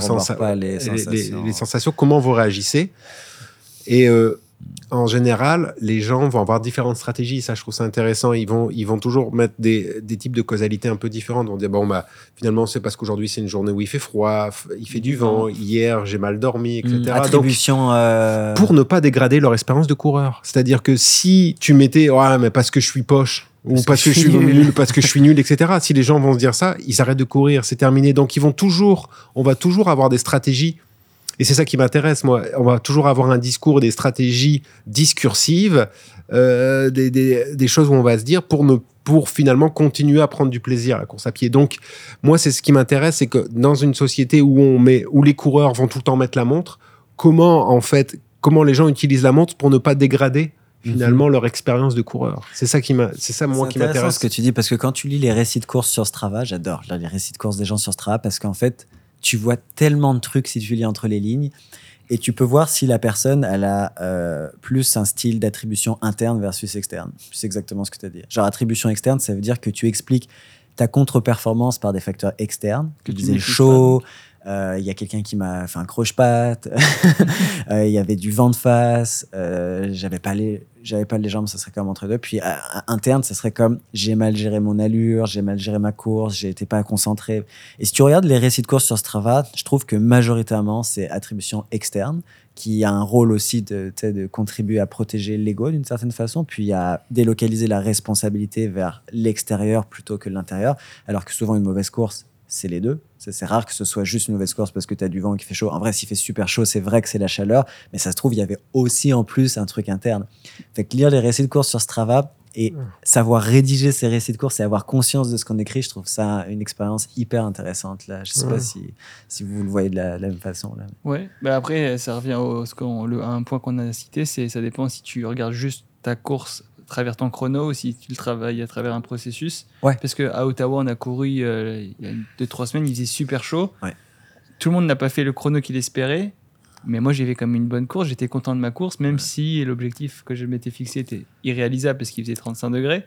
les les- les sensations. Comment vous réagissez? Et euh, en général, les gens vont avoir différentes stratégies. Ça, je trouve ça intéressant. Ils vont, ils vont toujours mettre des, des types de causalité un peu différentes. Vont dire, bon, bah, finalement, c'est parce qu'aujourd'hui, c'est une journée où il fait froid, il fait du vent. Hier, j'ai mal dormi, etc. Donc, attribution. euh, pour ne pas dégrader leur expérience de coureur. C'est-à-dire que si tu mettais, ouais, mais parce que je suis poche, ou parce, que, je suis nul. parce que je suis nul, etc. Si les gens vont se dire ça, ils arrêtent de courir, c'est terminé. Donc ils vont toujours, on va toujours avoir des stratégies. Et c'est ça qui m'intéresse, moi. On va toujours avoir un discours, des stratégies discursives, euh, des, des- des choses où on va se dire pour ne pour finalement continuer à prendre du plaisir à la course à pied. Donc, moi, c'est ce qui m'intéresse, c'est que dans une société où on met, où les coureurs vont tout le temps mettre la montre, comment en fait, comment les gens utilisent la montre pour ne pas dégrader finalement leur expérience de coureur. C'est ça qui m'a, c'est ça moi qui m'intéresse. ce que tu dis parce que quand tu lis les récits de course sur Strava, j'adore les récits de course des gens sur Strava parce qu'en fait, tu vois tellement de trucs si tu lis entre les lignes et tu peux voir si la personne elle a euh, plus un style d'attribution interne versus externe. C'est exactement ce que tu as dit. Genre attribution externe, ça veut dire que tu expliques ta contre-performance par des facteurs externes. Que Que tu disais chaud, il y a quelqu'un qui m'a fait un croche-patte, euh, il y avait du vent de face, euh, j'avais pas les j'avais pas les jambes, ça serait comme entre deux. Puis euh, interne, ça serait comme j'ai mal géré mon allure, j'ai mal géré ma course, j'ai été pas concentré. Et si tu regardes les récits de course sur Strava, je trouve que majoritairement c'est attribution externe qui a un rôle aussi de, de contribuer à protéger l'ego d'une certaine façon, puis à délocaliser la responsabilité vers l'extérieur plutôt que l'intérieur, alors que souvent une mauvaise course, c'est les deux. C'est c'est rare que ce soit juste une mauvaise course parce que tu as du vent qui fait chaud. En vrai, s'il fait super chaud, c'est vrai que c'est la chaleur, mais ça se trouve, il y avait aussi en plus un truc interne. Fait que lire les récits de course sur Strava et savoir rédiger ces récits de course et avoir conscience de ce qu'on écrit, je trouve ça une expérience hyper intéressante. Là. Je sais Ouais. pas si, si vous le voyez de la, la même façon. Là. Ouais, bah après, ça revient au, ce qu'on- le- à un point qu'on a cité, c'est ça dépend si tu regardes juste ta course travers ton chrono ou si tu le travailles à travers un processus. Ouais. Parce qu'à Ottawa, on a couru euh, il y a deux, trois semaines, il faisait super chaud. Ouais. Tout le monde n'a pas fait le chrono qu'il espérait. Mais moi, j'ai fait comme une bonne course. J'étais content de ma course, même si l'objectif que je m'étais fixé était irréalisable parce qu'il faisait 35 degrés.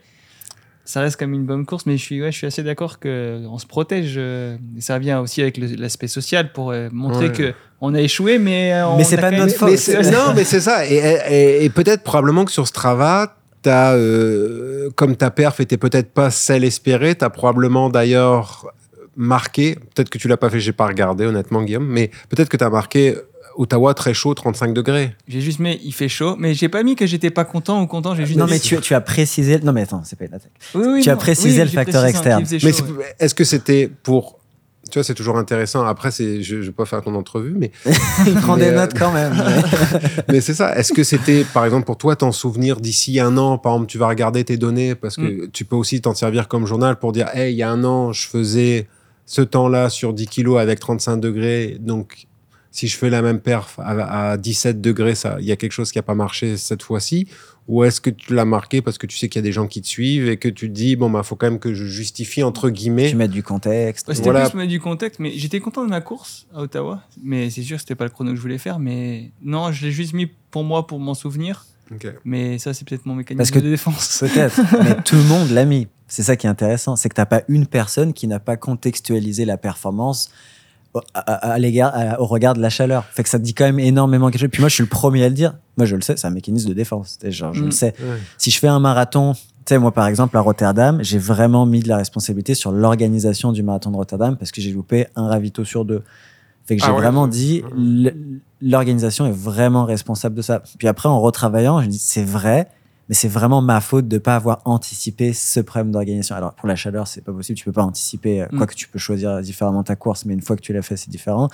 Ça reste comme une bonne course, mais je suis, ouais, je suis assez d'accord qu'on se protège. euh, et ça vient aussi avec l'aspect social pour euh, montrer Ouais. que on a échoué, mais euh, on Mais c'est a pas notre faute. Non, mais c'est ça. Et, et- et peut-être probablement que sur Strava, as, euh, comme ta perf était peut-être pas celle espérée, tu as probablement d'ailleurs marqué, peut-être que tu l'as pas fait, j'ai pas regardé honnêtement Guillaume, mais peut-être que tu as marqué Ottawa très chaud, 35 degrés. J'ai juste mis il fait chaud, mais j'ai pas mis que j'étais pas content ou content. J'ai juste Non, mis- mais tu, tu as précisé. Non, mais attends, c'est pas une attaque. Oui, oui, tu as précisé Oui, le facteur précisé externe. Mais ouais. est-ce que c'était pour... Tu vois, c'est toujours intéressant. Après, c'est, je ne vais pas faire ton entrevue, mais, Il prend Mais, des euh, notes quand même. mais c'est ça. Est-ce que c'était, par exemple, pour toi, t'en souvenir d'ici un an? Par exemple, tu vas regarder tes données parce que tu peux aussi t'en servir comme journal pour dire Hey, il y a un an, je faisais ce temps-là sur 10 kilos avec 35 degrés. Donc, si je fais la même perf à, à 17 degrés, ça, il y a quelque chose qui n'a pas marché cette fois-ci Ou est-ce que tu l'as marqué parce que tu sais qu'il y a des gens qui te suivent et que tu te dis Bon, bah, faut quand même que je justifie, entre guillemets. tu mets du contexte. Ouais, c'était Voilà. plus mettre du contexte, mais j'étais content de ma course à Ottawa. Mais c'est sûr, que c'était pas le chrono que je voulais faire. Mais non, je l'ai juste mis pour moi, pour m'en souvenir. Ok. Mais ça, c'est peut-être mon mécanisme Parce que- de défense. Peut-être, mais tout le monde l'a mis. C'est ça qui est intéressant, c'est que t'as pas une personne qui n'a pas contextualisé la performance à- à- à l'égard- au regard de la chaleur. Fait que ça te dit quand même énormément quelque chose. Puis moi, je suis le premier à le dire. Moi, je le sais, c'est un mécanisme de défense. Genre, je Mm. le sais. Ouais. Si je fais un marathon, tu sais, moi, par exemple, à Rotterdam, j'ai vraiment mis de la responsabilité sur l'organisation du marathon de Rotterdam parce que j'ai loupé un ravito sur deux. Fait que Ah j'ai ouais. vraiment dit, l- l'organisation est vraiment responsable de ça. Puis après, en retravaillant, je dis, c'est vrai, mais c'est vraiment ma faute de pas avoir anticipé ce problème d'organisation. Alors, pour la chaleur, c'est pas possible, tu peux pas anticiper, euh, Mm. quoi que tu peux choisir différemment ta course, mais une fois que tu l'as fait, c'est différent.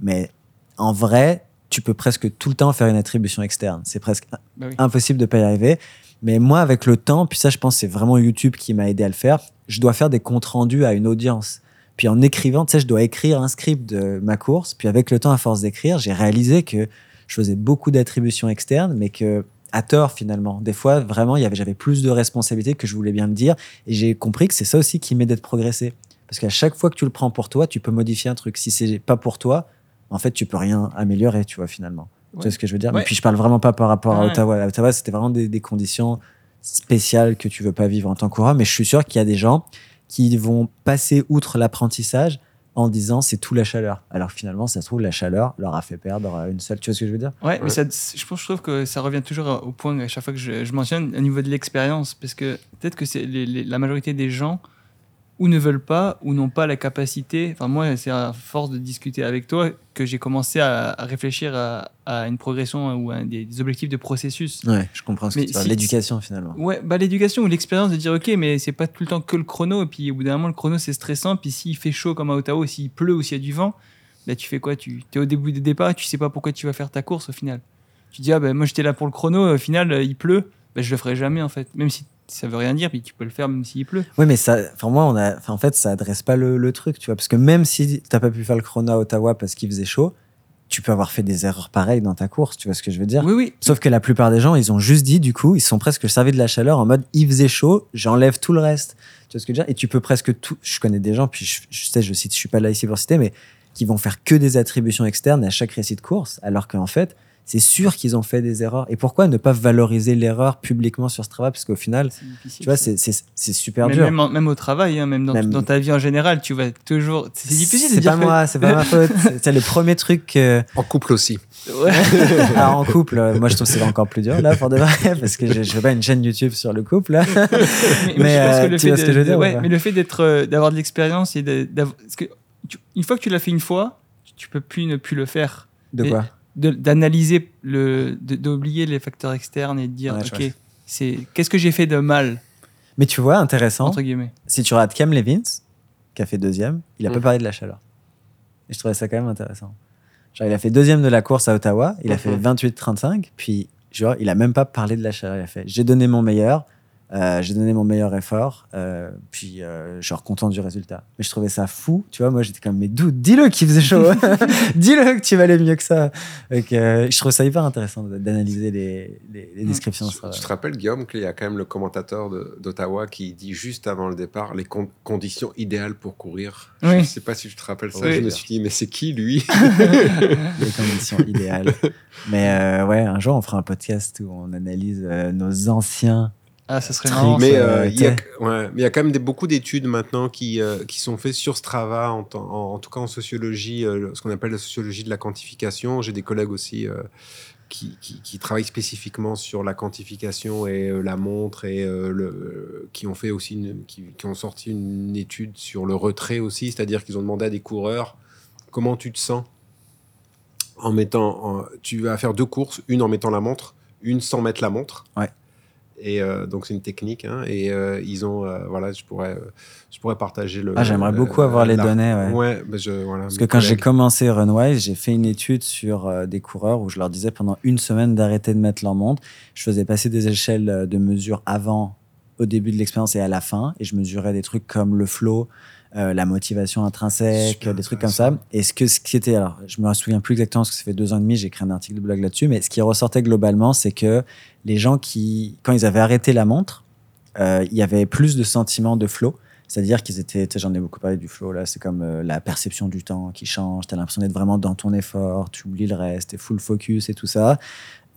Mais en vrai, tu peux presque tout le temps faire une attribution externe. C'est presque Bah oui. impossible de pas y arriver. Mais moi, avec le temps, puis ça, je pense, que c'est vraiment YouTube qui m'a aidé à le faire. Je dois faire des comptes rendus à une audience. Puis en écrivant, tu sais, je dois écrire un script de ma course. Puis avec le temps, à force d'écrire, j'ai réalisé que je faisais beaucoup d'attributions externes, mais que à tort finalement. Des fois, vraiment, il y avait, j'avais plus de responsabilités que je voulais bien le dire. Et j'ai compris que c'est ça aussi qui m'aide de progresser. Parce qu'à chaque fois que tu le prends pour toi, tu peux modifier un truc. Si c'est pas pour toi, en fait, tu peux rien améliorer, tu vois, finalement. Tu Ouais. vois ce que je veux dire? Ouais. Mais puis je parle vraiment pas par rapport à. Ottawa. À Ottawa, c'était vraiment des, des conditions spéciales que tu veux pas vivre en tant qu'aura. Mais je suis sûr qu'il y a des gens qui vont passer outre l'apprentissage en disant c'est tout la chaleur. Alors que finalement, ça se trouve, la chaleur leur a fait perdre euh, une seule. Tu vois ce que je veux dire? Ouais, Ouais. mais ça, je, pense, je trouve que ça revient toujours au point à chaque fois que je, je mentionne au niveau de l'expérience. Parce que peut-être que c'est les- les- la majorité des gens ou ne veulent pas ou n'ont pas la capacité. Enfin, moi, c'est à force de discuter avec toi que j'ai commencé à, à réfléchir à, à une progression ou à des, des objectifs de processus. Ouais, je comprends ce Mais que tu dire. si- L'éducation finalement. Ouais, bah l'éducation ou l'expérience de dire ok, mais c'est pas tout le temps que le chrono. Et puis au bout d'un moment, le chrono c'est stressant. Puis s'il fait chaud comme à Ottawa, s'il pleut ou s'il y a du vent, bah tu fais quoi? Tu es au début des départ, tu sais pas pourquoi tu vas faire ta course au final. Tu dis ah ben moi j'étais là pour le chrono, au final il pleut, bah, je le ferai jamais en fait. Même si ça veut rien dire, puis tu peux le faire même s'il pleut. Oui, mais ça, enfin moi, on a, en fait, ça adresse pas le, le truc, tu vois, parce que même si t'as pas pu faire le chrono à Ottawa parce qu'il faisait chaud, tu peux avoir fait des erreurs pareilles dans ta course, tu vois ce que je veux dire? Oui oui. Sauf que la plupart des gens, ils ont juste dit, du coup, ils sont presque servis de la chaleur en mode, il faisait chaud, j'enlève tout le reste. Tu vois ce que je veux dire? Et tu peux presque tout. Je connais des gens, puis je, je sais, je cite, je suis pas là ici pour citer, mais qui vont faire que des attributions externes à chaque récit de course, alors qu'en fait, c'est sûr qu'ils ont fait des erreurs. Et pourquoi ne pas valoriser l'erreur publiquement sur Strava? Parce qu'au final, tu vois, c'est super Mais dur. même, même au travail, hein, même, dans, Même- dans ta vie en général, tu vas toujours. C'est difficile C'est dire pas que- moi, c'est pas ma faute. C'est- le premier truc. que- En couple aussi. Ouais. Alors en couple, euh, moi je trouve que c'est encore plus dur là pour de vrai, parce que je, je fais pas une chaîne YouTube sur le couple là. mais, Mais, je pense euh, que le tu fait vois ce que je veux dire ouais, mais le fait d'être euh, d'avoir de l'expérience et de- d'av- parce que tu- une fois que tu l'as fait une fois tu peux plus ne plus le faire De quoi? D'analyser d'oublier les facteurs externes et de dire Ouais, ok c'est qu'est-ce que j'ai fait de mal? Mais tu vois, intéressant. entre guillemets Si tu regardes Cam Levins, qui a fait deuxième, il a pas Mhm. parlé de la chaleur. Et je trouvais ça quand même intéressant. Genre, il a fait deuxième de la course à Ottawa, il a fait Mhm. 28-35, puis genre, il a même pas parlé de la chaleur. Il a fait J'ai donné mon meilleur, Euh, j'ai donné mon meilleur effort, euh, puis euh, genre content du résultat. Mais je trouvais ça fou, tu vois. Moi, j'étais comme, mais d'où Dis-le qu'il faisait chaud. Dis-le que tu valais mieux que ça. Donc, euh, je trouve ça hyper intéressant d'analyser les, les, les descriptions de ce Tu, travail. tu te rappelles, Guillaume, qu'il y a quand même le commentateur d'Ottawa qui dit juste avant le départ les con- conditions idéales pour courir. Je ne sais pas si tu te rappelles ça. Oui. Je me suis dit, mais c'est qui lui? Les conditions idéales. Mais euh, ouais, un jour, on fera un podcast où on analyse euh, nos anciens. Ah, ça serait marrant. Mais euh, il ouais, mais il y a quand même des, beaucoup d'études maintenant qui, euh, qui sont faites sur Strava, en, en, en tout cas en sociologie, euh, ce qu'on appelle la sociologie de la quantification. J'ai des collègues aussi euh, qui, qui, qui travaillent spécifiquement sur la quantification et euh, la montre et euh, le, qui ont fait aussi une, qui, qui ont sorti une étude sur le retrait aussi, c'est-à-dire qu'ils ont demandé à des coureurs comment tu te sens en mettant, en- tu vas faire deux courses, une en mettant la montre, une sans mettre la montre. Ouais. Et euh, donc c'est une technique. hein, et euh, ils ont, euh, voilà, je pourrais, je pourrais partager le. Ah, j'aimerais beaucoup avoir les données, ouais. Ouais, bah, je, voilà. Parce que quand j'ai commencé Runwise, j'ai fait une étude sur des coureurs où je leur disais pendant une semaine d'arrêter de mettre leur montre. Je faisais passer des échelles de mesure avant, au début de l'expérience et à la fin. Et je mesurais des trucs comme le flow, euh, la motivation intrinsèque, Super des trucs comme ça. Et ce que ce qui était, alors je me souviens plus exactement parce que ça fait deux ans et demi, j'ai écrit un article de blog là-dessus, mais ce qui ressortait globalement, c'est que les gens qui, quand ils avaient arrêté la montre, euh, il y avait plus de sentiments de flow. C'est-à-dire qu'ils étaient, j'en ai beaucoup parlé du flow, là, c'est comme euh, la perception du temps qui change, tu as l'impression d'être vraiment dans ton effort, tu oublies le reste, tu full focus et tout ça.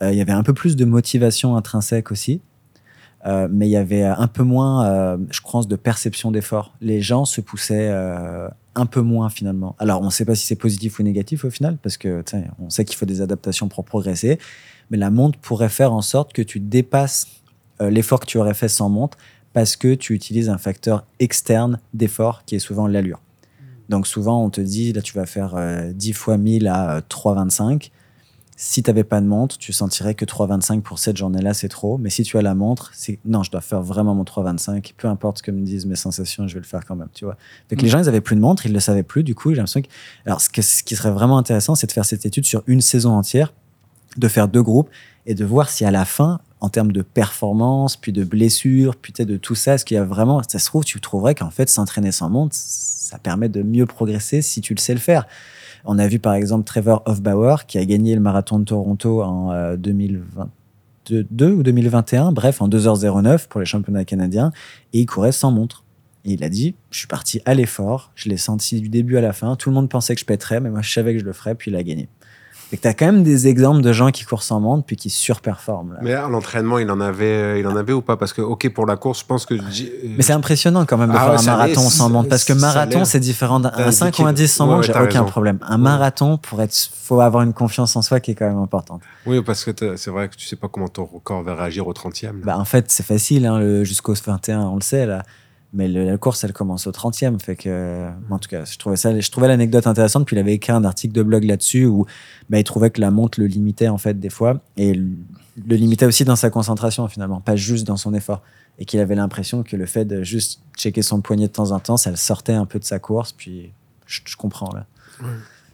Il y avait un peu plus de motivation intrinsèque aussi, euh, mais il y avait un peu moins, euh, je pense, de perception d'effort. Les gens se poussaient euh, un peu moins finalement. Alors, on ne sait pas si c'est positif ou négatif au final, parce que on sait qu'il faut des adaptations pour progresser, mais la montre pourrait faire en sorte que tu dépasses euh, l'effort que tu aurais fait sans montre parce que tu utilises un facteur externe d'effort qui est souvent l'allure. Donc souvent, on te dit, là, tu vas faire euh, 10 fois 1000 à euh, 3,25. Si tu n'avais pas de montre, tu sentirais que 3,25 pour cette journée-là, c'est trop. Mais si tu as la montre, c'est non, je dois faire vraiment mon 3,25. Peu importe ce que me disent mes sensations, je vais le faire quand même. Tu vois. Fait que Mm. les gens, ils avaient plus de montre, ils le savaient plus. Du coup, j'ai l'impression que. Alors, ce, que- ce qui serait vraiment intéressant, c'est de faire cette étude sur une saison entière, de faire deux groupes et de voir si à la fin, en termes de performance, puis de blessures, puis de tout ça, est-ce qu'il y a vraiment. Ça se trouve, tu trouverais qu'en fait, s'entraîner sans montre, ça permet de mieux progresser si tu le sais le faire. On a vu par exemple Trevor Hofbauer qui a gagné le marathon de Toronto en euh, 2022 ou 2021, bref, en 2h09 pour les championnats canadiens, et il courait sans montre. Et il a dit, je suis parti à l'effort, je l'ai senti du début à la fin, tout le monde pensait que je pèterais, mais moi je savais que je le ferais, puis il a gagné. Et que tu as quand même des exemples de gens qui courent sans montre, puis qui surperforment. là. Mais à l'entraînement, il en avait, euh, il en avait ou pas? Parce que, ok, pour la course, je pense que. j'ai- Mais c'est impressionnant quand même de Ah faire ouais, un marathon sans montre. Parce que marathon, c'est différent d'un T'as un 5 ou un 10 sans ouais, montre, ouais, j'ai aucun raison. problème. Un marathon, pour être, faut avoir une confiance en soi qui est quand même importante. Oui, parce que c'est vrai que tu sais pas comment ton corps va réagir au 30e. là. Bah, en fait, c'est facile, hein, jusqu'au 21, on le sait, là. Mais le- la course, elle commence au 30e. Fait que, en tout cas, je trouvais, ça, je trouvais l'anecdote intéressante. Puis il avait écrit un article de blog là-dessus où bah, il trouvait que la montre le limitait, en fait, des fois. Et le le limitait aussi dans sa concentration, finalement, pas juste dans son effort. Et qu'il avait l'impression que le fait de juste checker son poignet de temps en temps, ça le sortait un peu de sa course. Puis je, je comprends, là.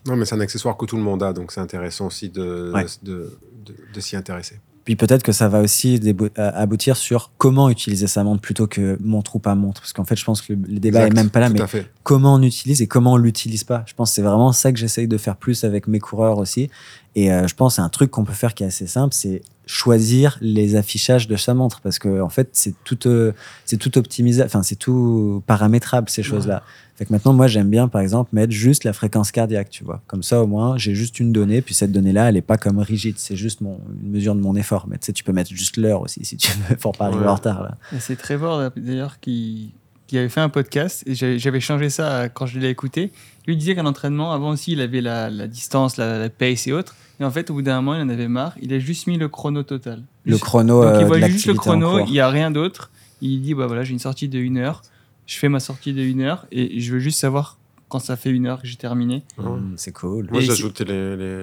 Non, mais c'est un accessoire que tout le monde a, donc c'est intéressant aussi de, Ouais. de, de, de s'y intéresser. Puis peut-être que ça va aussi euh, aboutir sur comment utiliser sa montre plutôt que montre ou pas montre. Parce qu'en fait, je pense que le, le débat Exact, est même pas là, mais comment on utilise et comment on l'utilise pas. Je pense que c'est vraiment ça que j'essaye de faire plus avec mes coureurs aussi. Et euh, je pense que c'est un truc qu'on peut faire qui est assez simple, c'est choisir les affichages de sa montre parce que en fait c'est tout euh, c'est tout optimisé, enfin c'est tout paramétrable ces choses-là. Fait que maintenant moi j'aime bien par exemple mettre juste la fréquence cardiaque, tu vois. Comme ça au moins j'ai juste une donnée puis cette donnée-là elle est pas comme rigide, c'est juste mon une mesure de mon effort. Mais tu sais tu peux mettre juste l'heure aussi si tu veux pour pas arriver Ouais. en retard là. Et C'est Trevor d'ailleurs qui, qui avait fait un podcast et j'avais j'avais changé ça euh, quand je l'ai écouté. Lui il disait qu'un entraînement, avant aussi, il avait la, la distance, la, la pace et autres. Et en fait, au bout d'un moment, il en avait marre. Il a juste mis le chrono total. Le Juste- chrono Donc euh, il de voit juste le chrono, il n'y a rien d'autre. Il dit bah voilà, j'ai une sortie de 1 heure. Je fais ma sortie de 1 heure et je veux juste savoir quand ça fait une heure que j'ai terminé. Mmh, c'est cool. Moi, j'ai ajouté les, les,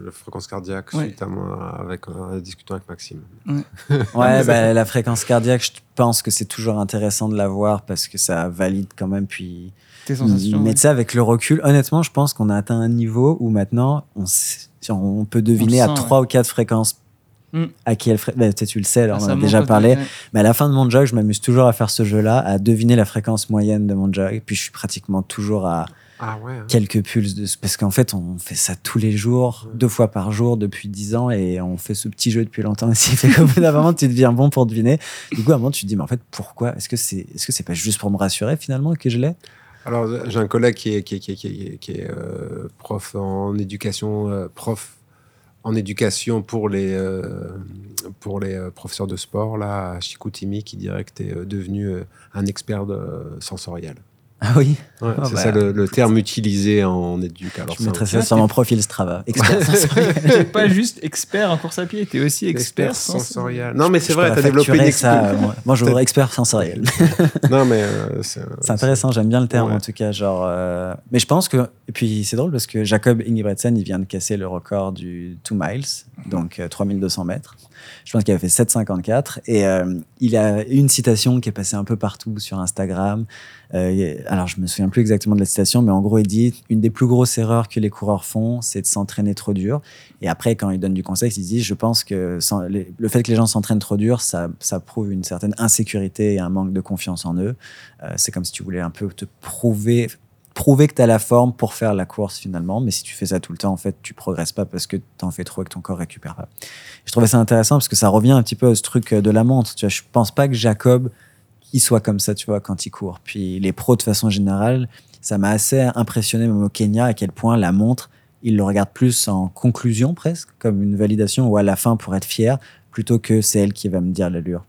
le fréquence cardiaque Ouais. suite à moi, avec, en discutant avec Maxime. Ouais, bah, la fréquence cardiaque, je pense que c'est toujours intéressant de la voir parce que ça valide quand même. Puis, Tes sensations. mais sais, avec le recul, honnêtement, je pense qu'on a atteint un niveau où maintenant, on, sait- on peut deviner On à trois ou quatre fréquences Mm. À qui elle ferait. bah, tu le sais, Ah, on en a déjà parlé. ouais. Mais à la fin de mon jog, je m'amuse toujours à faire ce jeu-là, à deviner la fréquence moyenne de mon jog. Puis je suis pratiquement toujours à Ah ouais. hein. quelques pulses de. Parce qu'en fait, on fait ça tous les jours, deux fois par jour depuis 10 ans, et on fait ce petit jeu depuis longtemps aussi. Fait qu'au bout d'un moment, tu deviens bon pour deviner. Du coup, à un moment, tu te dis, mais en fait, pourquoi? Est-ce que c'est est -ce c'est pas juste pour me rassurer finalement que je l'ai? Alors, j'ai un collègue qui est, qui est, qui est, qui est- qui est, euh, prof en éducation, euh, prof en éducation pour les, euh, pour les euh, professeurs de sport, là, à Chicoutimi, qui dirait que tu es devenu euh, un expert de, sensoriel. Ah oui Ouais, Ah c'est bah, ça le, le terme utilisé en éduc. Alors, Je mettrais ça sur mon profil Strava. Expert sensoriel. T'es pas juste expert en course à pied, t'es aussi expert, expert sensoriel. Non, mais c'est vrai, tu pourrais as développé une ça. euh, moi, moi, je voudrais expert sensoriel. Non, mais euh, c'est C'est intéressant, j'aime bien le terme Ouais. en tout cas. Genre, euh, Mais je pense que. Et puis c'est drôle parce que Jacob Ingebretsen, il vient de casser le record du 2 miles, donc euh, 3200 mètres. Je pense qu'il avait fait 7,54. Et euh, il a une citation qui est passée un peu partout sur Instagram. Euh, alors je me souviens plus exactement de la citation, mais en gros, il dit Une des plus grosses erreurs que les coureurs font, c'est de s'entraîner trop dur. Et après, quand il donne du conseil, il dit Je pense que le fait que les gens s'entraînent trop dur, ça, ça prouve une certaine insécurité et un manque de confiance en eux. Euh, c'est comme si tu voulais un peu te prouver, prouver que tu as la forme pour faire la course finalement. Mais si tu fais ça tout le temps, en fait, tu progresses pas parce que tu en fais trop et que ton corps récupère pas. Je trouvais ça intéressant parce que ça revient un petit peu à ce truc de la montre. Tu vois, je pense pas que Jacob, il soit comme ça, tu vois, quand il court. Puis les pros, de façon générale, ça m'a assez impressionné, même au Kenya, à quel point la montre, il le regarde plus en conclusion presque, comme une validation ou à la fin pour être fier, plutôt que c'est elle qui va me dire l'allure.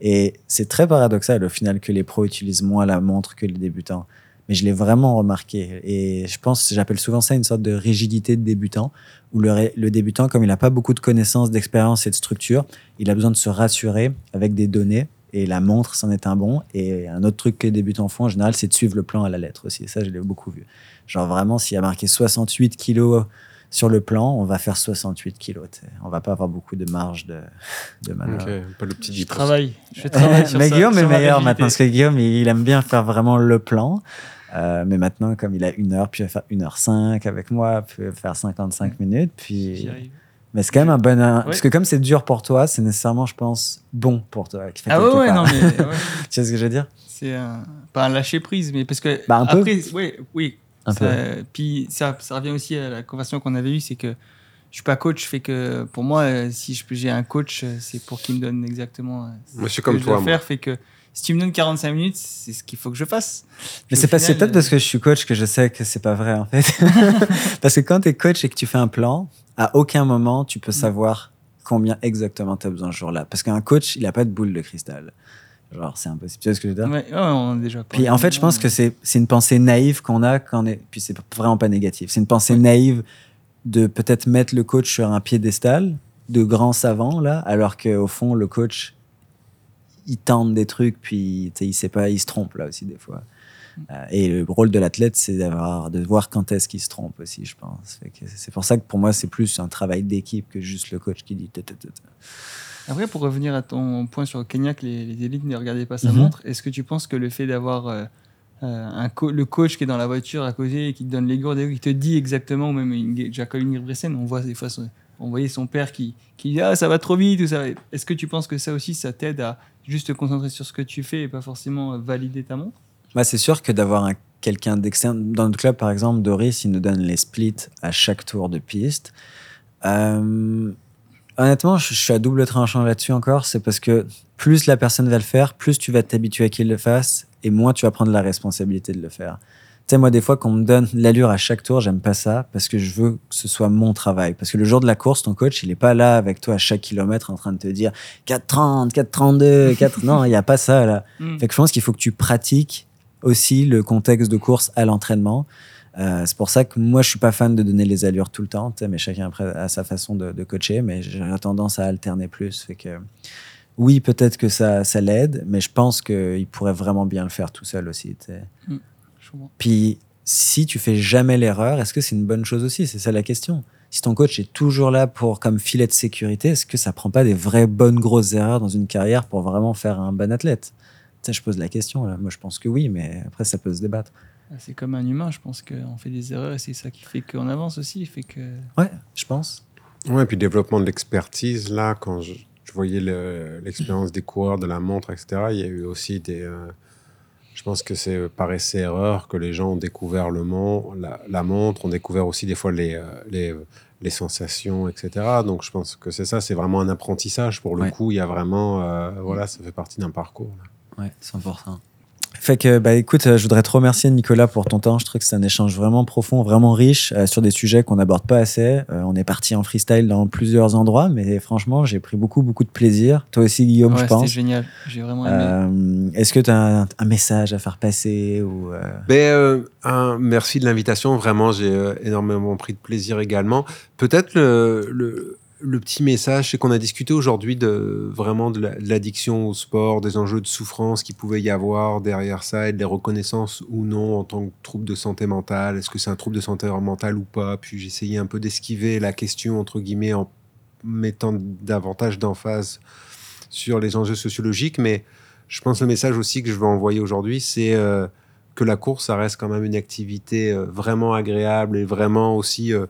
Et c'est très paradoxal au final que les pros utilisent moins la montre que les débutants. Mais je l'ai vraiment remarqué. Et je pense, j'appelle souvent ça une sorte de rigidité de débutant, où le, le débutant, comme il n'a pas beaucoup de connaissances, d'expérience et de structure, il a besoin de se rassurer avec des données. Et la montre, c'en est un bon. Et un autre truc que les débutants font en général, c'est de suivre le plan à la lettre aussi. Et ça, je l'ai beaucoup vu. Genre vraiment, s'il y a marqué 68 kilos sur le plan, on va faire 68 kilos. tu sais. On va pas avoir beaucoup de marge de, de manœuvre. Pas le petit Je 10%. travaille. Je travaille sur mais ça, Guillaume est sur ma meilleur maintenant parce que Guillaume il, il aime bien faire vraiment le plan. Euh, mais maintenant, comme il a une heure, puis il va faire une heure cinq avec moi, puis il va faire 55 minutes. Puis... Mais c'est quand même un bon. Ouais. Parce que comme c'est dur pour toi, c'est nécessairement, je pense, bon pour toi. qui fait Ah ouais, ouais, part. non, mais ouais, Tu sais ce que je veux dire? C'est un- pas un lâcher prise, mais parce que. Bah, un peu. après, ouais, oui. Un ça- Puis ça, ça revient aussi à la conversation qu'on avait eue, c'est que je suis pas coach, fait que pour moi, euh, si j'ai un coach, euh, c'est pour qu'il me donne exactement. euh, ce Moi, je suis que comme je toi, dois moi. faire, fait que si tu me donnes 45 minutes, c'est ce qu'il faut que je fasse. Mais c'est pas- peut-être euh, parce que je suis coach que je sais que c'est pas vrai en fait. parce que quand tu es coach et que tu fais un plan, à aucun moment tu Mm. peux savoir combien exactement tu as besoin ce jour-là. Parce qu'un coach, il a pas de boule de cristal. Genre, c'est impossible. Tu vois ce que je veux dire? Ouais, ouais, on a déjà parlé. Puis en fait, je pense que c'est c'est une pensée naïve qu'on a quand on est. Puis c'est vraiment pas négatif. C'est une pensée naïve de peut-être mettre le coach sur un piédestal de grand savant là, alors qu'au fond le coach il tente des trucs puis il sait pas, il se trompe là aussi des fois. Euh, et le rôle de l'athlète, c'est d'avoir de voir quand est-ce qu'il se trompe aussi, je pense. C'est pour ça que pour moi, c'est plus un travail d'équipe que juste le coach qui dit. ta, ta, ta, ta. Après, pour revenir à ton point sur Kenya, que les, les élites ne regardaient pas sa Mhm. montre, est-ce que tu penses que le fait d'avoir euh, euh, un co- le coach qui est dans la voiture à côté et qui te donne les gourdes, et qui te dit exactement, ou même Inge- Jacob Ingebrigtsen, on voit des fois, on voyait son père qui, qui dit ah ça va trop vite, Est-ce que tu penses que ça aussi, ça t'aide à juste te concentrer sur ce que tu fais et pas forcément euh, valider ta montre? Bah, c'est sûr que d'avoir un- quelqu'un d'externe. Dans notre club, par exemple, Doris, il nous donne les splits à chaque tour de piste. Euh, honnêtement, je, je suis à double tranchant là-dessus encore. C'est parce que plus la personne va le faire, plus tu vas t'habituer à qu'il le fasse et moins tu vas prendre la responsabilité de le faire. Sais, moi, des fois, qu'on me donne l'allure à chaque tour, j'aime pas ça parce que je veux que ce soit mon travail. Parce que le jour de la course, ton coach, il est pas là avec toi à chaque kilomètre en train de te dire 4,30, 4,32, 4. Non, il n'y a pas ça là. Hmm. Fait que je pense qu'il faut que tu pratiques aussi le contexte de course à l'entraînement. Euh, c'est pour ça que moi, je suis pas fan de donner les allures tout le temps, mais chacun après a sa façon de, de coacher, mais j'ai tendance à alterner plus. Fait que oui, peut-être que ça, ça l'aide, mais je pense qu'il pourrait vraiment bien le faire tout seul aussi. comprends. Puis si tu fais jamais l'erreur, est-ce que c'est une bonne chose aussi? C'est ça la question. Si ton coach est toujours là pour comme filet de sécurité, est-ce que ça prend pas des vraies bonnes grosses erreurs dans une carrière pour vraiment faire un bon athlète? Tu sais, je pose la question là. Moi, je pense que oui, mais après, ça peut se débattre. Ah, C'est comme un humain, je pense qu'on fait des erreurs et c'est ça qui fait qu'on avance aussi. Fait que... Ouais, je pense. Ouais, et puis développement de l'expertise, là, quand je, je voyais le- l'expérience des coureurs de la montre, etc., il y a eu aussi des. euh, je pense que c'est par essai erreur que les gens ont découvert le mon- la, la montre, ont découvert aussi des fois les, euh, les, les sensations, etc. Donc je pense que c'est ça, c'est vraiment un apprentissage pour le Ouais. coup. Il y a vraiment. euh, voilà, ça fait partie d'un parcours. là. Ouais, 100%. Fait que, bah écoute, euh, je voudrais te remercier Nicolas pour ton temps. Je trouve que c'est un échange vraiment profond, vraiment riche euh, sur des sujets qu'on n'aborde pas assez. Euh, on est parti en freestyle dans plusieurs endroits, mais franchement, j'ai pris beaucoup, beaucoup de plaisir. Toi aussi, Guillaume, Ouais, je c'était pense. génial. J'ai vraiment aimé. Euh, Est-ce que tu as un, un message à faire passer ou euh, Ben, euh, un- merci de l'invitation. Vraiment, j'ai euh, énormément pris de plaisir également. Peut-être le, le, le petit message, c'est qu'on a discuté aujourd'hui de vraiment de la- de l'addiction au sport, des enjeux de souffrance qu'il pouvait y avoir derrière ça et de les reconnaissances ou non en tant que trouble de santé mentale. Est-ce que c'est un trouble de santé mentale ou pas? Puis essayé un peu d'esquiver la question entre guillemets en mettant davantage d'emphase sur les enjeux sociologiques, mais je pense que le message aussi que je veux envoyer aujourd'hui, c'est euh, que la course, ça reste quand même une activité euh, vraiment agréable et vraiment aussi euh,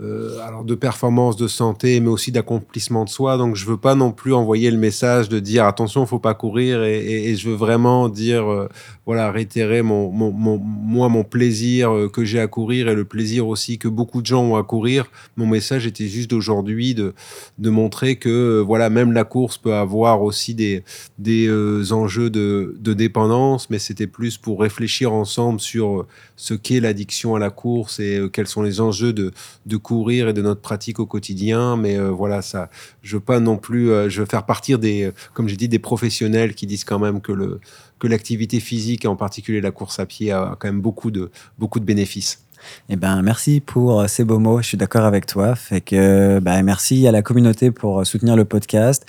euh, alors de performance, de santé, mais aussi d'accomplissement de soi. Donc je veux pas non plus envoyer le message de dire attention, faut pas courir, et, je veux vraiment dire euh, voilà réitérer mon, mon, mon- moi mon plaisir euh, que j'ai à courir et le plaisir aussi que beaucoup de gens ont à courir. Mon message était juste d'aujourd'hui de de montrer que voilà même la course peut avoir aussi des des enjeux de, de dépendance, mais c'était plus pour réfléchir ensemble sur ce qu'est l'addiction à la course et quels sont les enjeux de, de courir et de notre pratique au quotidien. Mais euh, voilà, ça, je veux pas non plus, euh, je veux faire partir des, euh, comme j'ai dit, des professionnels qui disent quand même que le que l'activité physique et en particulier la course à pied a quand même beaucoup de beaucoup de bénéfices. Eh ben, merci pour ces beaux mots. Je suis d'accord avec toi. Fait que, bah, merci à la communauté pour soutenir le podcast.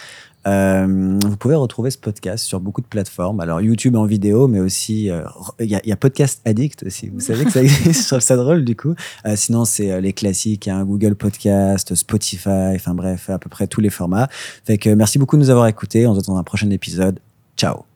Euh, vous pouvez retrouver ce podcast sur beaucoup de plateformes. Alors, YouTube en vidéo, mais aussi, euh, il y, a, il y a Podcast Addict aussi. Vous savez que ça existe. Je trouve ça drôle, du coup. Euh, sinon, c'est euh, les classiques, hein, Google Podcast, Spotify, enfin bref, à peu près tous les formats. Fait que, merci beaucoup de nous avoir écoutés. On se retrouve dans un prochain épisode. Ciao.